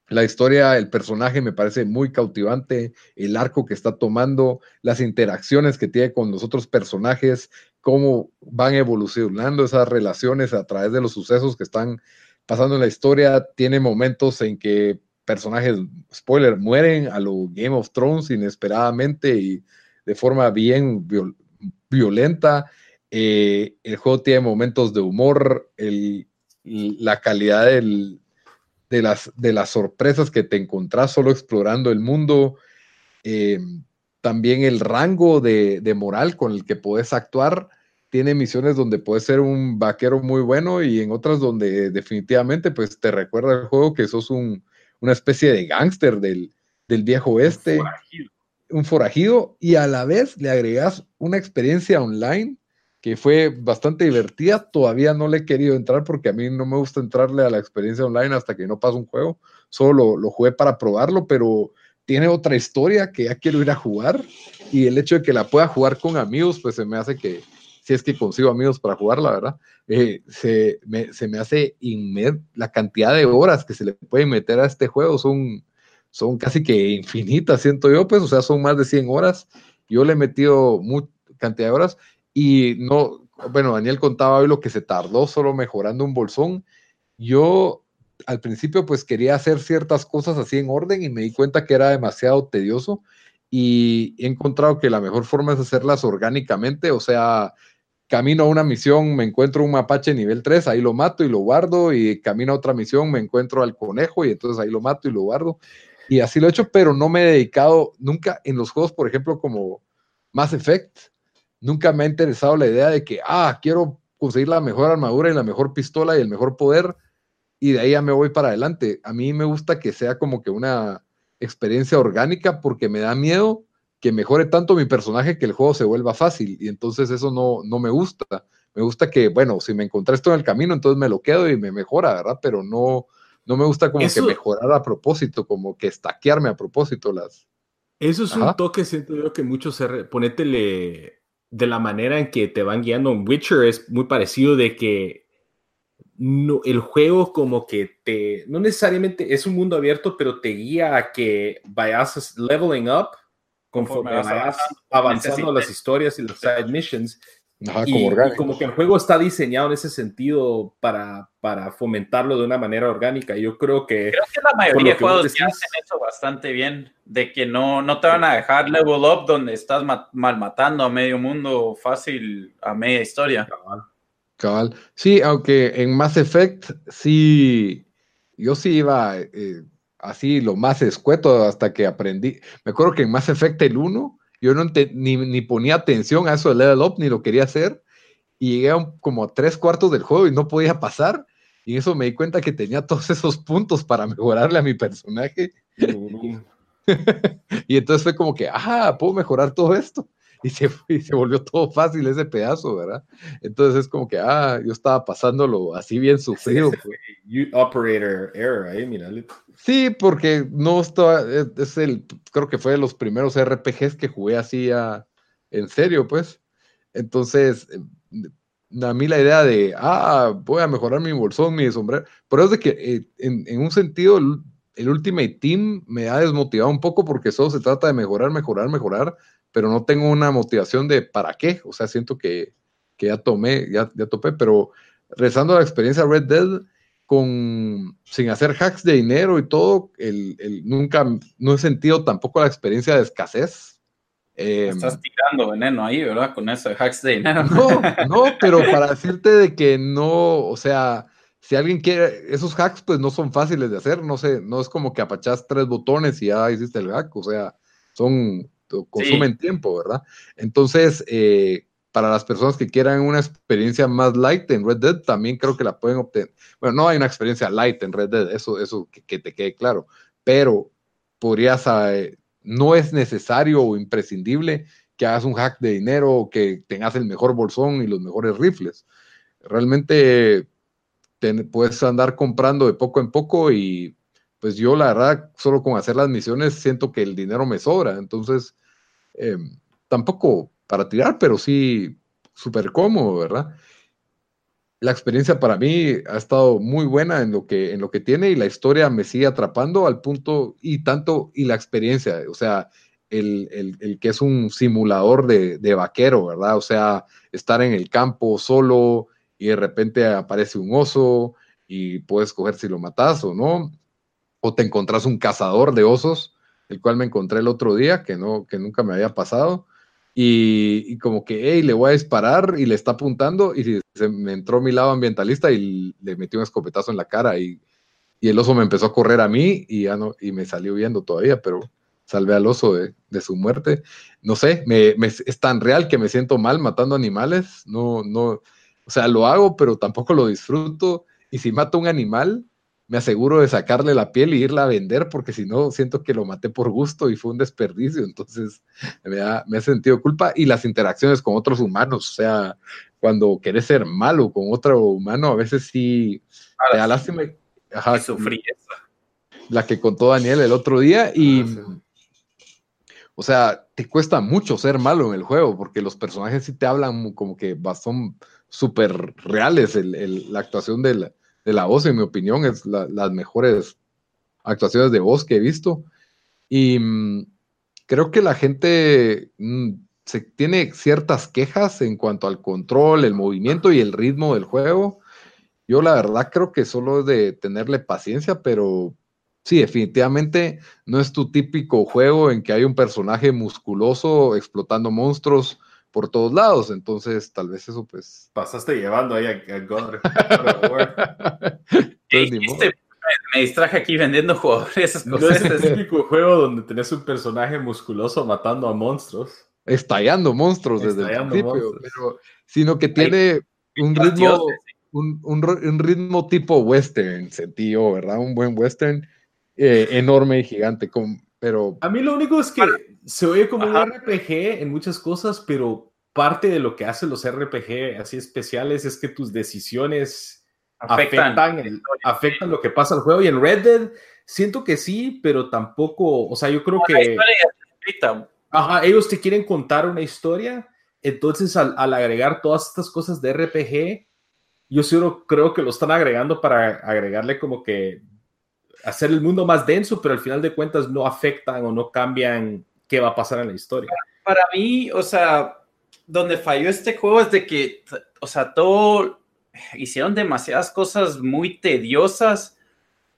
E: La historia, el personaje me parece muy cautivante, el arco que está tomando, las interacciones que tiene con los otros personajes, cómo van evolucionando esas relaciones a través de los sucesos que están pasando en la historia, tiene momentos en que personajes, spoiler, mueren a lo Game of Thrones inesperadamente y de forma bien violenta. Eh, el juego tiene momentos de humor, la calidad de, las, de las sorpresas que te encontrás solo explorando el mundo. Eh, también el rango de, de, moral con el que puedes actuar tiene misiones donde puedes ser un vaquero muy bueno y en otras donde definitivamente pues te recuerda el juego que sos un, una especie de gángster del, del, viejo oeste, un forajido. y a la vez le agregas una experiencia online que fue bastante divertida. Todavía no le he querido entrar porque a mí no me gusta entrarle a la experiencia online hasta que no pasa un juego. Solo lo, jugué para probarlo, pero tiene otra historia que ya quiero ir a jugar y el hecho de que la pueda jugar con amigos, pues se me hace que, si es que consigo amigos para jugar, la verdad, eh, se, me, se, me, hace inmed la cantidad de horas que se le puede meter a este juego son, son casi que infinitas, siento yo, pues, o sea, son más de 100 horas. Yo le he metido mucha cantidad de horas y no, bueno, Daniel contaba hoy lo que se tardó solo mejorando un bolsón. Yo al principio pues quería hacer ciertas cosas así en orden y me di cuenta que era demasiado tedioso y he encontrado que la mejor forma es hacerlas orgánicamente, o sea, camino a una misión, me encuentro un mapache nivel 3, ahí lo mato y lo guardo, y camino a otra misión, me encuentro al conejo y entonces ahí lo mato y lo guardo. Y así lo he hecho, pero no me he dedicado nunca en los juegos, por ejemplo, como Mass Effect, nunca me ha interesado la idea de que, ah, quiero conseguir la mejor armadura y la mejor pistola y el mejor poder, y de ahí ya me voy para adelante. A mí me gusta que sea como que una experiencia orgánica porque me da miedo que mejore tanto mi personaje que el juego se vuelva fácil y entonces eso no, no me gusta. Me gusta que, bueno, si me encontré esto en el camino, entonces me lo quedo y me mejora, ¿verdad? Pero no, no me gusta como que mejorar a propósito, como que estaquearme a propósito las...
G: Eso es un toque, siento yo, que muchos se... Ponétele de la manera en que te van guiando en Witcher es muy parecido de que no, el juego como que te, no necesariamente es un mundo abierto, pero te guía a que vayas leveling up conforme vayas avanzando las historias y las side missions. Y, como que el juego está diseñado en ese sentido para, para fomentarlo de una manera orgánica. Yo creo que...
F: Creo que la mayoría de juegos hacen eso bastante bien, de que no, no te van a dejar level up donde estás mal matando a medio mundo fácil a media historia.
E: Cabal. Sí, aunque en Mass Effect sí, yo sí iba eh, así lo más escueto hasta que aprendí. Me acuerdo que en Mass Effect el 1 yo no ni, ni, ponía atención a eso de level up, ni lo quería hacer. Y llegué a como a tres cuartos del juego y no podía pasar. Y eso me di cuenta que tenía todos esos puntos para mejorarle a mi personaje. *laughs* y entonces fue como que, ah, puedo mejorar todo esto y se, se volvió todo fácil ese pedazo, ¿verdad? Entonces es como que, ah, yo estaba pasándolo así bien sufrido.
G: Pues. Operator error ahí, mira.
E: Sí, porque no estaba, es, el, creo que fue de los primeros RPGs que jugué así a, en serio, pues. Entonces, a mí la idea de, ah, voy a mejorar mi bolsón, mi sombrero, pero es de que eh, en, en, un sentido el Ultimate Team me ha desmotivado un poco porque solo se trata de mejorar, mejorar, mejorar, pero no tengo una motivación de para qué. O sea, siento que, que ya tomé, ya, ya topé, pero rezando la experiencia Red Dead, con, sin hacer hacks de dinero y todo, el, el, nunca, no he sentido tampoco la experiencia de escasez.
F: Eh, Estás tirando veneno ahí, ¿verdad? Con eso de hacks de dinero.
E: No, *laughs* no, pero para decirte de que no, o sea, si alguien quiere, esos hacks pues no son fáciles de hacer, no sé, no es como que apachas tres botones y ya hiciste el hack, o sea, son consumen tiempo, ¿verdad? Entonces, eh, para las personas que quieran una experiencia más light en Red Dead, también creo que la pueden obtener. Bueno, no hay una experiencia light en Red Dead, eso, eso que, te quede claro, pero podrías, eh, no es necesario o imprescindible que hagas un hack de dinero o que tengas el mejor bolsón y los mejores rifles. Realmente puedes andar comprando de poco en poco y pues yo la verdad, solo con hacer las misiones siento que el dinero me sobra, entonces eh, tampoco para tirar, pero sí súper cómodo, ¿verdad? La experiencia para mí ha estado muy buena en lo que, en lo que tiene y la historia me sigue atrapando al punto y tanto, y la experiencia, o sea, el, el, que es un simulador de, de, vaquero, ¿verdad? O sea, estar en el campo solo y de repente aparece un oso y puedes coger si lo matas o no, o te encontrás un cazador de osos el cual me encontré el otro día, que, no, que nunca me había pasado, y, como que, hey, le voy a disparar y le está apuntando, y se me entró mi lado ambientalista y le metí un escopetazo en la cara, y, y, el oso me empezó a correr a mí, y ya no, y me salió viendo todavía, pero salvé al oso de, de su muerte. No sé, me, me, es tan real que me siento mal matando animales, no, no, o sea, lo hago, pero tampoco lo disfruto, y si mato un animal, me aseguro de sacarle la piel y irla a vender, porque si no, siento que lo maté por gusto y fue un desperdicio. Entonces, me ha, me sentido culpa. Y las interacciones con otros humanos, o sea, cuando querés ser malo con otro humano, a veces sí te da lástima.
F: sufrí
E: La que contó Daniel el otro día. Y, o sea, te cuesta mucho ser malo en el juego porque los personajes sí te hablan como que son súper reales. la actuación de la, de la, voz, en mi opinión, es las mejores actuaciones de voz que he visto. Y mm, creo que la gente mm, se tiene ciertas quejas en cuanto al control, el movimiento y el ritmo del juego. Yo la verdad creo que solo es de tenerle paciencia, pero sí, definitivamente no es tu típico juego en que hay un personaje musculoso explotando monstruos por todos lados. Entonces, tal vez eso, pues.
G: Pasaste llevando ahí a, God. *laughs*
F: me distraje aquí vendiendo jugadores.
G: No es el típico juego donde tenés un personaje musculoso matando a monstruos.
E: Estallando monstruos desde el principio, sino que tiene un ritmo, un, un, ritmo tipo western, sentido, ¿verdad? Un buen western eh, enorme y gigante. Con, pero...
G: A mí lo único es que se oye como un RPG en muchas cosas, pero parte de lo que hacen los RPG así especiales es que tus decisiones afectan, afectan, lo que pasa al juego. Y en Red Dead siento que sí, pero tampoco, o sea, yo creo que... Ajá, ellos te quieren contar una historia, entonces al, al, agregar todas estas cosas de RPG, yo solo creo que lo están agregando para agregarle como que hacer el mundo más denso, pero al final de cuentas no afectan o no cambian qué va a pasar en la historia.
F: Para mí, o sea, donde falló este juego es de que, o sea, todo, hicieron demasiadas cosas muy tediosas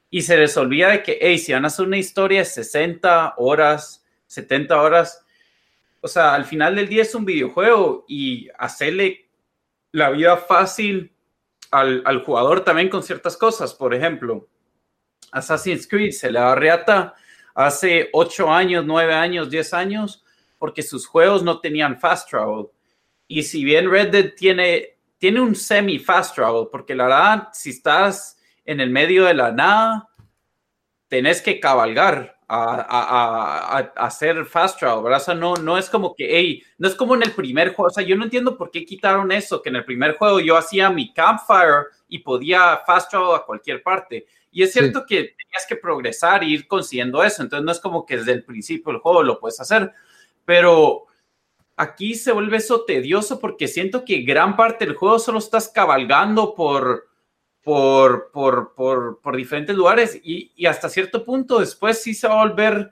F: y se les olvida de que, hey, si van a hacer una historia de 60 horas, 70 horas, o sea, al final del día es un videojuego y hacerle la vida fácil al, al jugador también con ciertas cosas, por ejemplo Assassin's Creed se le reata hace 8 años, 9 años, 10 años, porque sus juegos no tenían fast travel. Y si bien Red Dead tiene, tiene un semi fast travel, porque la verdad, si estás en el medio de la nada, tenés que cabalgar a, hacer fast travel, ¿verdad? O sea, no, no es como que, hey, no es como en el primer juego, o sea, yo no entiendo por qué quitaron eso, que en el primer juego yo hacía mi campfire y podía fast travel a cualquier parte. Y es cierto que tenías que progresar e ir consiguiendo eso, entonces no es como que desde el principio del juego lo puedes hacer, pero aquí se vuelve eso tedioso porque siento que gran parte del juego solo estás cabalgando por, por, por, por, por diferentes lugares y, y, hasta cierto punto después sí se va a volver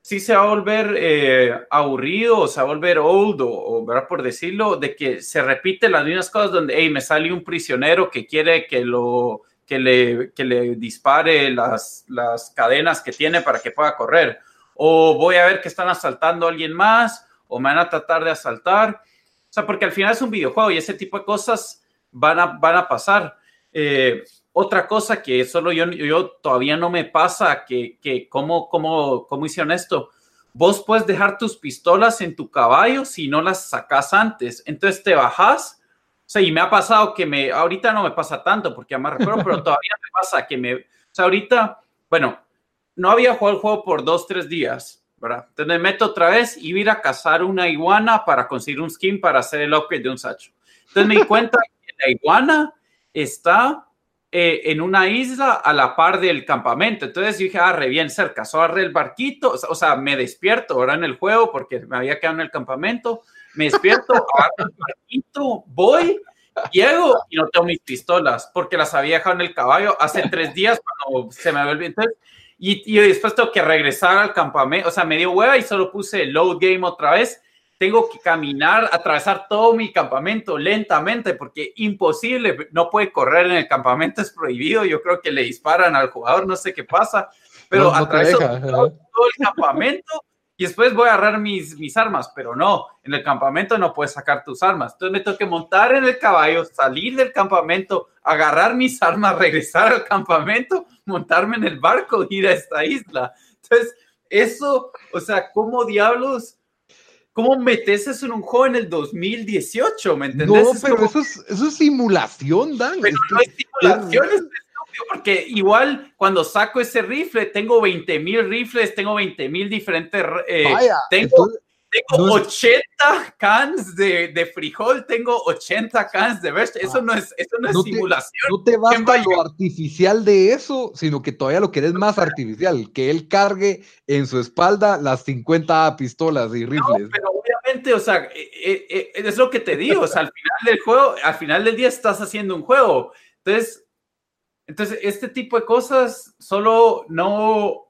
F: sí se va a volver eh, aburrido o se va a volver old o, o ¿verdad? por decirlo, de que se repiten las mismas cosas donde, hey, me sale un prisionero que quiere que lo que le, que le dispare las, las cadenas que tiene para que pueda correr. O voy a ver que están asaltando a alguien más, o me van a tratar de asaltar. O sea, porque al final es un videojuego y ese tipo de cosas van a, van a pasar. Eh, otra cosa que solo yo, yo todavía no me pasa, que, que cómo, cómo, cómo hicieron esto. Vos puedes dejar tus pistolas en tu caballo si no las sacas antes. Entonces te bajas sea, y me ha pasado que me, ahorita no me pasa tanto porque ya me recuerdo, pero *laughs* todavía me pasa que me, o sea, ahorita, bueno, no había jugado el juego por dos, tres días, ¿verdad? Entonces me meto otra vez y voy a ir a cazar una iguana para conseguir un skin para hacer el upgrade de un sacho. Entonces me di cuenta *laughs* que la iguana está eh, en una isla a la par del campamento. Entonces dije, ah, re bien cerca, agarré el barquito, o sea, me despierto ahora en el juego porque me había quedado en el campamento me despierto, agarro el voy, llego y no tengo mis pistolas porque las había dejado en el caballo hace tres días cuando se me volvió. Entonces, y, y después tengo que regresar al campamento, o sea, me dio hueva y solo puse load game otra vez. Tengo que caminar, atravesar todo mi campamento lentamente porque imposible, no puede correr en el campamento, es prohibido. Yo creo que le disparan al jugador, no sé qué pasa, pero no, todo, el campamento y después voy a agarrar mis, mis armas, pero no, en el campamento no puedes sacar tus armas. Entonces me tengo que montar en el caballo, salir del campamento, agarrar mis armas, *laughs* regresar al campamento, montarme en el barco, ir a esta isla. Entonces, eso, o sea, ¿cómo diablos? ¿Cómo metes eso en un juego en el 2018? ¿Me entendés?
E: No, pero eso, es, eso es simulación, Dan.
F: Pero no es simulación, es porque igual cuando saco ese rifle, tengo 20 mil rifles, tengo 20 mil diferentes. Eh, tengo, tengo 80 cans de, de, frijol, tengo 80 cans de verde. Eso no es, eso no es simulación.
E: no te basta lo artificial de eso, sino que todavía lo querés más artificial, que él cargue en su espalda las 50 pistolas y rifles.
F: pero obviamente, o sea, eh, eh, es lo que te digo, o sea, al final del juego, al final del día estás haciendo un juego. Entonces, entonces este tipo de cosas solo no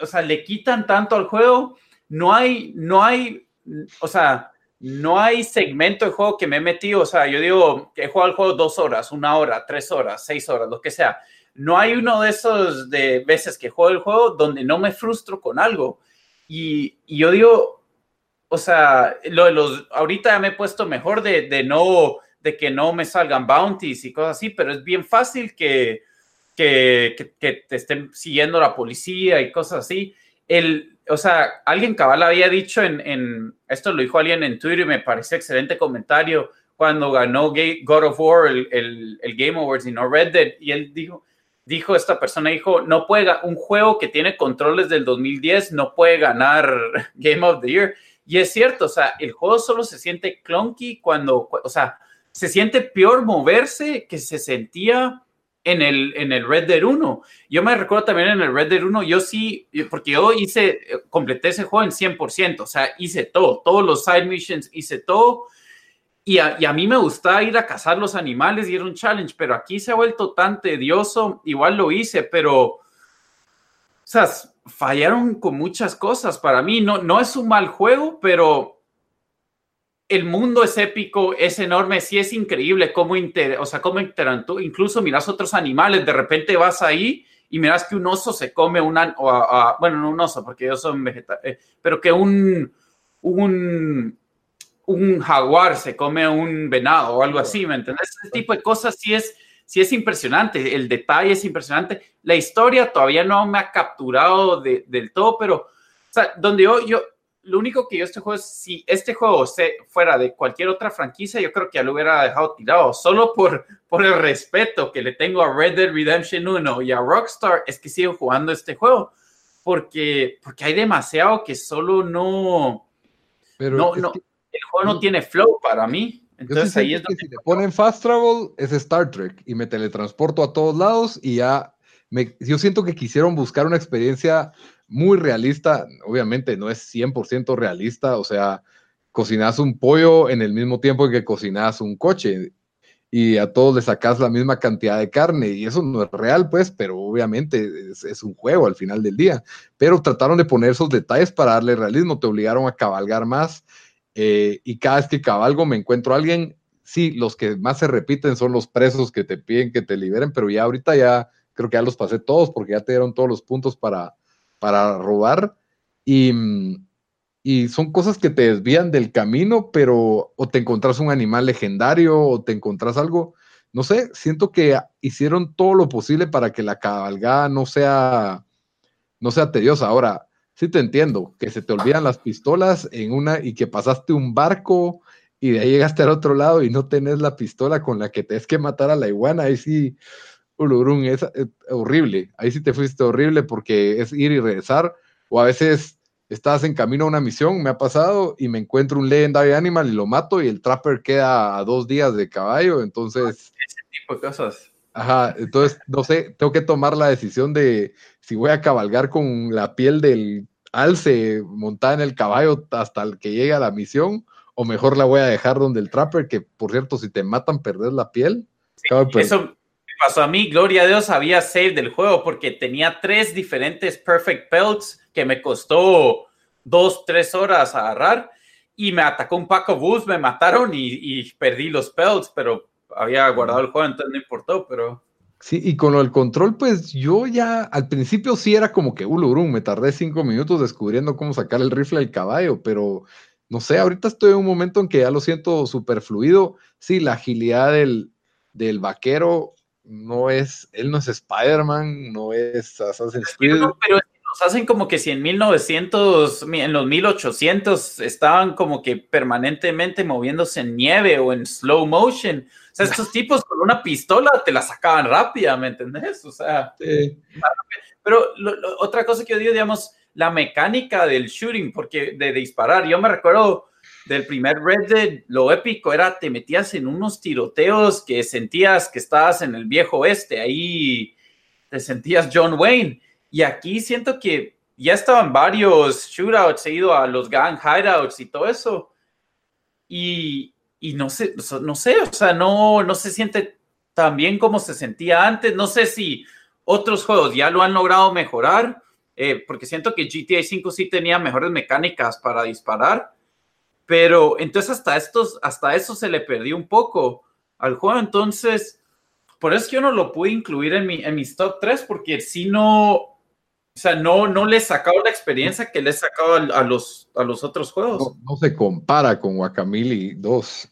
F: o sea, le quitan tanto al juego, no hay, no hay, o sea, no hay segmento de juego que me he metido, o sea, yo digo he jugado el juego dos horas, una hora, tres horas, seis horas, lo que sea. No hay uno de esos de veces que juego el juego donde no me frustro con algo. Y, yo digo, o sea, lo de los, ahorita me he puesto mejor de, de no, de que no me salgan bounties y cosas así, pero es bien fácil que, que, que, te estén siguiendo la policía y cosas así. El, o sea, alguien cabal había dicho en, en, esto lo dijo alguien en Twitter y me pareció excelente comentario cuando ganó God of War el, el, el, Game Awards y no Red Dead y él dijo, dijo esta persona dijo, no puede un juego que tiene controles del 2010 no puede ganar *laughs* Game of the Year y es cierto, o sea, el juego solo se siente clunky cuando, o sea, se siente peor moverse que se sentía en el, en el Red Dead 1. Yo me recuerdo también en el Red Dead 1, yo sí, porque yo hice, completé ese juego en 100%, o sea, hice todo, todos los side missions, hice todo. Y a, y a, mí me gustaba ir a cazar los animales y era un challenge, pero aquí se ha vuelto tan tedioso, igual lo hice, pero, o sea, fallaron con muchas cosas para mí. No, no es un mal juego, pero el mundo es épico, es enorme, sí es increíble cómo, inter, o sea, cómo interactúa, incluso miras otros animales, de repente vas ahí y miras que un oso se come una, o bueno, no un oso, porque ellos son vegetales, eh, pero que un, un, un jaguar se come un venado o algo así, ¿me entiendes? Ese tipo de cosas sí es, sí es impresionante, el detalle es impresionante, la historia todavía no me ha capturado del todo, pero, donde yo lo único que yo este juego, si este juego se fuera de cualquier otra franquicia, yo creo que ya lo hubiera dejado tirado, solo por, por el respeto que le tengo a Red Dead Redemption 1 y a Rockstar, es que sigo jugando este juego, porque, porque hay demasiado que solo no, Pero no, no el juego no tiene flow para mí. Entonces ahí es
E: donde... Si te ponen fast travel es Star Trek y me teletransporto a todos lados y ya, me, yo siento que quisieron buscar una experiencia muy realista, obviamente no es 100% realista, o sea, cocinas un pollo en el mismo tiempo que cocinas un coche y a todos le sacas la misma cantidad de carne y eso no es real, pues, pero obviamente es, un juego al final del día. Pero trataron de poner esos detalles para darle realismo, te obligaron a cabalgar más eh, y cada vez que cabalgo me encuentro alguien, sí, los que más se repiten son los presos que te piden que te liberen, pero ya ahorita ya creo que ya los pasé todos porque ya te dieron todos los puntos para para robar y, y, son cosas que te desvían del camino, pero o te encontrás un animal legendario o te encontrás algo, no sé, siento que hicieron todo lo posible para que la cabalgada no sea, no sea tediosa. Ahora, sí te entiendo, que se te olvidan las pistolas en una y que pasaste un barco y de ahí llegaste al otro lado y no tenés la pistola con la que te es que matar a la iguana, ahí sí, Ulurun, es, horrible. Ahí sí te fuiste horrible porque es ir y regresar. O a veces estás en camino a una misión, me ha pasado, y me encuentro un Legendary Animal y lo mato y el Trapper queda a dos días de caballo. Entonces...
F: Ese tipo de cosas.
E: Ajá, entonces, no sé, tengo que tomar la decisión de si voy a cabalgar con la piel del alce montada en el caballo hasta el que llegue a la misión, o mejor la voy a dejar donde el Trapper, que por cierto, si te matan, perder la piel.
F: eso, pasó a mí, gloria a Dios, había save del juego porque tenía tres diferentes perfect pelts que me costó dos, tres horas agarrar y me atacó un Paco Bus, me mataron y, perdí los pelts, pero había guardado el juego, entonces no importó, pero...
E: Sí, y con el control, pues yo ya al principio sí era como que ulurum, me tardé cinco minutos descubriendo cómo sacar el rifle al caballo, pero no sé, ahorita estoy en un momento en que ya lo siento súper fluido. Sí, la agilidad del, del vaquero no es, él no es Spider-Man, no es Assassin's Creed.
F: pero nos hacen como que si en 1900, en los 1800 estaban como que permanentemente moviéndose en nieve o en slow motion. O sea, estos *laughs* tipos con una pistola te la sacaban rápida, ¿me entendés? O sea, pero otra cosa que yo digo, digamos, la mecánica del shooting, porque de, disparar, yo me recuerdo del primer Red Dead, lo épico era te metías en unos tiroteos que sentías que estabas en el viejo oeste, ahí te sentías John Wayne. Y aquí siento que ya estaban varios shootouts, he ido a los gang hideouts y todo eso. Y, y no sé, no sé, o sea, no, no se siente tan bien como se sentía antes. No sé si otros juegos ya lo han logrado mejorar, eh, porque siento que GTA V sí tenía mejores mecánicas para disparar, pero entonces hasta, estos, hasta eso se le perdió un poco al juego. Entonces, por eso yo no lo pude incluir en, mi, en mis top 3, porque si no, o sea, no, no le he sacado la experiencia que le he sacado a, los, a los otros juegos.
E: No, se compara con Guacamole 2.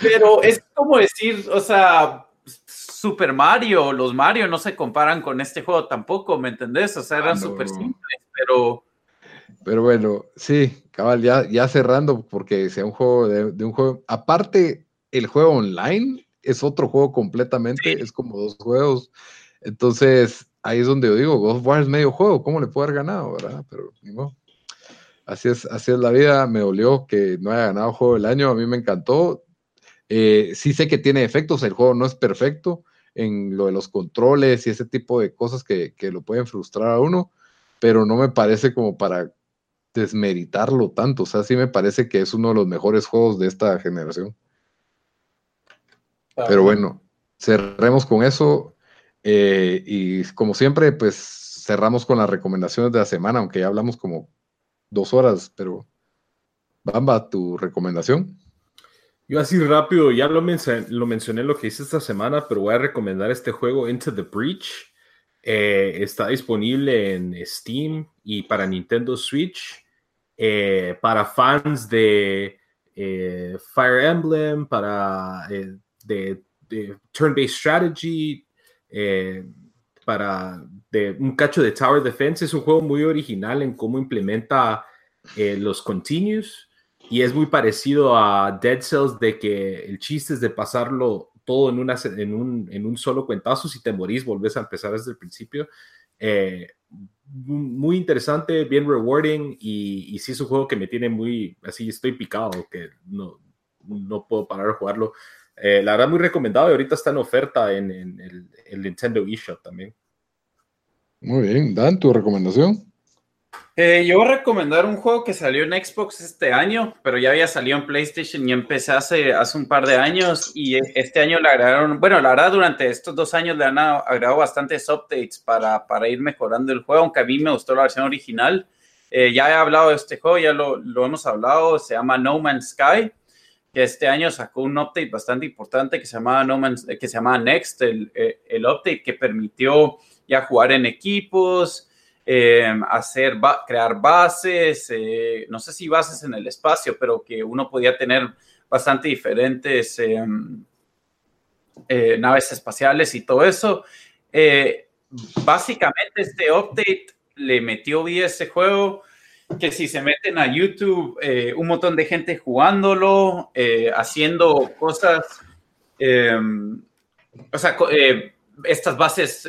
F: Pero es como decir, o sea, Super Mario, los Mario no se comparan con este juego tampoco, ¿me entendés? O sea, eran ah, súper simples, pero...
E: Pero bueno, sí, cabal, ya, ya cerrando, porque sea un juego de, un juego... Aparte, el juego online es otro juego completamente, es como dos juegos. Entonces, ahí es donde yo digo, God of War es medio juego, ¿cómo le puedo haber ganado, verdad? Pero, modo. Así es, así es la vida, me dolió que no haya ganado juego del año, a mí me encantó. Eh, sí sé que tiene efectos, el juego no es perfecto en lo de los controles y ese tipo de cosas que, lo pueden frustrar a uno, pero no me parece como para desmeritarlo tanto. O sea, sí me parece que es uno de los mejores juegos de esta generación. Pero bueno, cerremos con eso. Eh, y como siempre, pues cerramos con las recomendaciones de la semana, aunque ya hablamos como dos horas, pero Bamba, tu recomendación.
G: Yo así rápido, ya lo, mencioné, lo mencioné lo que hice esta semana, pero voy a recomendar este juego Into the Breach. Eh, está disponible en Steam y para Nintendo Switch. Eh, para fans de eh, Fire Emblem, para de, turn-based strategy, para de un cacho de Tower Defense. Es un juego muy original en cómo implementa los continues y es muy parecido a Dead Cells de que el chiste es de pasarlo todo en, una, en, un, en un solo cuentazo. Si te morís, volvés a empezar desde el principio. Eh, muy interesante, bien rewarding y, y sí es un juego que me tiene muy, así estoy picado, que no, no puedo parar de jugarlo. Eh, la verdad muy recomendado y ahorita está en oferta en, en el, el, Nintendo eShop también.
E: Muy bien, Dan, tu recomendación.
F: Eh, yo voy a recomendar un juego que salió en Xbox este año, pero ya había salido en PlayStation y empecé hace, hace un par de años y e, este año le agregaron, bueno, la verdad durante estos dos años le han agregado bastantes updates para, para ir mejorando el juego, aunque a mí me gustó la versión original. Eh, ya he hablado de este juego, ya lo, lo, hemos hablado, se llama No Man's Sky, que este año sacó un update bastante importante que se llamaba que se llamaba Next, el, eh, el update que permitió ya jugar en equipos, eh, hacer, crear bases, eh, no sé si bases en el espacio, pero que uno podía tener bastante diferentes em, eh, naves espaciales y todo eso. básicamente este update le metió vida a ese juego que si se meten a YouTube, un montón de gente jugándolo, haciendo cosas, em, o sea, estas bases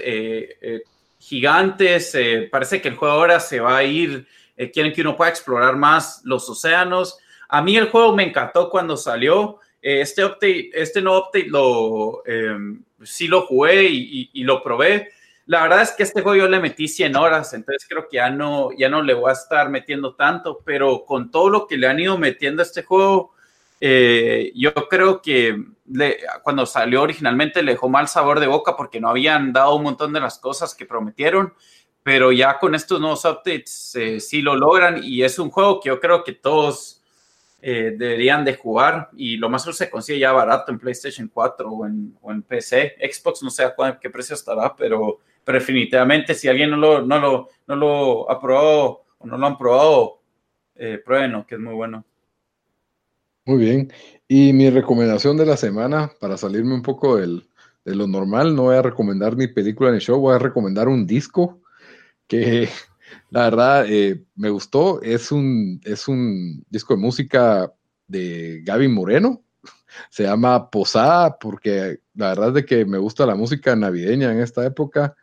F: gigantes. Eh, parece que el juego ahora se va a ir, eh, quieren que uno pueda explorar más los océanos. A mí el juego me encantó cuando salió. Eh, este update, este no update lo em, sí lo jugué y, lo probé. La verdad es que este juego yo le metí 100 horas, entonces creo que ya no, ya no le voy a estar metiendo tanto, pero con todo lo que le han ido metiendo a este juego, eh, yo creo que cuando salió originalmente le dejó mal sabor de boca porque no habían dado un montón de las cosas que prometieron, pero ya con estos nuevos updates eh, sí lo logran y es un juego que yo creo que todos eh, deberían de jugar y lo más se consigue ya barato en PlayStation 4 o en, PC. Xbox no sé a qué precio estará, pero, definitivamente si alguien no lo, no lo, no lo ha probado o no lo han probado, pruébenlo, que es muy bueno.
E: Muy bien. Y mi recomendación de la semana, para salirme un poco del, de lo normal, no voy a recomendar ni película ni show, voy a recomendar un disco que *laughs* la verdad eh, me gustó. Es un, es un disco de música de Gaby Moreno. *laughs* Se llama Posada porque la verdad es de que me gusta la música navideña en esta época.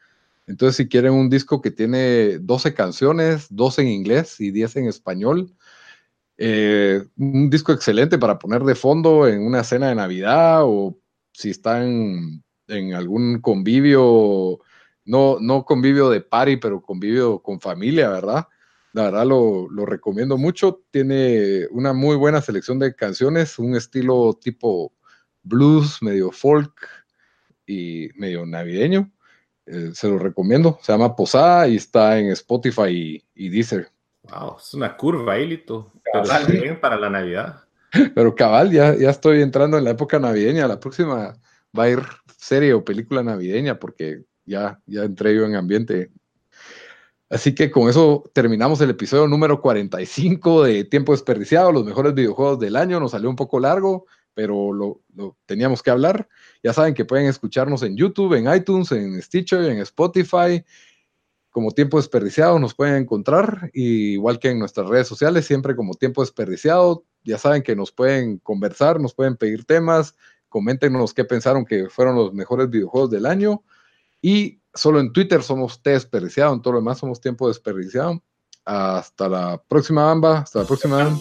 E: Entonces, si quieren un disco que tiene 12 canciones, 12 en inglés y 10 en español, eh, un disco excelente para poner de fondo en una cena de Navidad o si están en algún convivio, no, no convivio de party, pero convivio con familia, ¿verdad? La verdad lo, lo, recomiendo mucho. Tiene una muy buena selección de canciones, un estilo tipo blues, medio folk y medio navideño. Eh, se lo recomiendo. Se llama Posada y está en Spotify y, y Deezer.
G: Wow, es una curva ahí, Lito. Pero bien para la Navidad. *laughs*
E: Pero cabal, ya, ya estoy entrando en la época navideña. La próxima va a ir serie o película navideña porque ya, ya entré yo en ambiente. Así que con eso terminamos el episodio número 45 de Tiempo Desperdiciado, los mejores videojuegos del año. Nos salió un poco largo, pero lo, lo, teníamos que hablar. Ya saben que pueden escucharnos en YouTube, en iTunes, en Stitcher, en Spotify. Como Tiempo Desperdiciado nos pueden encontrar, y igual que en nuestras redes sociales, siempre como Tiempo Desperdiciado. Ya saben que nos pueden conversar, nos pueden pedir temas, coméntenos qué pensaron que fueron los mejores videojuegos del año. Y solo en Twitter somos T Desperdiciado, en todo lo demás somos Tiempo Desperdiciado. Hasta la próxima, Amba. Hasta la próxima.